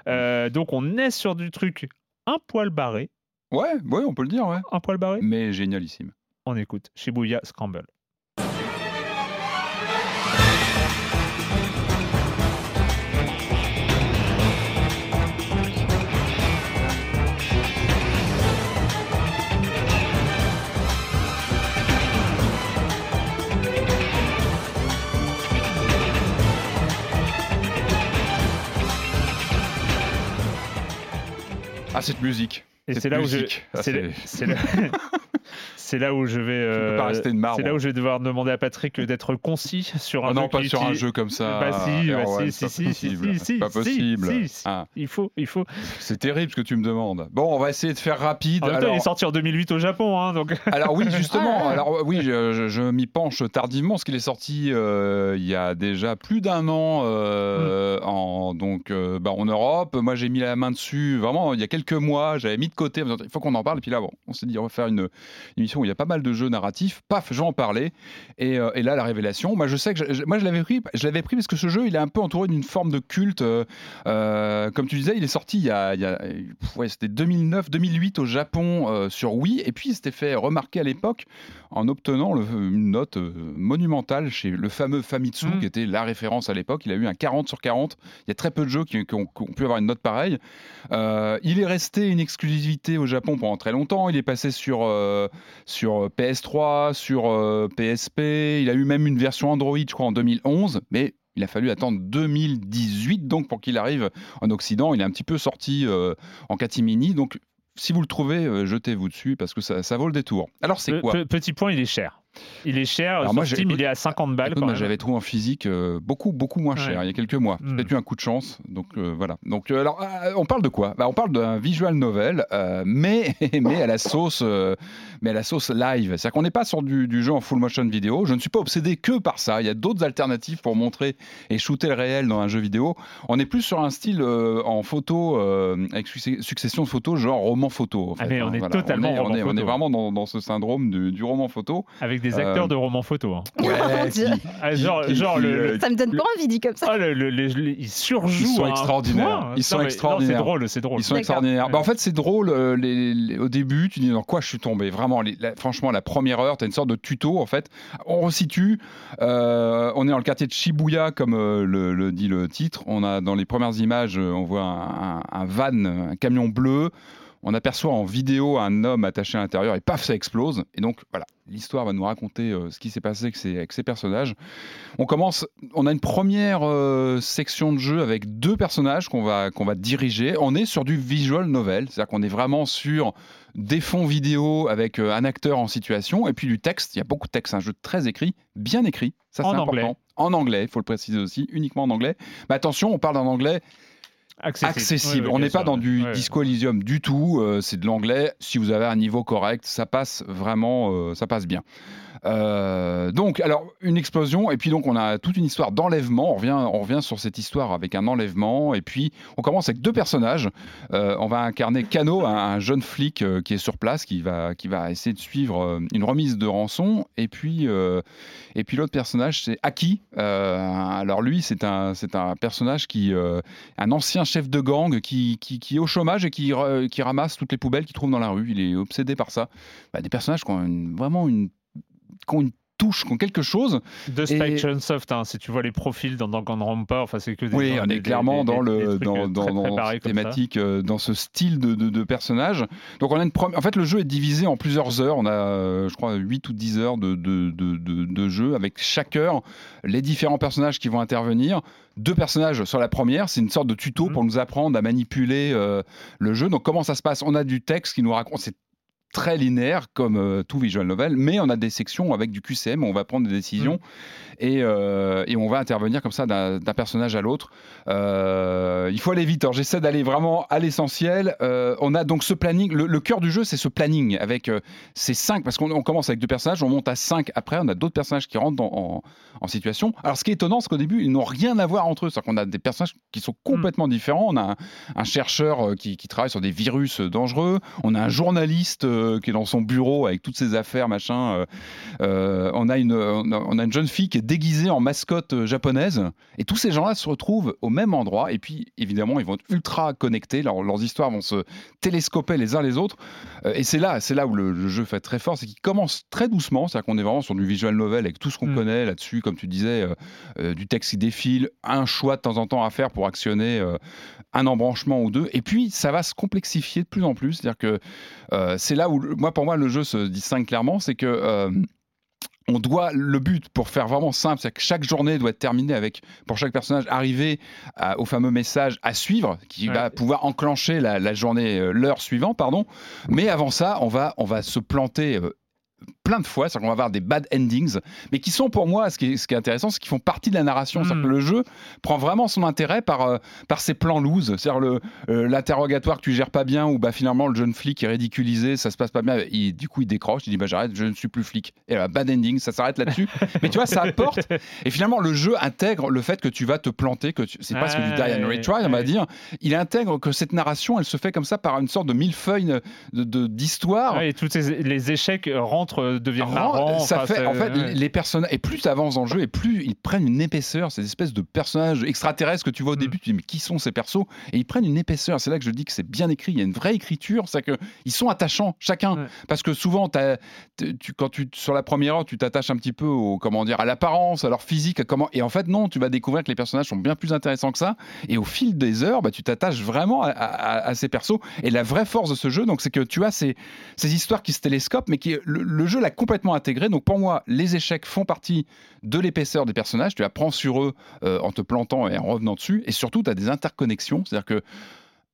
Euh, donc on est sur du truc un poil barré. Ouais, ouais, on peut le dire, ouais. Un poil barré Mais génialissime. On écoute Shibuya Scramble. Ah, cette musique. Et c'est là où je. Ah, *laughs* c'est là- où je vais, pas euh, c'est là où je vais devoir demander à Patrick d'être concis sur un Ah jeu non, pas qui sur un jeu comme ça. Bah si, bah Erwan, si, si, pas si, si, possible. si, pas si, possible. si, si. Ah, Il faut, il faut. c'est terrible ce que tu me demandes. Bon, on va essayer de faire rapide. En même temps, il est sorti en 2008 au Japon, hein, donc. Alors oui, justement. Ah. *laughs* Alors oui, je, m'y penche tardivement, parce qu'il est sorti euh, il y a déjà plus d'un an euh, en donc euh, bah, en Europe. Moi, j'ai mis la main dessus vraiment il y a quelques mois. J'avais mis de côté. Il faut qu'on en parle. Et puis là, bon, on s'est dit on va faire une, une émission où il y a pas mal de jeux narratifs. Paf, je vais en parler. Et, euh, et là, la révélation. Moi, je sais que je- moi, je l'avais pris. Je l'avais pris parce que ce jeu, il est un peu entouré d'une forme de culte. euh, euh, comme tu disais, il est sorti il y a, il y a- pff, ouais, c'était 2009, 2008 au Japon euh, sur Wii. Et puis, il s'était fait remarquer à l'époque en obtenant le- une note monumentale chez le fameux Famitsu, Mm. qui était la référence à l'époque. Il a eu un 40 sur 40. Il y a très peu de jeux qui, qui ont, qui ont pu avoir une note pareille. Il est resté une exclusivité au Japon pendant très longtemps. Il est passé sur, euh, sur PS3, sur euh, PSP. Il a eu même une version Android, je crois, en 2011. Mais il a fallu attendre 2018 donc pour qu'il arrive en Occident. Il est un petit peu sorti euh, en catimini. Donc, si vous le trouvez, euh, jetez-vous dessus parce que ça, ça vaut le détour. Alors, c'est quoi? pe- Petit point, il est cher. Il est cher. Alors moi, Steam, il est à 50 balles. Écoute, moi, j'avais trouvé en physique euh, beaucoup, beaucoup moins cher Ouais. il y a quelques mois. J'ai Hmm. eu un coup de chance. Donc euh, voilà. Donc euh, alors, on parle de quoi? Bah, On parle d'un visual novel, mais, *laughs* mais à la sauce, mais à la sauce live. C'est-à-dire qu'on n'est pas sur du, du jeu en full motion vidéo. Je ne suis pas obsédé que par ça. Il y a d'autres alternatives pour montrer et shooter le réel dans un jeu vidéo. On est plus sur un style euh, en photo euh, avec succession de photos, genre roman photo. en Ah, mais on hein. est Voilà. totalement on est, on roman est, on est photo. vraiment dans, dans ce syndrome du, du roman photo. Avec des acteurs Euh, de romans photo. hein. Ouais, *laughs* qui- Ah, genre, qui- genre qui, le, le- Ça me donne pas envie dit comme ça. Ah, le- le- les- les- ils surjouent. Ils sont extraordinaires. point. Ils sont Non, mais- non, extraordinaires. C'est drôle, c'est drôle. Ils sont extraordinaires. Ouais. Bah, en fait, c'est drôle. euh, les- les- au début, tu dis dans quoi je suis tombé? Vraiment, franchement, la première heure, tu as une sorte de tuto. En fait, on resitue. Euh, on est dans le quartier de Shibuya, comme euh, le, dit le titre. On a dans les premières images, euh, on voit un van, un camion bleu. On aperçoit en vidéo un homme attaché à l'intérieur et paf, ça explose. Et donc, voilà, l'histoire va nous raconter euh, ce qui s'est passé avec ces, avec ces personnages. On commence, on a une première euh, section de jeu avec deux personnages qu'on va, qu'on va diriger. On est sur du visual novel, c'est-à-dire qu'on est vraiment sur des fonds vidéo avec euh, un acteur en situation et puis du texte. Il y a beaucoup de texte, c'est un jeu très écrit, bien écrit. Ça, c'est En important. anglais. En anglais, il faut le préciser aussi, uniquement en anglais. Mais attention, on parle d'un anglais Accessible. on n'est pas dans du. Disco Elysium du tout. euh, c'est de l'anglais. Si vous avez un niveau correct, ça passe vraiment, euh, ça passe bien. Euh, donc, alors une explosion et puis donc on a toute une histoire d'enlèvement. On revient, on revient sur cette histoire avec un enlèvement et puis on commence avec deux personnages. Euh, on va incarner Kano, un, un jeune flic euh, qui est sur place, qui va, qui va essayer de suivre une remise de rançon et puis et puis l'autre personnage c'est Aki. Alors lui c'est un c'est un personnage qui un ancien chef de gang qui, qui, est au chômage et qui, qui ramasse toutes les poubelles qu'il trouve dans la rue. Il est obsédé par ça. Bah, des personnages qui ont vraiment une, qui ont une touche, qui ont quelque chose. De Spike hein, si tu vois les profils dans Danganronpa, enfin c'est que des Oui, gens- on est des- clairement des- dans des- le dans, dans, dans cette thématique, euh, dans ce style de, de, de personnage. Donc on a une première. En fait, le jeu est divisé en plusieurs heures. On a, euh, je crois, 8 ou 10 heures de, de, de, jeu avec chaque heure les différents personnages qui vont intervenir. Deux personnages sur la première, c'est une sorte de tuto Mhm. pour nous apprendre à manipuler euh, le jeu. Donc comment ça se passe? On a du texte qui nous raconte. C'est très linéaire comme euh, tout visual novel, mais on a des sections avec du QCM, on va prendre des décisions et, euh, et on va intervenir comme ça d'un personnage à l'autre. Euh, il faut aller vite. Alors j'essaie d'aller vraiment à l'essentiel. On a donc ce planning. Le, le cœur du jeu, c'est ce planning avec ces cinq, parce qu'on on commence avec deux personnages, on monte à cinq. Après, on a d'autres personnages qui rentrent dans- en, en situation. Alors ce qui est étonnant, c'est qu'au début, ils n'ont rien à voir entre eux. C'est-à-dire qu'on a des personnages qui sont complètement différents. On a un, un chercheur qui, qui travaille sur des virus dangereux. On a un journaliste euh, qui est dans son bureau avec toutes ses affaires, machin. euh, euh, on, a une, on, a, une jeune fille qui est déguisée en mascotte japonaise. Et tous ces gens-là se retrouvent au même endroit. Et puis, évidemment, ils vont être ultra connectés. Leurs- leurs histoires vont se télescoper les uns les autres. Et c'est là, c'est là où le, le jeu fait très fort. C'est qu'il commence très doucement. C'est-à-dire qu'on est vraiment sur du visual novel avec tout ce qu'on Mm. connaît là-dessus. Comme tu disais, du texte qui défile, un choix de temps en temps à faire pour actionner un embranchement ou deux. Et puis, ça va se complexifier de plus en plus. C'est-à-dire que euh, c'est là où, moi, pour moi, le jeu se distingue clairement. C'est que. euh, on doit le but pour faire vraiment simple, c'est que chaque journée doit être terminée avec pour chaque personnage arriver à- au fameux message à suivre qui Ouais. va pouvoir enclencher la, la journée euh, l'heure suivante pardon. Mais avant ça, on va on va se planter euh, plein de fois, c'est-à-dire qu'on va avoir des bad endings, mais qui sont pour moi, ce qui est, ce qui est intéressant, c'est qu'ils font partie de la narration. C'est-à-dire que le jeu prend vraiment son intérêt par, euh, par ses plans loose, c'est-à-dire euh, l'interrogatoire que tu gères pas bien, ou bah, finalement le jeune flic est ridiculisé, ça se passe pas bien, du coup il décroche, il dit bah, j'arrête, je ne suis plus flic. Et là, bad ending, ça s'arrête là-dessus. *laughs* mais tu vois, ça apporte, et finalement le jeu intègre le fait que tu vas te planter, que tu- c'est presque du die and retry, on va dire. Il intègre que cette narration, elle se fait comme ça par une sorte de millefeuille de, de- d'histoire. Ouais, et tous les échecs rentrent, euh, deviennent marrants. ça fait, en fait, les personnages, et plus tu avances dans le jeu, et plus ils prennent une épaisseur, ces espèces de personnages extraterrestres que tu vois au Mm. début, tu dis, mais qui sont ces persos? Et ils prennent une épaisseur, c'est là que je dis que c'est bien écrit, il y a une vraie écriture, c'est que ils sont attachants, chacun. Parce que souvent, tu, quand tu, sur la première heure, tu t'attaches un petit peu au, comment dire, à l'apparence, à leur physique, à comment, et en fait, non, tu vas découvrir que les personnages sont bien plus intéressants que ça, et au fil des heures, bah, tu t'attaches vraiment à, à- à ces persos. Et la vraie force de ce jeu, donc, c'est que tu as ces, ces histoires qui se télescopent, mais qui le, le jeu l'a complètement intégré. Donc pour moi, les échecs font partie de l'épaisseur des personnages. Tu apprends sur eux euh, en te plantant et en revenant dessus. Et surtout, tu as des interconnexions. C'est-à-dire que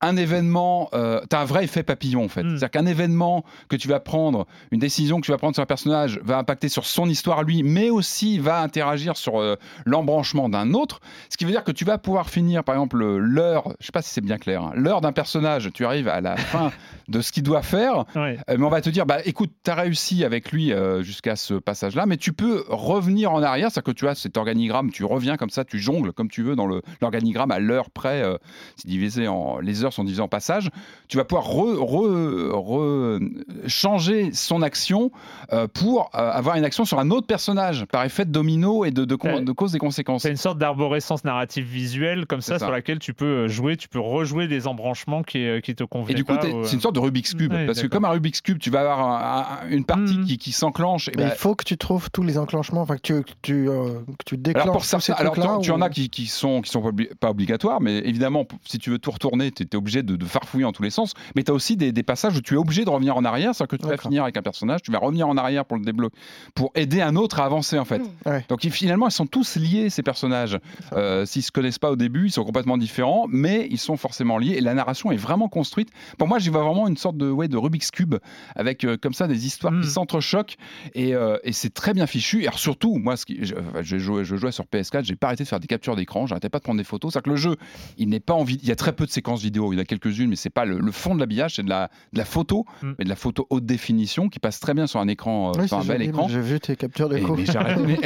un événement, tu as un vrai effet papillon en fait. Mm. C'est-à-dire qu'un événement que tu vas prendre, une décision que tu vas prendre sur un personnage va impacter sur son histoire lui, mais aussi va interagir sur euh, l'embranchement d'un autre. Ce qui veut dire que tu vas pouvoir finir, par exemple, l'heure, je sais pas si c'est bien clair, hein, l'heure d'un personnage, tu arrives à la fin *laughs* de ce qu'il doit faire, Ouais. euh, mais on va te dire, bah écoute, tu as réussi avec lui euh, jusqu'à ce passage-là, mais tu peux revenir en arrière, c'est-à-dire que tu as cet organigramme, tu reviens comme ça, tu jongles comme tu veux dans l'organigramme à l'heure près, euh, c'est divisé en, les heures divisées en passages, tu vas pouvoir re- re- re- changer son action euh, pour euh, avoir une action sur un autre personnage, par effet de domino et de, de, cause et conséquences. C'est une sorte d'arborescence narrative visuelle comme ça, sur laquelle tu peux euh, jouer, tu peux rejouer des embranchements qui, qui te convenaient Et du coup, ou, c'est une sorte de Rubik's Cube. Ouais, parce que comme un Rubik's Cube, tu vas avoir un- un- une partie Mhm. qui, qui s'enclenche. bah, il faut que tu trouves tous les enclenchements, enfin que tu, que tu, euh, que tu déclenches Alors pour ces alors tu, tu en as qui, qui sont qui sont pas, obli- pas obligatoires, mais évidemment si tu veux tout retourner, tu es obligé de, de farfouiller en tous les sens. Mais tu as aussi des, des passages où tu es obligé de revenir en arrière, c'est-à-dire que tu vas finir avec un personnage, tu vas revenir en arrière pour le débloquer, pour aider un autre à avancer en fait. Ouais. Donc finalement ils sont tous liés ces personnages. Euh, S'ils se connaissent pas au début, ils sont complètement différents, mais ils sont forcément liés et la narration est vraiment construite. Pour moi, j'y vois vraiment une sorte de ouais de Rubik's cube avec euh, comme ça des histoires Mm. qui s'entrechoquent et, euh, et c'est très bien fichu. Et alors surtout, moi, ce qui, je, jouais, je jouais sur PS4, j'ai pas arrêté de faire des captures d'écran, j'arrêtais pas de prendre des photos. C'est-à-dire que le jeu, il n'est pas en il y a très peu de séquences vidéo, il y en a quelques-unes, mais c'est pas le, le fond de l'habillage, c'est de la, de la photo, Mm. mais de la photo haute définition qui passe très bien sur un écran, euh, Oui, sur un bel joli, écran. J'ai vu tes captures de Et- coups.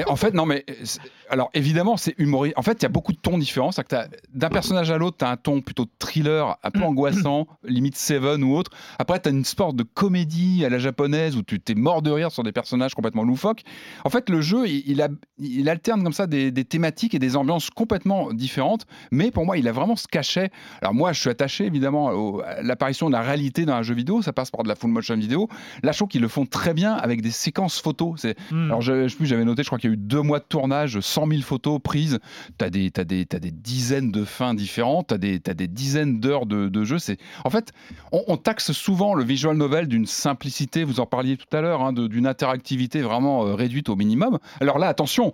en fait, non, mais alors évidemment, c'est humoristique. En fait, il y a beaucoup de tons différents. C'est-à-dire que t'as- d'un personnage à l'autre, tu as un ton plutôt thriller, un peu angoissant, limite Seven ou autre. Après, tu as une sorte de comédie à la japonaise où tu t'es mort de rire sur des personnages complètement loufoques. En fait, le jeu, il, il a- il alterne comme ça des, des thématiques et des ambiances complètement différentes. Mais pour moi, il a vraiment ce cachet. Alors moi, je suis attaché évidemment au- à l'apparition de la réalité dans un jeu vidéo. Ça passe par de la full motion vidéo. Là, je trouve qu'ils le font très bien avec des séquences photos. C'est hmm. alors, je, je j'avais noté, je crois qu'il y a eu deux mois de tournage, 100 000 photos prises. Tu as, des, t'as des, t'as des dizaines de fins différentes, tu as des, t'as des dizaines d'heures de, de jeu. C'est... En fait, on, on taxe souvent le visual novel d'une simplicité, vous en parliez tout à l'heure, hein, de- d'une interactivité vraiment euh, réduite au minimum. Alors là, attention.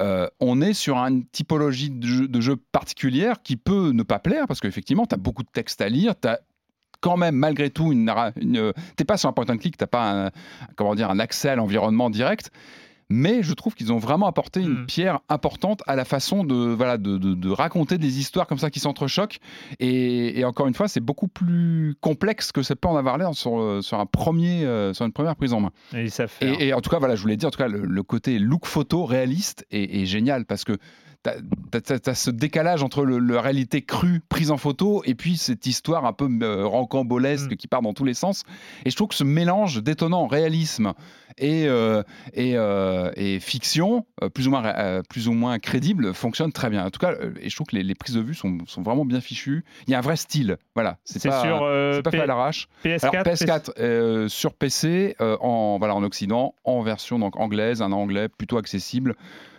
Euh, on est sur une typologie de jeu, particulière qui peut ne pas plaire parce qu'effectivement, tu as beaucoup de texte à lire, tu quand même malgré tout une, t'es pas sur un point and click, t'as pas un, comment dire un accès à l'environnement direct. Mais je trouve qu'ils ont vraiment apporté une Mm. pierre importante à la façon de, voilà, de, de- de raconter des histoires comme ça qui s'entrechoquent. Et, et encore une fois, c'est beaucoup plus complexe que ça peut en avoir l'air sur, euh, sur, un premier, euh, sur une première prise en main. Et savent faire. Et, et en tout cas, voilà, je voulais dire, en tout cas, le, le côté look photo réaliste est, est génial parce que tu as, ce décalage entre le, la réalité crue prise en photo et puis cette histoire un peu euh, rancambolesque Mm. qui part dans tous les sens. Et je trouve que ce mélange d'étonnant réalisme et, euh, et, euh, et fiction, euh, plus, ou moins, plus ou moins crédible, fonctionne très bien. En tout cas, et je trouve que les, les prises de vue sont, sont vraiment bien fichues. Il y a un vrai style. Voilà, c'est pas, sur fait à l'arrache. PS4. Alors PS4 euh, sur PC en voilà en Occident en version donc anglaise, un anglais plutôt accessible.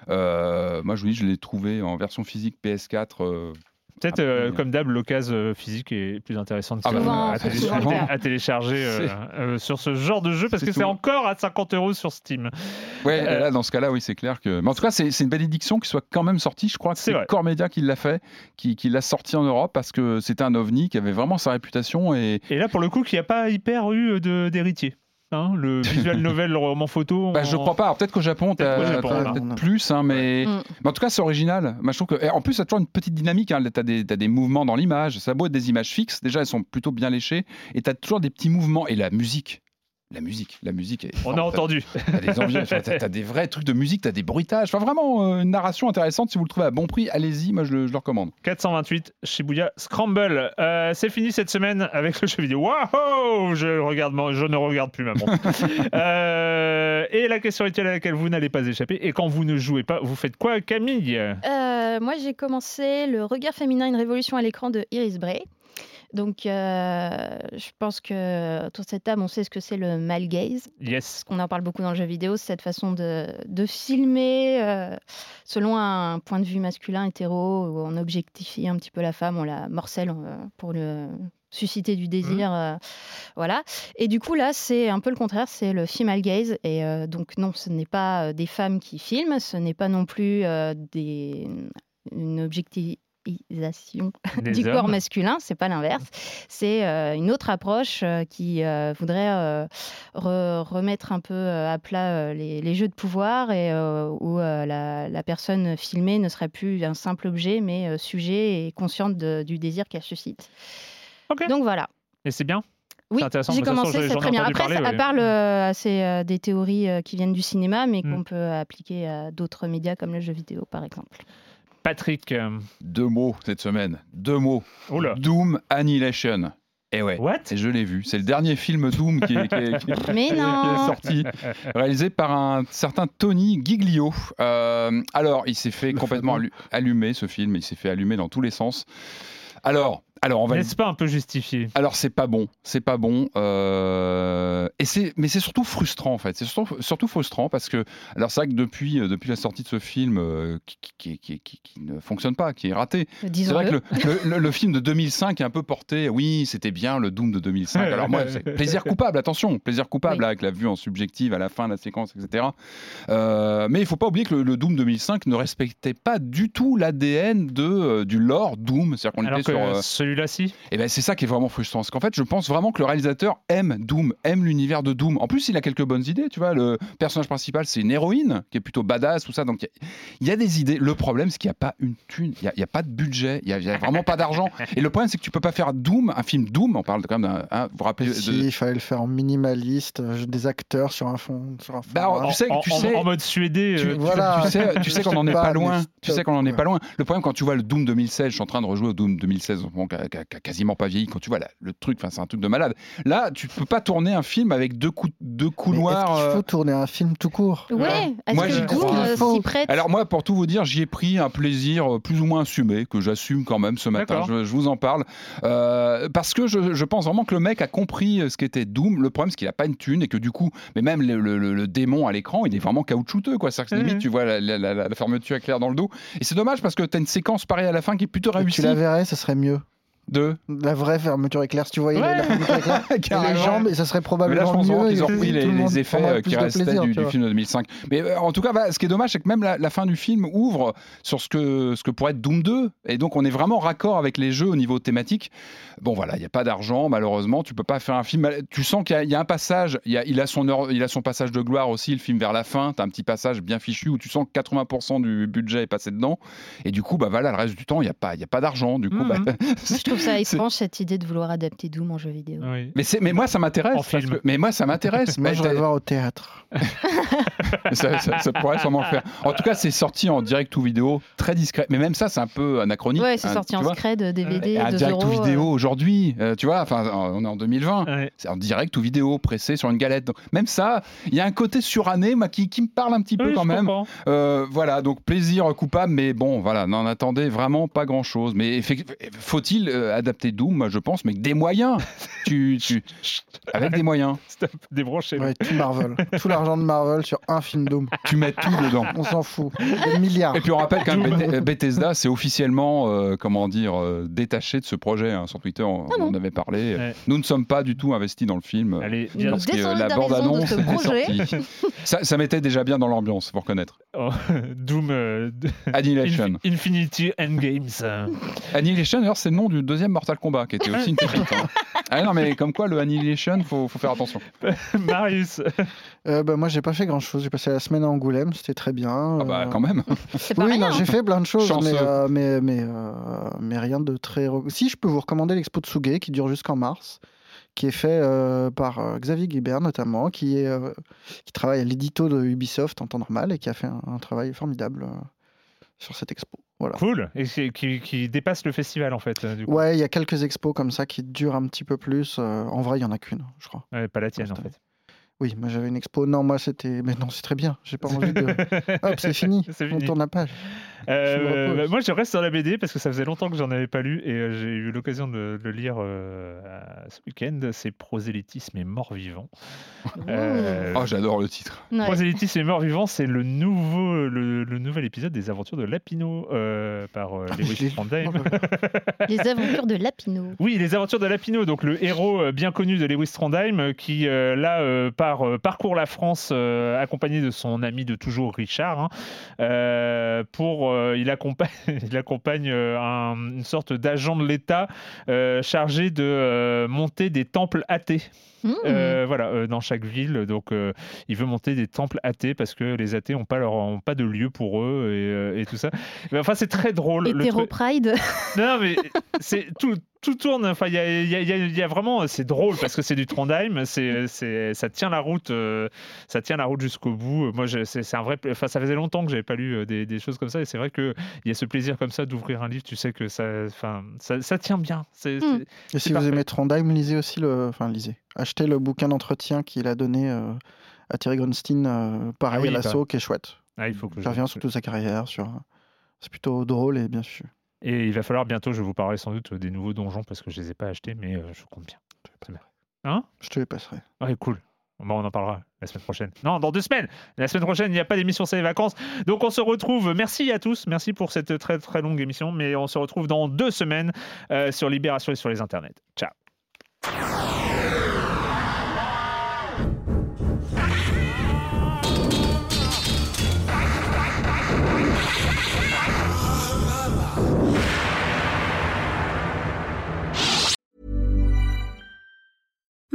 Euh, moi je vous dis je l'ai trouvé en version physique PS4. euh, Peut-être, euh, comme d'hab, l'occasion physique est plus intéressante Ah bah, à, télécharger, à télécharger, euh, euh, sur ce genre de jeu parce que c'est encore à 50 euros sur Steam. Ouais, là dans ce cas-là oui c'est clair que. Mais en tout cas c'est une bénédiction qu'il soit quand même sorti. Je crois que C'est c'est vrai. Core Media qui l'a fait, qui, qui l'a sorti en Europe parce que c'était un ovni qui avait vraiment sa réputation et Et là, pour le coup, qu'il n'y a pas hyper eu d'héritier. Hein, le visual *laughs* novel, le roman photo. Bah, je en- crois pas. Peut-être qu'au Japon, t'as t'as voilà. peut-être plus, hein, mais... Mm. mais en tout cas, c'est original. Je trouve que... en plus, ça a toujours une petite dynamique. Hein. Tu as, des mouvements dans l'image. Ça a beau être des images fixes. Déjà, elles sont plutôt bien léchées. Et tu as toujours des petits mouvements. Et la musique. La musique. La musique. Est... On a entendu. *laughs* T'as des, envies- t'as- des vrais trucs de musique, t'as des bruitages. Enfin, vraiment, euh, une narration intéressante. Si vous le trouvez à bon prix, allez-y. Moi, je le, je le recommande. 428 Shibuya Scramble. Euh, c'est fini cette semaine avec le jeu vidéo. Waouh je, regarde, je ne regarde plus ma montre. *laughs* Euh, et la question rituelle à laquelle vous n'allez pas échapper. Et quand vous ne jouez pas, vous faites quoi, Camille? Euh, moi, j'ai commencé le regard féminin, une révolution à l'écran de Iris Bray. Donc, euh, je pense que autour de cette table, on sait ce que c'est le male gaze. Yes. Qu'on en parle beaucoup dans le jeu vidéo, c'est cette façon de, de filmer euh, selon un point de vue masculin, hétéro, où on objectifie un petit peu la femme, on la morcelle euh, pour le susciter du désir. euh, voilà. Et du coup, là, c'est un peu le contraire, c'est le female gaze. Et donc, non, ce n'est pas des femmes qui filment, ce n'est pas non plus des, une *laughs* Des du corps masculin, c'est pas l'inverse. C'est euh, une autre approche euh, qui euh, voudrait re- remettre un peu à plat les, les jeux de pouvoir et où la, la personne filmée ne serait plus un simple objet, mais sujet et consciente de- du désir qu'elle suscite. Donc voilà. Et c'est bien Oui, j'ai commencé, c'est très bien. Après, parler, à part c'est euh, des théories euh, qui viennent du cinéma, mais Mm. qu'on peut appliquer à d'autres médias comme le jeu vidéo, par exemple. Patrick. euh, Deux mots cette semaine. Deux mots. Oula. Doom Annihilation. Et ouais. What? Et je l'ai vu. C'est le dernier film Doom qui est, qui est- qui est- Mais qui est non sorti, réalisé par un certain Tony Giglio. Euh, alors, il s'est fait Le complètement allumer ce film. Il s'est fait allumer dans tous les sens. Alors, alors on va. N'est-ce pas un peu justifié? Alors c'est pas bon, c'est pas bon, euh, et c'est, mais c'est surtout frustrant en fait. C'est surtout, surtout frustrant parce que, alors c'est vrai que depuis, euh, depuis la sortie de ce film euh, qui, qui, qui, qui- qui ne fonctionne pas, qui est raté, c'est vrai que le, le- le- le film de 2005 est un peu porté. Oui, c'était bien le Doom de 2005. Alors moi, c'est plaisir coupable, attention, plaisir coupable Oui. avec la vue en subjective à la fin de la séquence, etc. Euh, mais il faut pas oublier que le, le Doom 2005 ne respectait pas du tout l'ADN de euh, du lore Doom, c'est-à-dire qu'on Alors était que sur euh, celui-là, si? Et ben c'est ça qui est vraiment frustrant. Parce qu'en fait, je pense vraiment que le réalisateur aime Doom, aime l'univers de Doom. En plus, il a quelques bonnes idées. Tu vois, le personnage principal, c'est une héroïne qui est plutôt badass, tout ça. Donc, il y a- il y, a des idées. Le problème, c'est qu'il n'y a pas une thune, il n'y a, il y a pas de budget, il n'y a, il y a vraiment pas d'argent. Et le problème, c'est que tu peux pas faire Doom, un film Doom. On parle quand même d'un. hein, vous vous rappelez Si, de. il fallait le faire en minimaliste, euh, des acteurs sur un fond. Sur un fond Bah. Tu sais- en, tu en- sais- en mode suédé. Tu, euh, tu- voilà. tu sais, tu sais qu'on *laughs* en est pas, loin. Tu sais qu'on en est pas loin. Le problème quand tu vois le Doom 2016, je suis en train de rejouer au Doom 2016, bon, qui a, quasiment pas vieilli. Quand tu vois la- le truc, enfin c'est un truc de malade. Là, tu peux pas tourner un film avec deux, cou- deux Mais couloirs. Est-ce qu'il euh, faut tourner un film tout court? Ouais, Moi, j'y crois. euh, Faut. prête? Alors moi, pour tout vous dire, j'y ai pris un plaisir euh, plus ou moins assumé, que j'assume quand même ce matin, je, je vous en parle, Euh, parce que je, je pense vraiment que le mec a compris ce qu'était Doom. Le problème, c'est qu'il a pas une thune et que du coup, mais même le, le- le- le démon à l'écran, il est vraiment caoutchouteux, quoi. C'est-à-dire que limite, tu vois la, la- la- la fermeture éclair dans le dos. Et c'est dommage parce que tu as une séquence pareille à la fin qui est plutôt Et Tu réussie. la verrais, ce serait mieux. De La vraie fermeture éclair, si tu voyais la- Ouais. la fermeture éclair, *laughs* et les jambes, et ça serait Mais là, je probablement pense vraiment mieux. qu'ils ont tout les, effets euh, qui restaient plaisir, du, film de 2005. Mais euh, en tout cas, bah, ce qui est dommage, c'est que même la, la fin du film ouvre sur ce que, ce que pourrait être Doom 2. Et donc, on est vraiment raccord avec les jeux au niveau thématique. Bon, voilà, il n'y a pas d'argent, malheureusement. Tu peux pas faire un film. Tu sens qu'il y a- il y, a un passage, il, y a, il, a son heure- il a son passage de gloire aussi, le film vers la fin. Tu as un petit passage bien fichu où tu sens que 80% du budget est passé dedans. Et du coup, bah, voilà, le reste du temps, il n'y a pas, il y a pas d'argent. Du coup, bah, Moi, je *laughs* trouve ça *laughs* étrange cette idée de vouloir adapter Doom en jeu vidéo. Oui. mais, c'est- mais moi, ça m'intéresse. Mais moi, ça m'intéresse. Moi, je le voir au théâtre. *laughs* ça, ça- ça pourrait sûrement le faire. En tout cas, c'est sorti en direct ou vidéo, très discret. Mais même ça, c'est un peu anachronique. Ouais, c'est hein, sorti en vois. scred, DVD, un 2 direct euros. ou euh. vidéo aujourd'hui, euh, tu vois, enfin, on est en 2020. Ouais. C'est en direct ou vidéo, pressé sur une galette. Donc, même ça, il y a un côté suranné moi, qui, qui me parle un petit peu Oui, quand je même. comprends. Euh, voilà, donc plaisir coupable, mais bon, voilà, n'en attendez vraiment pas grand-chose. Mais faut-il euh, adapter Doom Moi, je pense, mais avec des moyens. *laughs* tu, tu- avec des moyens. *laughs* Stop, débranchez Ouais, tout Marvel. tout l'argent de Marvel sur un film Doom. Tu mets tout dedans. On s'en fout. Des milliards. Et puis on rappelle qu'un Bethesda, c'est officiellement, euh, comment dire, euh, détaché de ce projet. hein. Sur Twitter, on, Ah on en avait parlé. Ouais. Nous ne sommes pas du tout investis dans le film. Allez, Nous viens. Parce que la bande-annonce. *laughs* Ça, ça mettait déjà bien dans l'ambiance, faut reconnaître. Oh, Doom euh, Annihilation. Infi- Infinity Endgames. euh. Annihilation, d'ailleurs, c'est le nom du deuxième Mortal Kombat, qui était aussi une pépite. hein. *laughs* Ah non, mais comme quoi, le Annihilation, faut, faut faire attention. *laughs* Marius. Euh, bah, moi, j'ai pas fait grand chose. J'ai passé la semaine à Angoulême, c'était très bien. Ah bah, Euh, quand même. Pas Oui, j'ai fait plein de choses, Chanceux. mais, euh, mais, mais, euh, mais rien de très. Si, je peux vous recommander l'expo de Tsuge qui dure jusqu'en mars, qui est fait euh, par euh, Xavier Guibert notamment, qui, est, euh, qui travaille à l'édito de Ubisoft en temps normal et qui a fait un, un travail formidable euh, sur cette expo. Voilà. Cool. Et qui, dépasse le festival en fait. euh, Du coup. Ouais, il y a quelques expos comme ça qui durent un petit peu plus. euh, en vrai, il y en a qu'une, je crois. Ouais, pas la tienne en fait. Oui, moi j'avais une expo. Non, moi c'était. Mais non, c'est très bien. J'ai pas envie de. *laughs* Hop, c'est fini. On tourne la page. Euh, Je bah, moi, je reste sur la BD parce que ça faisait longtemps que j'en avais pas lu et euh, j'ai eu l'occasion de, de le lire euh, ce week-end. C'est Prosélytisme et mort-vivant. Euh, Oh, j'adore le titre. Ouais. Prosélytisme et mort-vivant, c'est le nouveau, le, le nouvel épisode des aventures de Lapino euh, par euh, l'ai Lewis. Trondheim. Oh. Les aventures de Lapino. *laughs* Oui, les aventures de Lapino, donc le héros bien connu de Lewis Trondheim, qui euh, là euh, par, euh, parcourt la France euh, accompagné de son ami de toujours Richard. hein, euh, euh, *laughs* il accompagne, euh, un- une sorte d'agent de l'État euh, chargé de monter des temples athées. Mmh. Euh, voilà, euh, dans chaque ville. Donc, euh, il veut monter des temples athées parce que les athées n'ont pas, leur, ont pas de lieu pour eux et, euh, et tout ça. Mais enfin, c'est très drôle. le Hétéro Pride. non, mais c'est tout, tout tourne. Enfin, il y a, il y a- il y a- y a vraiment, c'est drôle parce que c'est du Trondheim. C'est, c'est, ça tient la route, euh, ça tient la route jusqu'au bout. Moi, je- c'est, c'est un vrai. Enfin, ça faisait longtemps que j'avais pas lu des, des choses comme ça, et c'est vrai que il y a ce plaisir comme ça d'ouvrir un livre. Tu sais que ça, enfin, ça, ça tient bien. C'est, Mm. c'est- Et si vous parfait. aimez Trondheim, lisez aussi le. Enfin, lisez. Achetez le bouquin d'entretien qu'il a donné euh, à Thierry Grunstein, euh, pareil Ah oui, à l'assaut, qui est chouette. Ah, il faut que Ça revient sur toute sa carrière. sur C'est plutôt drôle et bien sûr. Et il va falloir bientôt, je vous parlerai sans doute des nouveaux donjons parce que je les ai pas achetés, mais euh, je compte bien. Bien. Hein? Je te les passerai. Ouais, cool. Bon, on en parlera la semaine prochaine. Non, dans deux semaines. La semaine prochaine, il n'y a pas d'émission, c'est les vacances. Donc on se retrouve. Merci à tous. Merci pour cette très très longue émission. Mais on se retrouve dans deux semaines euh, sur Libération et sur les internets. Ciao.